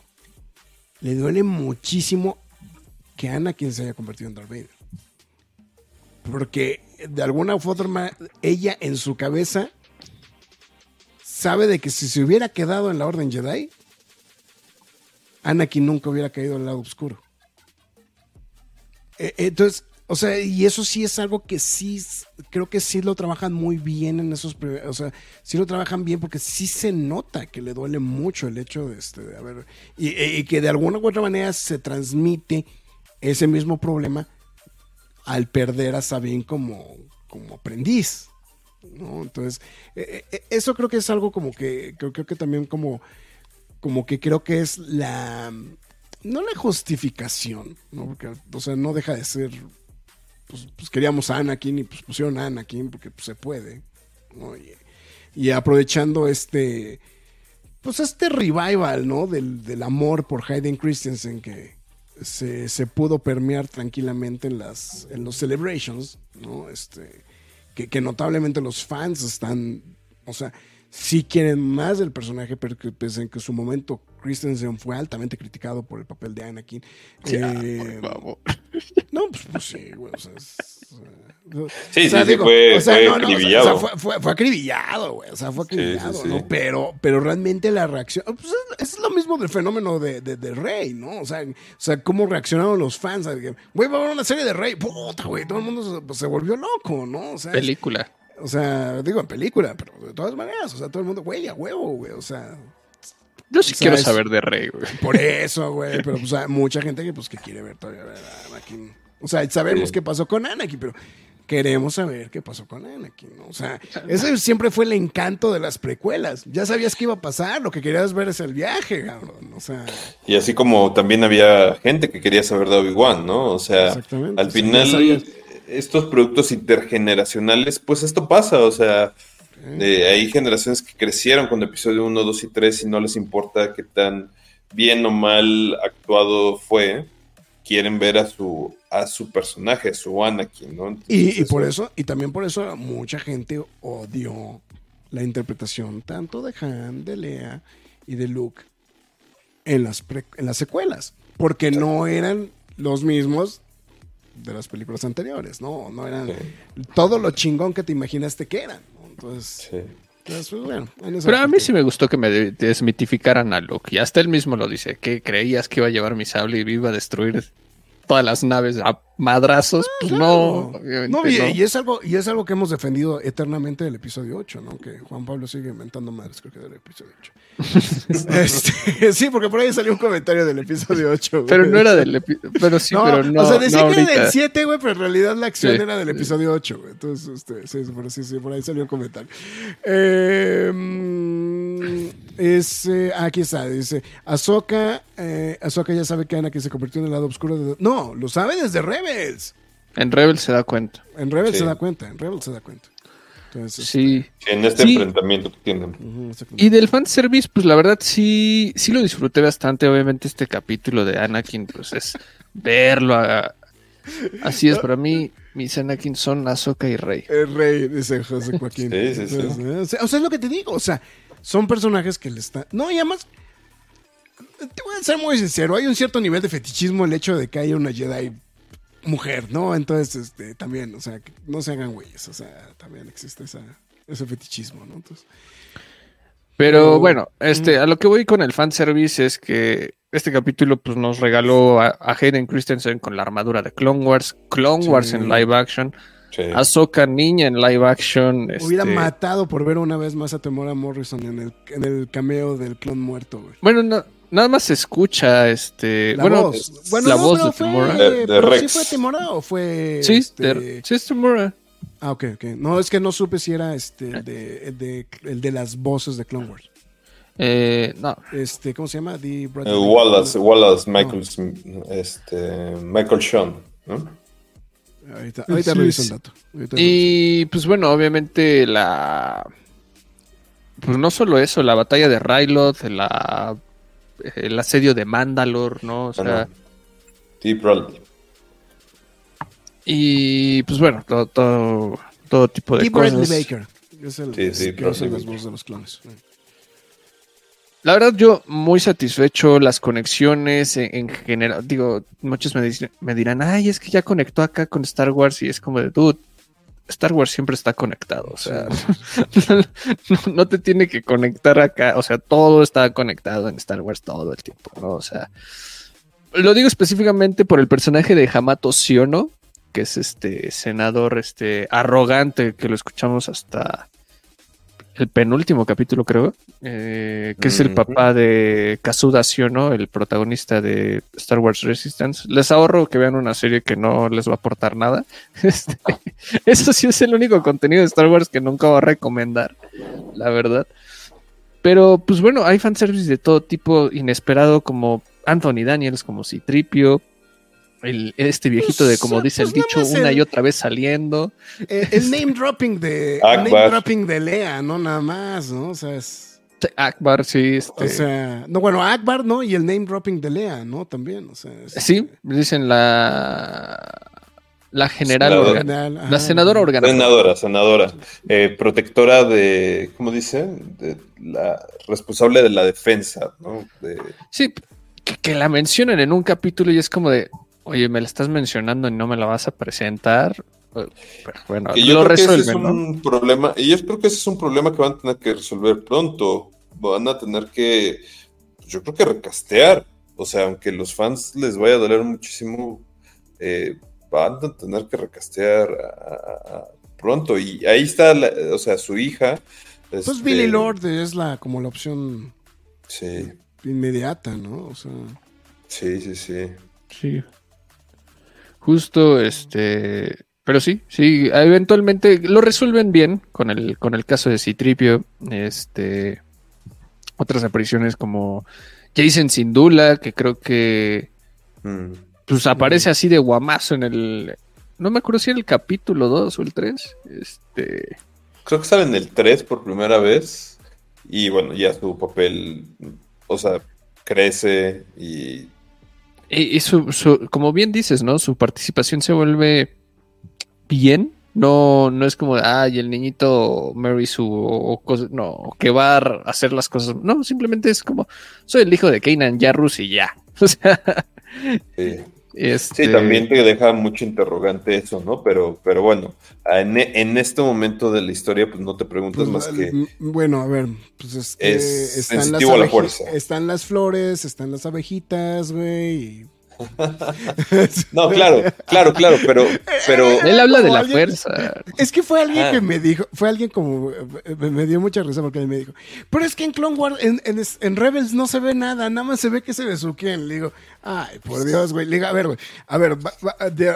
Le duele muchísimo que Anakin se haya convertido en Darth Vader. Porque de alguna forma ella en su cabeza sabe de que si se hubiera quedado en la Orden Jedi, Anakin nunca hubiera caído al lado oscuro. Eh, Entonces, o sea, y eso sí es algo que sí, creo que sí lo trabajan muy bien en esos, o sea, sí lo trabajan bien porque sí se nota que le duele mucho el hecho de, este, de haber, y, y que de alguna u otra manera se transmite ese mismo problema al perder a Sabine como, como aprendiz. ¿no? Entonces, eh, eh, eso creo que es algo como que, creo, creo que también como como que creo que es la, no la justificación, ¿no? Porque, o sea, no deja de ser, pues, pues queríamos a Anakin y pues pusieron a Anakin porque pues, se puede. Y, aprovechando este, pues este revival, ¿no? Del, del amor por Hayden Christensen que se, se pudo permear tranquilamente en las, en los celebrations, ¿no? Este, que, que notablemente los fans están, o sea, sí quieren más del personaje, pero que pese en que su momento Christensen fue altamente criticado por el papel de Anakin. Ya, eh, por favor. no, pues, pues sí, güey. O sea, es- o sea, Sí, o sea, sí, sí, fue- o sea, fue no, no, acribillado. o sea, fue, fue- fue acribillado, güey. O sea, fue Sí, sí, acribillado, sí. ¿no? Pero, pero realmente la reacción. Pues es, es lo mismo del fenómeno de, de, de Rey, ¿no? O sea, o sea, cómo reaccionaron los fans. Güey, va a haber una serie de Rey. Puta, güey. Todo el mundo se, pues, se volvió loco, ¿no? O sea, Película. o sea, digo en película, pero de todas maneras, o sea, todo el mundo, güey, a huevo, güey. O sea, Yo sí quiero saber de Rey, güey. por eso, güey. Pero pues hay mucha gente que pues que quiere ver todavía ver a Anakin. O sea, sabemos Sí. qué pasó con Anakin, pero queremos saber qué pasó con Anakin. ¿no? O sea, ese siempre fue el encanto de las precuelas. Ya sabías qué iba a pasar, lo que querías ver es el viaje, cabrón. O sea, Y así como también había gente que quería saber de Obi-Wan, ¿no? O sea, al final, estos productos intergeneracionales, pues esto pasa, o sea, eh, hay generaciones que crecieron con episodio 1, 2 y 3 y no les importa qué tan bien o mal actuado fue, quieren ver a su, a su personaje, a su Anakin, ¿no? Entonces, y, y por eso, y también por eso mucha gente odió la interpretación tanto de Han, de Lea y de Luke en las, pre- en las secuelas, porque no eran los mismos de las películas anteriores, no, no eran Sí. todo lo chingón que te imaginaste que eran. Pues, bueno, en esa Pero a mí sí me gustó que me de- desmitificaran a Luke. Y hasta él mismo lo dice. Que creías que iba a llevar mi sable y iba a destruir todas las naves a madrazos. Pues no, obviamente No, y, no. y es algo, y es algo que hemos defendido eternamente del episodio 8, ¿no? Que Juan Pablo sigue inventando madres, creo que del episodio 8. Este, sí, porque por ahí salió un comentario del episodio 8. güey. Pero no era del epi- Pero sí, no, pero no. o sea, decía no que era del 7, güey, pero en realidad la acción Sí. era del episodio 8, güey. Entonces, este, sí, sí, por, sí, sí, por ahí salió un comentario. Eh, mm, es, eh, aquí está, dice, Ahsoka, eh, Ahsoka ya sabe que Anakin se convirtió en el lado oscuro de... No, lo sabe desde Rebels. En Rebel se da cuenta. En Rebels Sí. se da cuenta, en Rebels se da cuenta. Entonces, Sí. Sí, en este Sí. enfrentamiento que tienen. exactamente. Y del fanservice, pues la verdad sí, sí lo disfruté bastante. Obviamente este capítulo de Anakin, pues es verlo. a- así es, para mí mis Anakin son Ahsoka y Rey. El rey, dice José Joaquín. Sí, sí, sí. Entonces. O, sea, o sea, es lo que te digo. O sea, son personajes que le están. No, y además. Te voy a ser muy sincero. Hay un cierto nivel de fetichismo el hecho de que haya una Jedi mujer, ¿no? Entonces, este, también, o sea, que no se hagan güeyes. O sea, también existe esa, ese fetichismo, ¿no? Entonces, Pero bueno, este, a lo que voy con el fanservice es que este capítulo pues, nos regaló a, a Hayden Christensen con la armadura de Clone Wars, Clone Sí. Wars en live action, Sí. Ahsoka niña en live action. hubiera este, matado por ver una vez más a Temora Morrison en el, en el cameo del clon muerto, güey. Bueno, no- nada más se escucha este. La bueno, voz. Bueno, la no, voz pero de fue, Temora. De- de pero ¿Sí fue Temora o fue. Sí, este, de- sí es Temora. Ah, ok, ok. No, es que no supe si era este el de, el de, el de las voces de Clone Wars. Eh, no, Este, ¿cómo se llama? The Eh, Wallace, Wallace Michael, este, Michael Sean, ¿no? Ahorita, ahorita Sí, reviso el dato. Ahorita Y pues bueno, obviamente la. Pues no solo eso, la batalla de Rylot, la, el asedio de Mandalor, ¿no? O sea, no. Deep Bradley. y pues bueno, todo, todo, todo tipo de. Y Bradley cosas. Baker. Es el Sí, sí, que hace voces de los clones. La verdad, yo muy satisfecho, las conexiones en, en general. Digo, muchos me, dicen- me dirán, ay, es que ya conectó acá con Star Wars y es como de, dude, Star Wars siempre está conectado. O sea, no, no te tiene que conectar acá. O sea, todo está conectado en Star Wars todo el tiempo, ¿no? O sea, lo digo específicamente por el personaje de Hamato Siono, que es este senador este arrogante que lo escuchamos hasta el penúltimo capítulo, creo, eh, que es el papá de Kazuda Siono, el protagonista de Star Wars Resistance. Les ahorro que vean una serie que no les va a aportar nada. Este, eso sí es el único contenido de Star Wars que nunca voy a recomendar, la verdad. Pero pues bueno, hay fanservice de todo tipo inesperado como Anthony Daniels, como Citripio, el, este viejito de como Pues, dice el pues, dicho, una el- y otra vez saliendo. Eh, el name dropping de name dropping de Lea, no nada más, ¿no? O sea, es, Akbar, sí, este, o sea, no bueno, Akbar, ¿no? Y el name dropping de Lea, ¿no? También, o sea, es- sí, dicen la la general, Senadora. organ- General, ajá. la senadora orgánica. Senadora, senadora. Eh, protectora de, ¿cómo dice? De la responsable de la defensa, ¿no? De- Sí, que, que la mencionen en un capítulo y es como de, oye, me la estás mencionando y no me la vas a presentar. Eh, Pero bueno, que yo lo creo que ese es un problema, y yo creo que ese es un problema que van a tener que resolver pronto. Van a tener que, yo creo que recastear. O sea, aunque los fans les vaya a doler muchísimo, eh, van a tener que recastear a- a- a- pronto. Y ahí está, la- o sea, su hija. Pues este, Billy Lord es la como la opción Sí, inmediata, ¿no? O sea, sí, sí, sí. Sí. Justo, este. Pero sí, sí, eventualmente lo resuelven bien con el, con el caso de Citripio. Este. Otras apariciones como Jason Sindula, que creo que Mm. pues aparece así de guamazo en el. No me acuerdo si era el capítulo 2 o el 3. Este. Creo que sale en el 3 por primera vez. Y bueno, ya su papel, o sea, crece y Y, su- su- como bien dices, ¿no? Su participación se vuelve bien. No, no es como, ay, el niñito Mary Sue o, cosas, no, que va a hacer las cosas. No, simplemente es como, soy el hijo de Kanan Jarrus y ya. O sea. Este, Sí, también te deja mucho interrogante eso, ¿no? Pero, pero bueno, en, en este momento de la historia, pues no te preguntas pues, más que. bueno, a ver, pues es que Es están las sensitivo a la fuerza. están las flores, están las abejitas, güey. No, claro, claro, claro, pero, pero él habla de la alguien- fuerza. Es que fue alguien Ah. que me dijo, fue alguien como, me, me dio mucha risa porque él me dijo, pero es que en Clone Wars, en, en- en Rebels no se ve nada, nada más se ve que se besuqueen. Le digo, ay, por Dios, güey. Le digo, a ver, güey, a ver, va- va- de,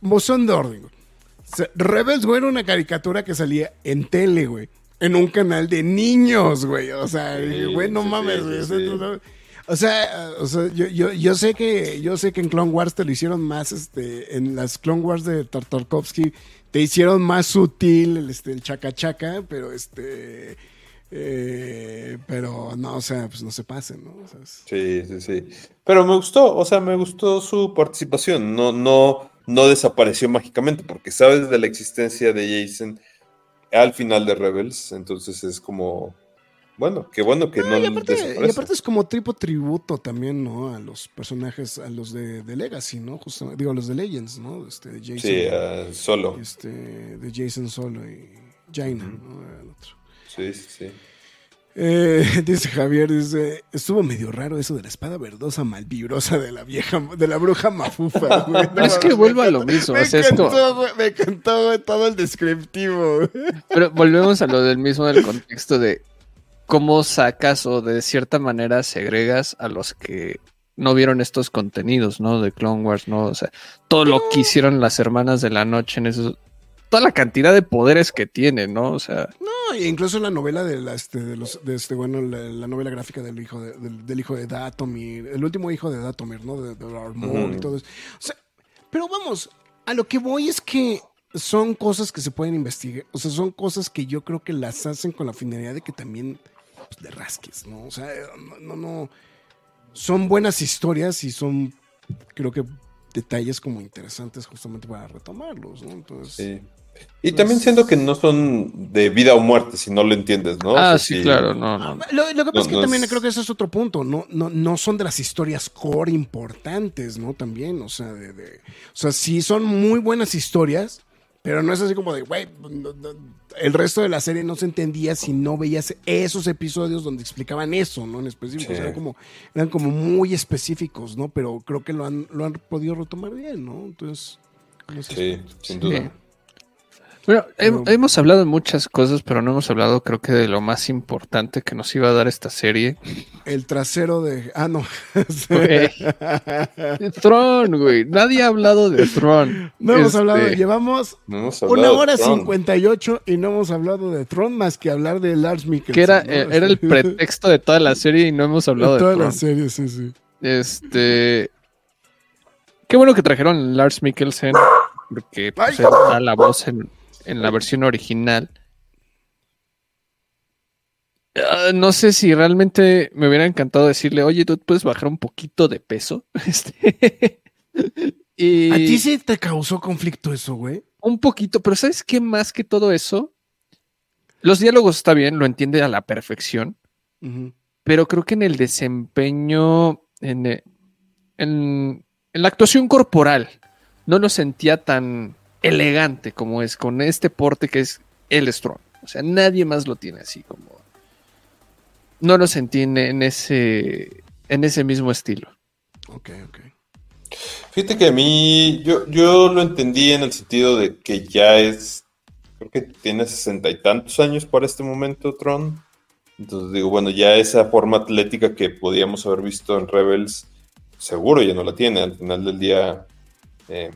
moción de orden, güey. Rebels, güey, era una caricatura que salía en tele, güey. En un canal de niños, güey. O sea, Sí, güey, no sí, mames, sí, güey. O sea, O sea, yo, yo, yo sé que yo sé que en Clone Wars te lo hicieron más, este, en las Clone Wars de Tartakovsky te hicieron más sutil el, este, el chaca chaca, pero este, eh, pero no, o sea, pues no se pasen, ¿no? Sí, sí, sí. Pero me gustó, o sea, me gustó su participación. No, no, no desapareció mágicamente, porque sabes de la existencia de Jason al final de Rebels. Entonces es como, bueno, qué bueno que no, y, aparte, y aparte es como tipo tributo también, ¿no? A los personajes, a los de, de Legacy, ¿no? Justo, digo, a los de Legends, ¿no? Este, de Jason, Sí, ah, solo. este, de Jason Solo y Jaina, ¿no? Era el otro. Sí, sí, sí. Eh, dice Javier, dice, estuvo medio raro eso de la espada verdosa malvibrosa de la vieja, de la bruja mafufa, güey. Es No, que vuelvo a lo mismo, Me o sea, es como- me encantó, todo el descriptivo. Pero volvemos a lo del mismo del contexto de cómo sacas o de cierta manera segregas a los que no vieron estos contenidos, ¿no? De Clone Wars, ¿no? O sea, todo lo que hicieron las hermanas de la noche en esos... Toda la cantidad de poderes que tienen, ¿no? O sea, No, e incluso la novela de, la, este, de los, de este, bueno, la, la novela gráfica del hijo de, del, del hijo de Datomir, el último hijo de Datomir, ¿no? De, de Darth Maul y todo eso. O sea, pero vamos, a lo que voy es que son cosas que se pueden investigar, o sea, son cosas que yo creo que las hacen con la finalidad de que también pues, le rasques, ¿no? O sea, no, no, no. Son buenas historias y son, creo que, detalles como interesantes justamente para retomarlos, ¿no? Entonces, Sí. Y también siento que no son de vida o muerte, si no lo entiendes, ¿no? O ah, sea, sí, claro, no, no. Ah, Lo, lo que pasa No, es que no también es- creo que ese es otro punto. No, no, no son de las historias core importantes, ¿no? También, o sea, de, de- o sea, sí son muy buenas historias, pero no es así como de, güey, no- no- el resto de la serie no se entendía si no veías esos episodios donde explicaban eso, ¿no? En específico, o sea, Sí. eran como, eran como muy específicos, ¿no? Pero creo que lo han, lo han podido retomar bien, ¿no? Entonces, no sé. Sí, sin duda. Sí. Bueno, he- hemos hablado de muchas cosas, pero no hemos hablado, creo que de lo más importante que nos iba a dar esta serie. El trasero de. Ah, no. Güey. Throne, güey. Nadie ha hablado de Throne. No hemos Este, hablado. Llevamos No hemos una hablado de hora Tron. 58 y no hemos hablado de Tron más que hablar de Lars Mikkelsen. Que era, ¿no? eh, era el pretexto de toda la serie y no hemos hablado de Toda Throne. la serie, sí, sí. Este. Qué bueno que trajeron Lars Mikkelsen, porque pues, él da la voz en, en la versión original. Ah, no sé si realmente me hubiera encantado decirle, oye, tú puedes bajar un poquito de peso. Este, y ¿A ti sí te causó conflicto eso, güey? un poquito, pero ¿sabes qué más que todo eso? Los diálogos está bien, lo entiende a la perfección pero creo que en el desempeño, en, eh, en, en la actuación corporal, no lo sentía tan elegante como es con este porte que es el Strong. O sea, nadie más lo tiene así como. No lo sentí en, ese, en ese mismo estilo. Ok, ok. Fíjate que a mí, yo, yo lo entendí en el sentido de que ya es, creo que tiene sesenta y tantos años para este momento, Tron. Entonces digo, bueno, ya esa forma atlética que podíamos haber visto en Rebels, seguro ya no la tiene. Al final del día, eh,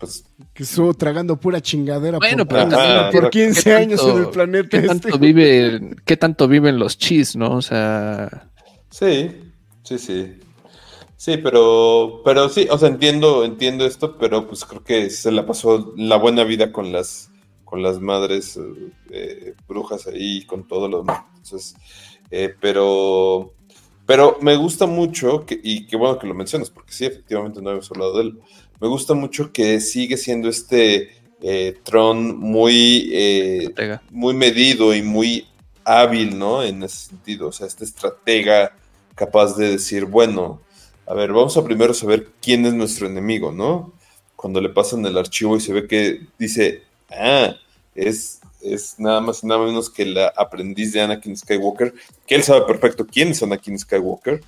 pues Que estuvo tragando pura chingadera Bueno, por, pero por ¿qué 15 tanto- años en el planeta ¿Qué este. tanto, vive, ¿Qué tanto viven los chis, no? O sea, sí, sí, sí. Sí, pero, pero sí, o sea, entiendo, entiendo esto, pero pues creo que se la pasó la buena vida con las, con las madres eh, brujas ahí, con todo lo demás. Entonces, eh, pero, pero me gusta mucho, que, y qué bueno que lo mencionas, porque sí, efectivamente no habíamos hablado de él. Me gusta mucho que sigue siendo este eh, Tron muy, eh, muy medido y muy hábil, ¿no? En ese sentido, o sea, este estratega capaz de decir, bueno, a ver, vamos a primero saber quién es nuestro enemigo, ¿no? Cuando le pasan el archivo y se ve que dice, ah, es, es nada más y nada menos que la aprendiz de Anakin Skywalker, que él sabe perfecto quién es Anakin Skywalker.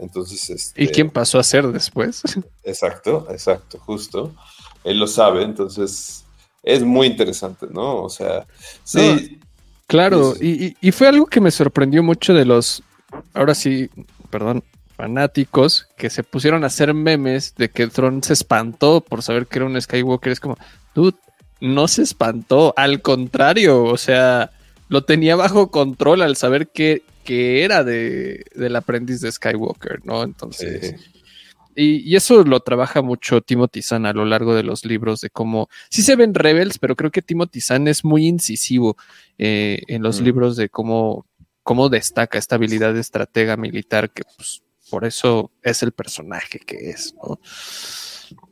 Entonces, este, ¿Y quién pasó a ser después? Exacto, exacto, justo. Él lo sabe, entonces es muy interesante, ¿no? O sea, sí, Claro, y- y fue algo que me sorprendió mucho de los, ahora sí, perdón, fanáticos que se pusieron a hacer memes de que Tron se espantó por saber que era un Skywalker. Es como, dude, no se espantó, al contrario, o sea, lo tenía bajo control al saber que, que era de, del aprendiz de Skywalker, ¿no? Entonces, sí. y, y eso lo trabaja mucho Timothy Zahn a lo largo de los libros, de cómo sí se ven Rebels, pero creo que Timothy Zahn es muy incisivo eh, en los Mm. libros de cómo, cómo destaca esta habilidad de estratega militar, que pues, por eso es el personaje que es, ¿no?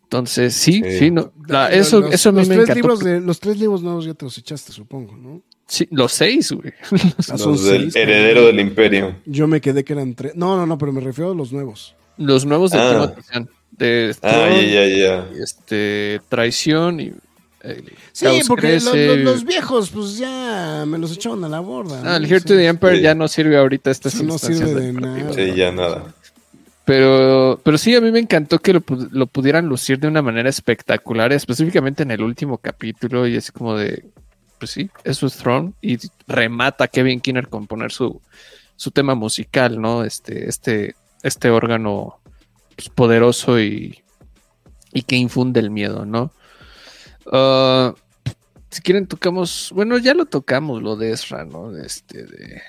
Entonces, sí, sí, Sí. no, la- eso, los, eso a mí los me tres encantó. libros de Los tres libros nuevos ya te los echaste, supongo, ¿no? Sí, los seis, güey. Ah, son Los del seis, heredero del imperio. Yo me quedé que eran tres. No, no, no, pero me refiero a los nuevos. Los nuevos de Ah. Timothy Zahn. De Ah, ya, ya, ya. este, traición y eh, Sí, porque los, crece. los- los viejos, pues ya me los echaron a la borda. Ah, el. Here Sí. to the Empire sí. ya no sirve ahorita estas Eso no sirve de nada. Sí, ya nada. Pero, pero sí, a mí me encantó que lo, lo pudieran lucir de una manera espectacular, específicamente en el último capítulo, y es como de, pues sí, eso es Throne, y remata Kevin Kinner con poner su, su tema musical, ¿no? Este, este, este órgano pues, poderoso y, y que infunde el miedo, ¿no? Ah, si quieren tocamos, bueno, ya lo tocamos, lo de Ezra, ¿no? Este, de...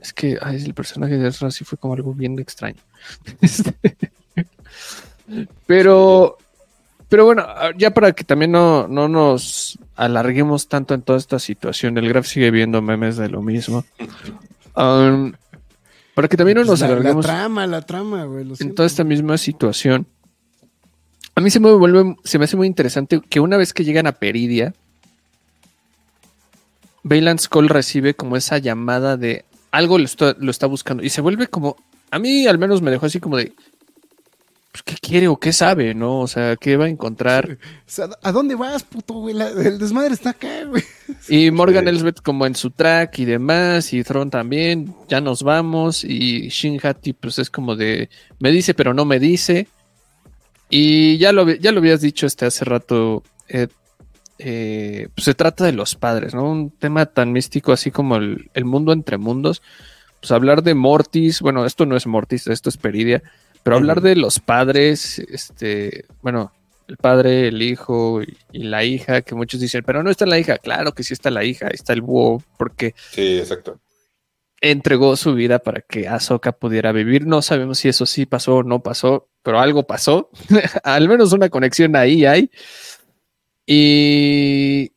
Es que ay, el personaje de Ezra sí fue como algo bien extraño. Este, pero, pero bueno, ya para que también no, no nos alarguemos tanto en toda esta situación, el Graf sigue viendo memes de lo mismo. Um, para que también no nos Pues la, la alarguemos trama, la trama, güey. en toda esta misma situación. A mí se me vuelve, se me hace muy interesante que una vez que llegan a Peridia, Bayland Skull recibe como esa llamada de algo lo está, lo está buscando y se vuelve como, a mí al menos me dejó así como de, pues, ¿qué quiere o qué sabe, no? O sea, ¿qué va a encontrar? O sea, ¿A dónde vas, puto, güey? La- el desmadre está acá, güey. Y Morgan. Elsbeth como en su track y demás, y Throne también, ya nos vamos, y Shin Hati pues es como de, me dice pero no me dice, y ya lo, ya lo habías dicho este hace rato, Ed, eh, pues se trata de los padres, ¿no? Un tema tan místico así como el, el mundo entre mundos. Pues hablar de Mortis, bueno, esto no es Mortis, esto es Peridia, pero hablar de los padres, este, bueno, el padre, el hijo y, y la hija, que muchos dicen, pero no está la hija, claro que sí está la hija, está el búho, porque Sí, exacto. entregó su vida para que Ahsoka pudiera vivir. No sabemos si eso sí pasó o no pasó, pero algo pasó. Al menos una conexión ahí hay. Y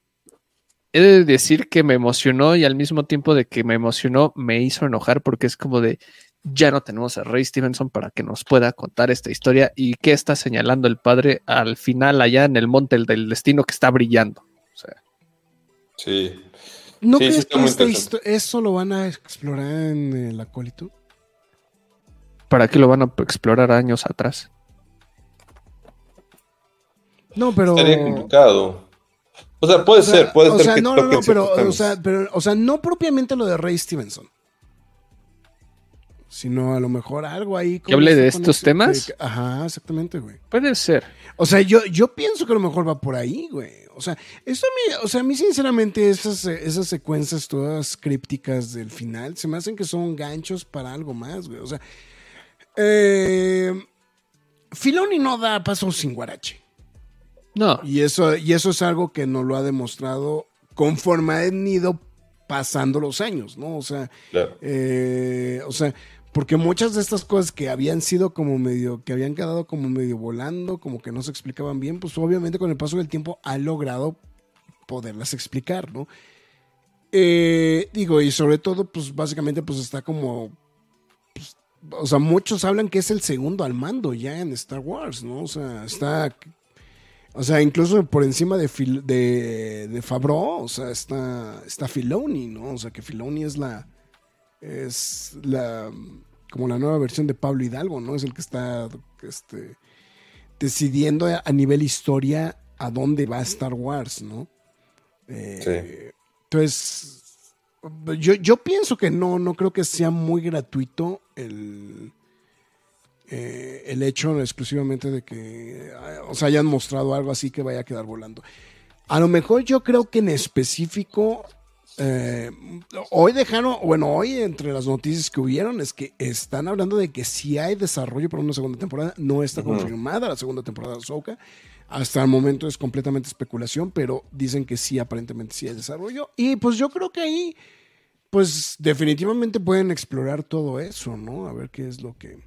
he de decir que me emocionó y al mismo tiempo de que me emocionó, me hizo enojar porque es como de ya no tenemos a Ray Stevenson para que nos pueda contar esta historia y qué está señalando el padre al final allá en el monte del destino que está brillando. O sea, Sí. ¿No Sí, crees que histo- eso lo van a explorar en el acólito? ¿para qué lo van a explorar años atrás? No, pero. Estaría complicado. O sea, puede o sea, ser, puede o ser sea, que no, no, no, pero, o sea, pero, o sea, no propiamente lo de Ray Stevenson. Sino a lo mejor algo ahí. ¿Que hable de estos temas? ajá, exactamente, güey. Puede ser. O sea, yo, yo pienso que a lo mejor va por ahí, güey. O sea, eso a mí, o sea, a mí sinceramente esas, esas secuencias todas crípticas del final se me hacen que son ganchos para algo más, güey. O sea, eh, Filoni no da paso sin guarache. No, Y eso, y eso es algo que nos lo ha demostrado conforme han ido pasando los años, ¿no? O sea, Claro. eh, o sea, porque muchas de estas cosas que habían sido como medio, que habían quedado como medio volando, como que no se explicaban bien, pues obviamente con el paso del tiempo ha logrado poderlas explicar, ¿no? Eh, digo, y sobre todo, pues básicamente, pues está como, pues, o sea, muchos hablan que es el segundo al mando ya en Star Wars, ¿no? O sea, está, o sea, incluso por encima de, Fil- de, de Favreau, o sea, está, está Filoni, ¿no? O sea, que Filoni es la, es la, como la nueva versión de Pablo Hidalgo, ¿no? Es el que está, este, decidiendo a, nivel historia a dónde va Star Wars, ¿no? Eh, Entonces, yo, yo pienso que no, no creo que sea muy gratuito el, eh, el hecho exclusivamente de que eh, o sea, hayan mostrado algo así que vaya a quedar volando. A lo mejor yo creo que en específico, eh, hoy dejaron, bueno, hoy entre las noticias que hubieron es que están hablando de que si hay desarrollo para una segunda temporada, no está confirmada la segunda temporada de Ahsoka. Hasta el momento es completamente especulación, pero dicen que sí, aparentemente sí hay desarrollo. Y pues yo creo que ahí, pues definitivamente pueden explorar todo eso, ¿no? A ver qué es lo que,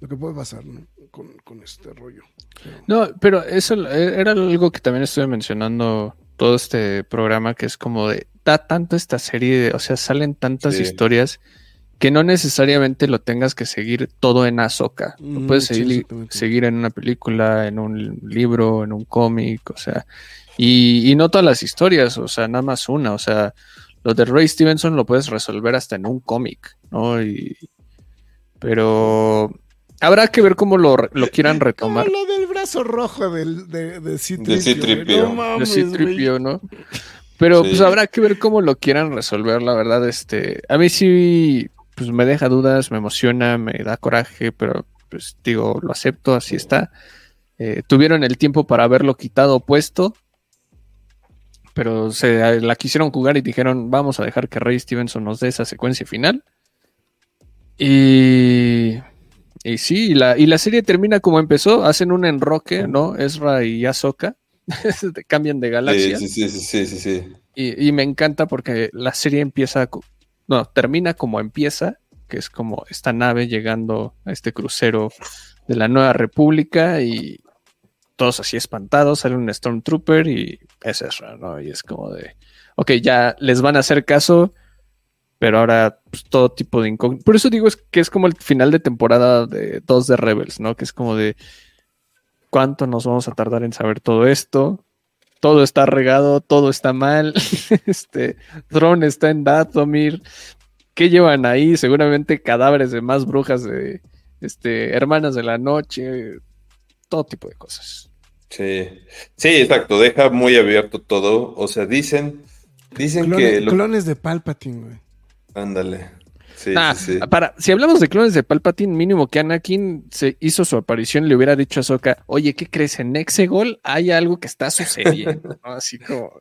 lo que puede pasar, ¿no? Con, con este rollo. Pero- no, pero eso era algo que también estuve mencionando todo este programa, que es como de, da tanto esta serie, de- o sea, salen tantas Sí. historias que no necesariamente lo tengas que seguir todo en Azoka. Lo Mm, puedes sí, seguir, exactamente. seguir en una película, en un libro, en un cómic, o sea, y, y no todas las historias, o sea, nada más una, o sea, lo de Ray Stevenson lo puedes resolver hasta en un cómic, ¿no? Y, pero habrá que ver cómo lo, lo quieran retomar. Como lo del brazo rojo del, de, de C-3PO, De C-3PO. güey. No de mames, C-3PO, ¿no? Pero Sí. pues habrá que ver cómo lo quieran resolver, la verdad, este, a mí sí, pues me deja dudas, me emociona, me da coraje, pero pues digo, lo acepto, así está. Eh, tuvieron el tiempo para haberlo quitado o puesto, pero se la quisieron jugar y dijeron, vamos a dejar que Ray Stevenson nos dé esa secuencia final. Y, y sí, y la, y la serie termina como empezó, hacen un enroque, ¿no? Ezra y Ahsoka cambian de galaxia. Sí, sí, sí, sí, sí. Y, me encanta porque la serie empieza, no, termina como empieza, que es como esta nave llegando a este crucero de la Nueva República y todos así espantados, sale un Stormtrooper y es Ezra, ¿no? Y es como de, ok, ya les van a hacer caso, pero ahora pues, todo tipo de incógnito. Por eso digo es que es como el final de temporada de 2 de Rebels, ¿no? Que es como de, ¿cuánto nos vamos a tardar en saber todo esto? todo está regado, todo está mal. este, Throne está en Dathomir. ¿Qué llevan ahí? Seguramente cadáveres de más brujas de este, hermanas de la noche. Todo tipo de cosas. Sí, sí, exacto, deja muy abierto todo. O sea, dicen, dicen Clones, que lo... clones de Palpatine, güey. Ándale. Sí, Ah, sí, sí. Para, si hablamos de clones de Palpatine, mínimo que Anakin se hizo su aparición y le hubiera dicho a Ahsoka, oye, ¿qué crees? En Exegol hay algo que está sucediendo, ¿no? Así como...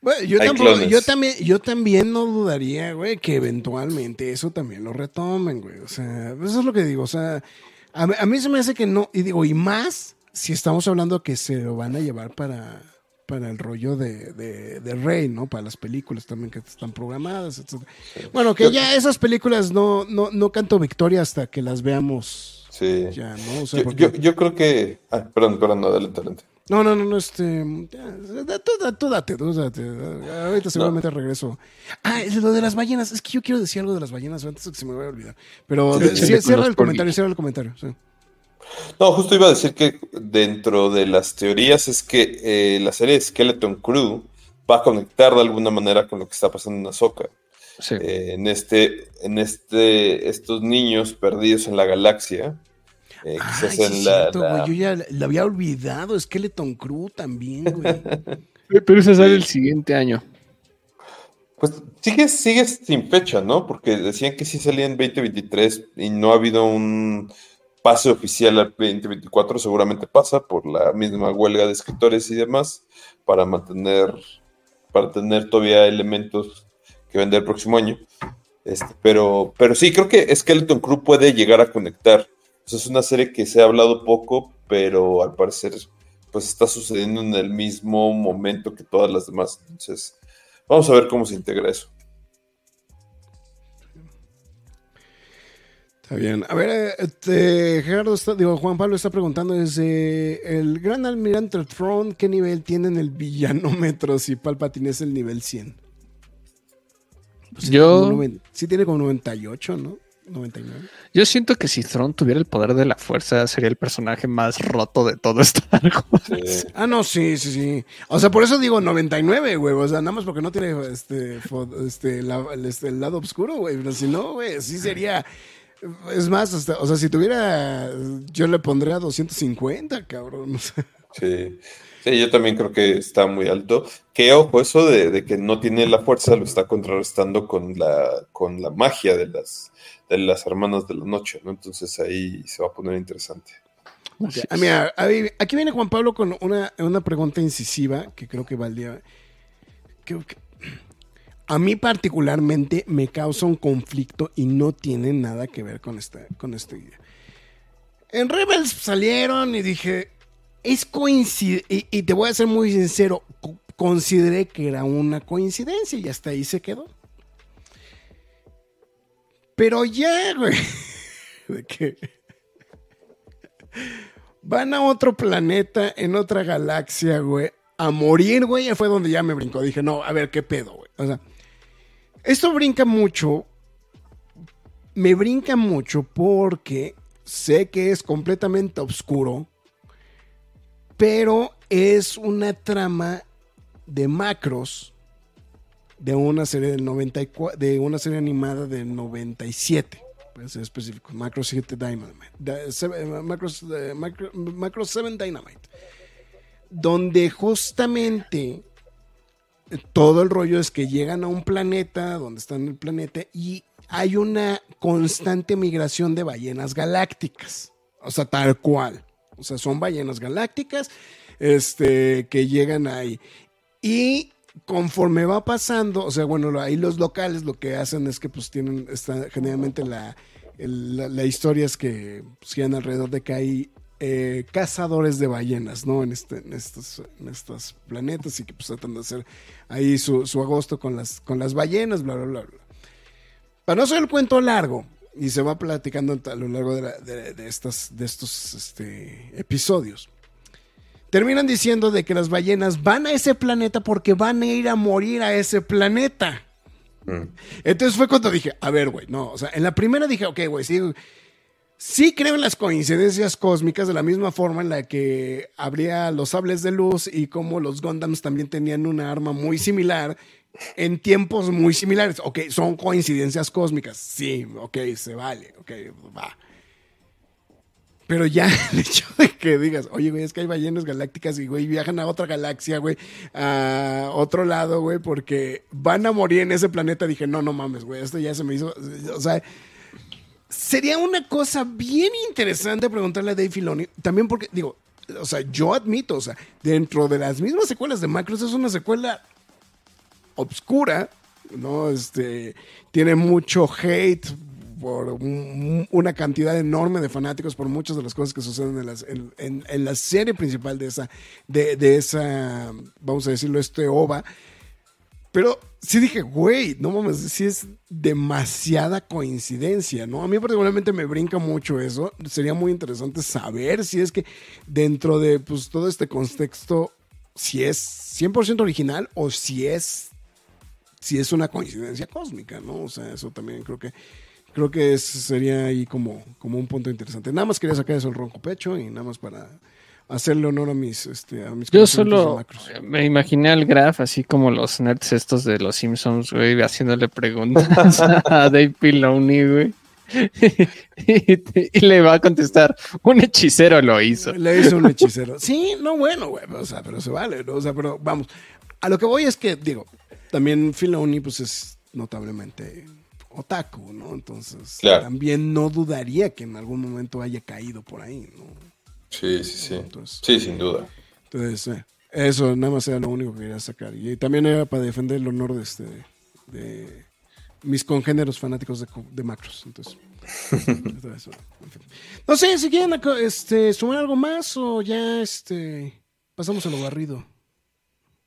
Bueno, yo, tampoco- yo también, yo también no dudaría, güey, que eventualmente eso también lo retomen, güey. O sea, eso es lo que digo. O sea, a, mí- a mí se me hace que no, y digo, y más si estamos hablando que se lo van a llevar para, para el rollo de, de, de Rey, ¿no? Para las películas también que están programadas, etc. Bueno, que ya esas películas no, no, no canto victoria hasta que las veamos Sí. ya, ¿no? O sea, Yo, porque- yo, yo creo que. Ah, perdón, perdón, no, adelante, adelante. No, no, no, no, este. Tú, tú, date, tú date. Ahorita seguramente regreso. Ah, lo de las ballenas. Es que yo quiero decir algo de las ballenas antes de que se me vaya a olvidar. Pero Sí, sí, con cierra el comentario, cierra el comentario. No, justo iba a decir que dentro de las teorías es que eh, la serie Skeleton Crew va a conectar de alguna manera con lo que está pasando en Ahsoka. Sí. Eh, en este, en este, estos niños perdidos en la galaxia. eh, Ay, quizás sí, en la, cierto, la- güey. Yo ya la había olvidado. Skeleton Crew también, güey. Pero ese sale el siguiente año. Pues sigue, sigue sin fecha, ¿no? Porque decían que sí salía en 2023 y no ha habido un pase oficial al 2024. Seguramente pasa por la misma huelga de escritores y demás para mantener, para tener todavía elementos que vender el próximo año. Este, pero, pero sí, creo que Skeleton Crew puede llegar a conectar. Es una serie que se ha hablado poco, pero al parecer pues está sucediendo en el mismo momento que todas las demás. Entonces, Vamos a ver cómo se integra eso. Está bien. A ver, eh, este, Gerardo, está, digo, Juan Pablo está preguntando desde el Gran Almirante Throne, ¿qué nivel tiene en el villanómetro si Palpatine es el nivel 100? Pues sí, Yo- sí tiene como 98, ¿no? 99. Yo siento que si Thrawn tuviera el poder de la fuerza, sería el personaje más roto de todo Star Wars. Ah, no, sí, sí, sí. O sea, por eso digo 99, güey. O sea, nada más porque no tiene este, este, la- este, el lado oscuro, güey. Pero si no, güey, sí sería. Es más, hasta- o sea, si tuviera. Yo le pondría 250, cabrón. Sí. Sí, yo también creo que está muy alto. Que ojo, eso de, de que no tiene la fuerza lo está contrarrestando con la, con la magia de las, de las hermanas de la noche, ¿no? Entonces ahí se va a poner interesante. Ah, es. mira, aquí viene Juan Pablo con una, una pregunta incisiva que creo que valdría. creo que- a mí particularmente me causa un conflicto y no tiene nada que ver con esta, con esta idea. En Rebels salieron y dije, es coincidencia, y, te voy a ser muy sincero, co- consideré que era una coincidencia y hasta ahí se quedó. Pero ya, güey, de que van a otro planeta, en otra galaxia, güey, a morir, güey, fue donde ya me brincó. Dije, no, a ver, ¿qué pedo, güey? O sea, esto brinca mucho, me brinca mucho porque sé que es completamente oscuro, pero es una trama de macros de una serie del 94, de una serie animada del 97 para ser específico, Macro 7 Dynamite, eh, eh, Macro, Macro 7 Dynamite, donde justamente todo el rollo es que llegan a un planeta, donde están en el planeta, y hay una constante migración de ballenas galácticas, o sea, tal cual, o sea, son ballenas galácticas, este, que llegan ahí, y conforme va pasando, o sea, bueno, ahí los locales lo que hacen es que pues tienen, está, generalmente la, la historia es que pues, giran alrededor de que hay eh, cazadores de ballenas, ¿no? En, este, en, estos, en estos planetas y que pues tratan de hacer ahí su, su agosto con las, con las ballenas, bla, bla, bla, bla. Para no hacer el cuento largo, y se va platicando a lo largo de, la- de- de estas, de estos este, episodios terminan diciendo de que las ballenas van a ese planeta porque van a ir a morir a ese planeta. Mm. Entonces fue cuando dije, a ver, güey, no, o sea, en la primera dije, ok, güey, sí, sí creo en las coincidencias cósmicas de la misma forma en la que habría los sables de luz y como los Gundams también tenían una arma muy similar en tiempos muy similares. Ok, son coincidencias cósmicas, sí, ok, se vale, ok, va. Pero ya el hecho de que digas, oye, güey, es que hay ballenas galácticas y, güey, viajan a otra galaxia, güey, a otro lado, güey, porque van a morir en ese planeta. Dije, no, no mames, güey, esto ya se me hizo. O sea, sería una cosa bien interesante preguntarle a Dave Filoni. También porque, digo, o sea, yo admito, o sea, dentro de las mismas secuelas de Macros es una secuela obscura, ¿no? Este, tiene mucho hate por un- una cantidad enorme de fanáticos por muchas de las cosas que suceden en, las- en la serie principal de esa, de, de esa, vamos a decirlo, este OVA. Pero sí dije, güey, no mames, sí es demasiada coincidencia, ¿no? A mí particularmente me brinca mucho eso. Sería muy interesante saber si es que dentro de pues, todo este contexto, si es 100% original o si es, si es una coincidencia cósmica, ¿no? O sea, eso también creo que creo que sería ahí como, como un punto interesante. Nada más quería sacar eso el ronco pecho y nada más para hacerle honor a mis, este, a mis Yo solo me imaginé al Graf así como los nerds estos de los Simpsons, güey, haciéndole preguntas a Dave Filoni, güey. Y, y le va a contestar, un hechicero lo hizo. Le hizo un hechicero. Sí, no, bueno, güey. O sea, pero se vale, ¿no? O sea, pero vamos. A lo que voy es que, digo, también Filoni, pues es notablemente otaku, ¿no? Entonces, Claro. también no dudaría que en algún momento haya caído por ahí, ¿no? Sí, sí, sí. Entonces- Sí, sin duda. Entonces, eh, eso nada más era lo único que quería sacar. Y también era para defender el honor de este de mis congéneros fanáticos de, de macros. Entonces, eso, en fin. no sé si quieren este, sumar algo más o ya este pasamos a lo barrido.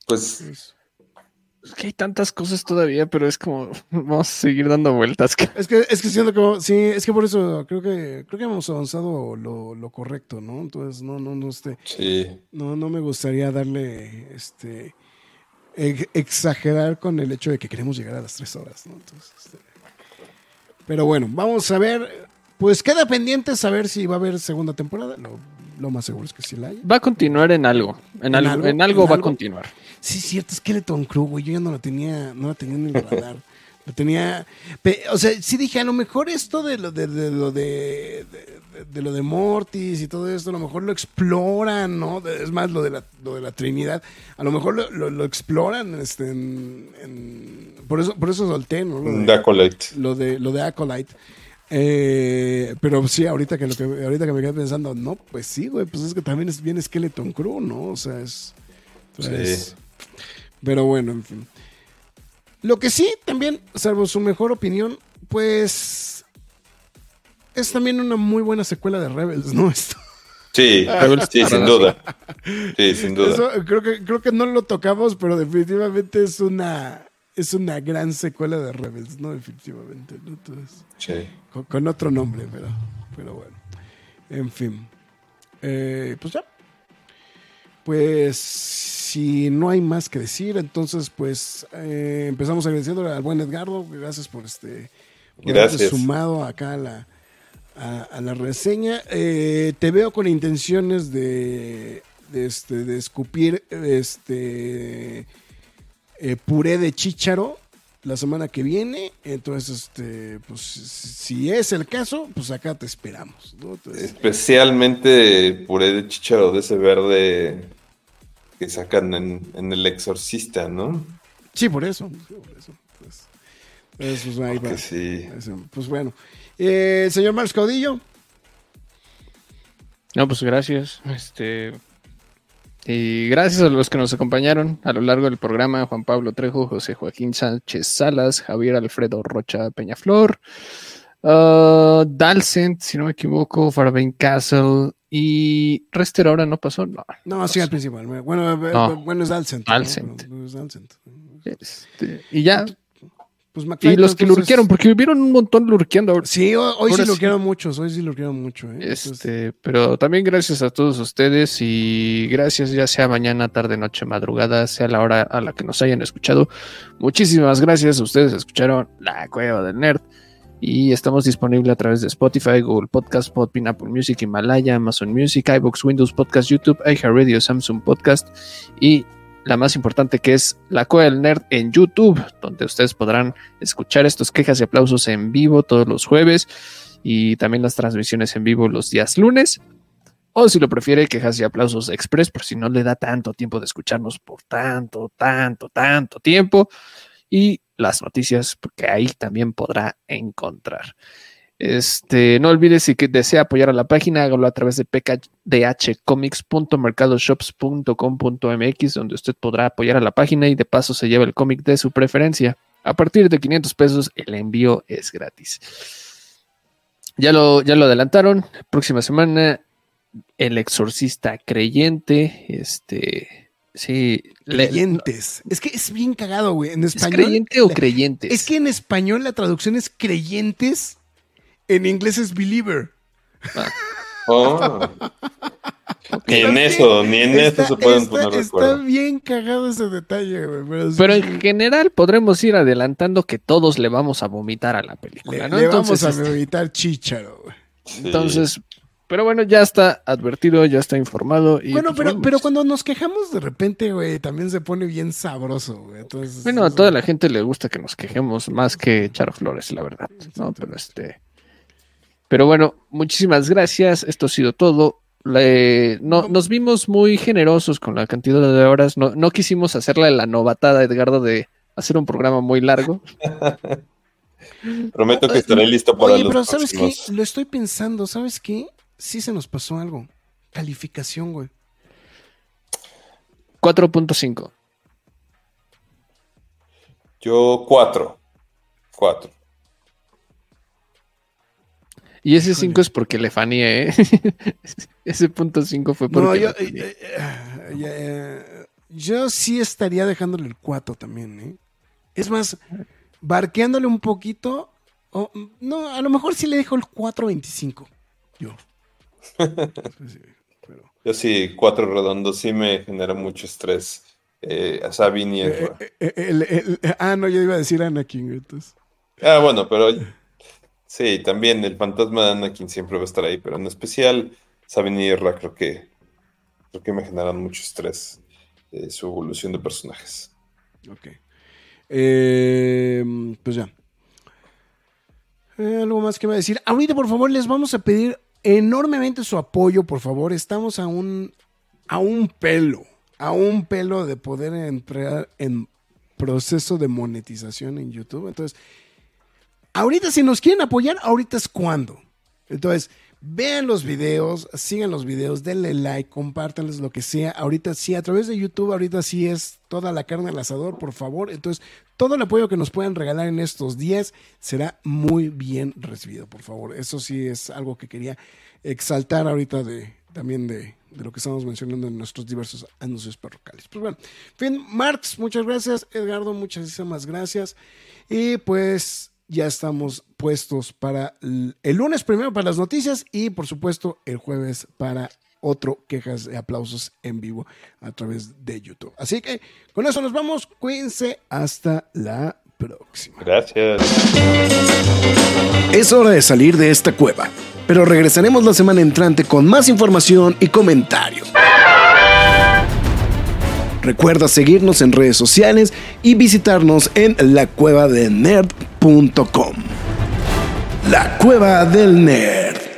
Pues Es que hay tantas cosas todavía, pero es como, vamos a seguir dando vueltas. Es que, es que siento que sí, es que por eso creo que creo que hemos avanzado lo, lo correcto, ¿no? Entonces no, no, no, este, sí. no, no me gustaría darle este ex- exagerar con el hecho de que queremos llegar a las tres horas, ¿no? Entonces, este, pero bueno, vamos a ver. Pues queda pendiente saber si va a haber segunda temporada. Lo, lo más seguro es que sí la hay. Va a continuar en algo. En, ¿En algo, algo? en algo ¿En va algo? a continuar. Sí, cierto, Skeleton Crew, güey. Yo ya no la tenía, no la tenía en el radar. Lo tenía. o sea, sí dije, a lo mejor esto de lo de, de lo de, de- de lo de Mortis y todo esto, a lo mejor lo exploran, ¿no? Es más, lo de la, lo de la Trinidad, a lo mejor lo, lo- lo exploran este, en, en- por eso, por eso solté, ¿no? Lo de- Acolyte. lo de lo de Acolyte. Eh, pero sí, ahorita que lo que ahorita que me quedé pensando, no, pues sí, güey, pues es que también es bien Skeleton Crew, ¿no? O sea, es, es- pero bueno, en fin. Lo que sí, también, salvo su mejor opinión, pues es también una muy buena secuela de Rebels, ¿no? Esto. Sí, sí, sin duda. Sí, sin duda. Eso, creo que creo que no lo tocamos, pero definitivamente es una es una gran secuela de Rebels, ¿no? Definitivamente, ¿no? Entonces, Sí. con, con otro nombre, pero, pero bueno. En fin. Eh, pues ya. Pues si no hay más que decir, entonces pues eh, empezamos agradeciéndole al buen Edgardo. Gracias por este por Gracias. sumado acá a la, a, a la reseña. Eh, te veo con intenciones de, de, este, de escupir este eh, puré de chícharo la semana que viene. Entonces, este, pues si es el caso, pues acá te esperamos. ¿no? Entonces, Especialmente puré de chicharo de ese verde que sacan en, en El Exorcista, ¿no? sí, por eso. sí, por eso. Pues, pues, pues, ahí va. Que sí. Eso, Pues bueno. Eh, señor Marcos Caudillo. No, pues gracias. Este. Y gracias a los que nos acompañaron a lo largo del programa: Juan Pablo Trejo, José Joaquín Sánchez Salas, Javier Alfredo Rocha Peñaflor, uh, Dalcent, si no me equivoco, Farben Castle y Rester ahora no pasó. No. No, sí, al principal. Bueno, No. bueno es es Dalcent. Este, y ya. Pues Y McFly, los que entonces- lurquearon, porque hubieron un montón lurqueando ahora. Sí, hoy, hoy sí lo sí. muchos. Hoy sí lo quiero mucho. ¿eh? Entonces, Este, pero también gracias a todos ustedes y gracias ya sea mañana, tarde, noche, madrugada, sea la hora a la que nos hayan escuchado. Muchísimas gracias. Ustedes escucharon La Cueva del Nerd y estamos disponibles a través de Spotify, Google Podcast, Podbean, Apple Music, Himalaya, Amazon Music, iBox, Windows Podcast, YouTube, iHeartRadio, Samsung Podcast y la más importante que es La Cueva del Nerd en YouTube, donde ustedes podrán escuchar estos quejas y aplausos en vivo todos los jueves y también las transmisiones en vivo los días lunes. O si lo prefiere, quejas y aplausos express, por si no le da tanto tiempo de escucharnos por tanto, tanto, tanto tiempo. Y las noticias, porque ahí también podrá encontrar. Este, no olvides si que desea apoyar a la página, hágalo a través de pkdhcomics.mercadoshops.com.mx, donde usted podrá apoyar a la página y de paso se lleva el cómic de su preferencia. A partir de 500 pesos, el envío es gratis. Ya lo, ya lo adelantaron. Próxima semana, El Exorcista Creyente. Este. Sí. le- Creyentes. Es que es bien cagado, güey. En ¿Es español. creyente o creyentes? Es que en español la traducción es creyentes. En inglés es believer. Oh. Ni en Está eso, ni en está- eso se pueden está- poner de Está acuerdo. bien cagado ese detalle, güey. Pero, sí, Pero sí, en general podremos ir adelantando que todos le vamos a vomitar a la película, le, ¿no? le Entonces, vamos a este, evitar chícharo, güey. Sí. entonces, pero bueno, ya está advertido, ya está informado. Y, Bueno, pues, pero, pero cuando nos quejamos de repente, güey, también se pone bien sabroso, güey. Entonces, Bueno, a toda la gente le gusta que nos quejemos más que echar flores, la verdad. ¿no? Pero este. Pero bueno, muchísimas gracias. Esto ha sido todo. Le- no, nos vimos muy generosos con la cantidad de horas. No, no quisimos hacerle la novatada, Edgardo, de hacer un programa muy largo. Prometo que estaré listo para Oye, los pero ¿sabes qué? Lo estoy pensando, ¿sabes qué? Sí se nos pasó algo. Calificación, güey. 4.5. Yo cuatro. Cuatro. Y ese Híjole. 5 es porque le faneé, ¿eh? ese punto 5 fue porque. No, le yo, eh, eh, eh, yo sí estaría dejándole el 4 también, ¿eh? Es más, barqueándole un poquito. o- no, a lo mejor sí le dejo el 4.25. Yo. Sí, sí, pero- Yo sí, cuatro redondos sí me genera mucho estrés. Eh, a Sabine y. Eh, eh, el- el- ah, no, yo iba a decir Anakin, entonces. Ah, bueno, pero sí, también el fantasma de Anakin siempre va a estar ahí, pero en especial Sabine y Ezra creo que creo que me generan mucho estrés eh, su evolución de personajes. Ok. Eh, pues ya. Eh, algo más que me decir. Ahorita, por favor, les vamos a pedir enormemente su apoyo, por favor. Estamos a un, a un pelo, a un pelo de poder entrar en proceso de monetización en YouTube. Entonces, ahorita si nos quieren apoyar, ahorita es cuando. Entonces, vean los videos, sigan los videos, denle like, compártanles lo que sea. Ahorita sí, a través de YouTube, ahorita sí es toda la carne al asador, por favor. Entonces, todo el apoyo que nos puedan regalar en estos días será muy bien recibido, por favor. Eso sí es algo que quería exaltar ahorita de también de, de lo que estamos mencionando en nuestros diversos anuncios parroquiales. Pues bueno, fin, Marx, muchas gracias. Edgardo, muchísimas gracias. Y pues ya estamos puestos para el, el lunes primero para las noticias y por supuesto el jueves para otro quejas de aplausos en vivo a través de YouTube. Así que con eso nos vamos. Cuídense hasta la próxima. Gracias. Es hora de salir de esta cueva, pero regresaremos la semana entrante con más información y comentarios. Recuerda seguirnos en redes sociales y visitarnos en lacuevadelnerd.com. La Cueva del Nerd.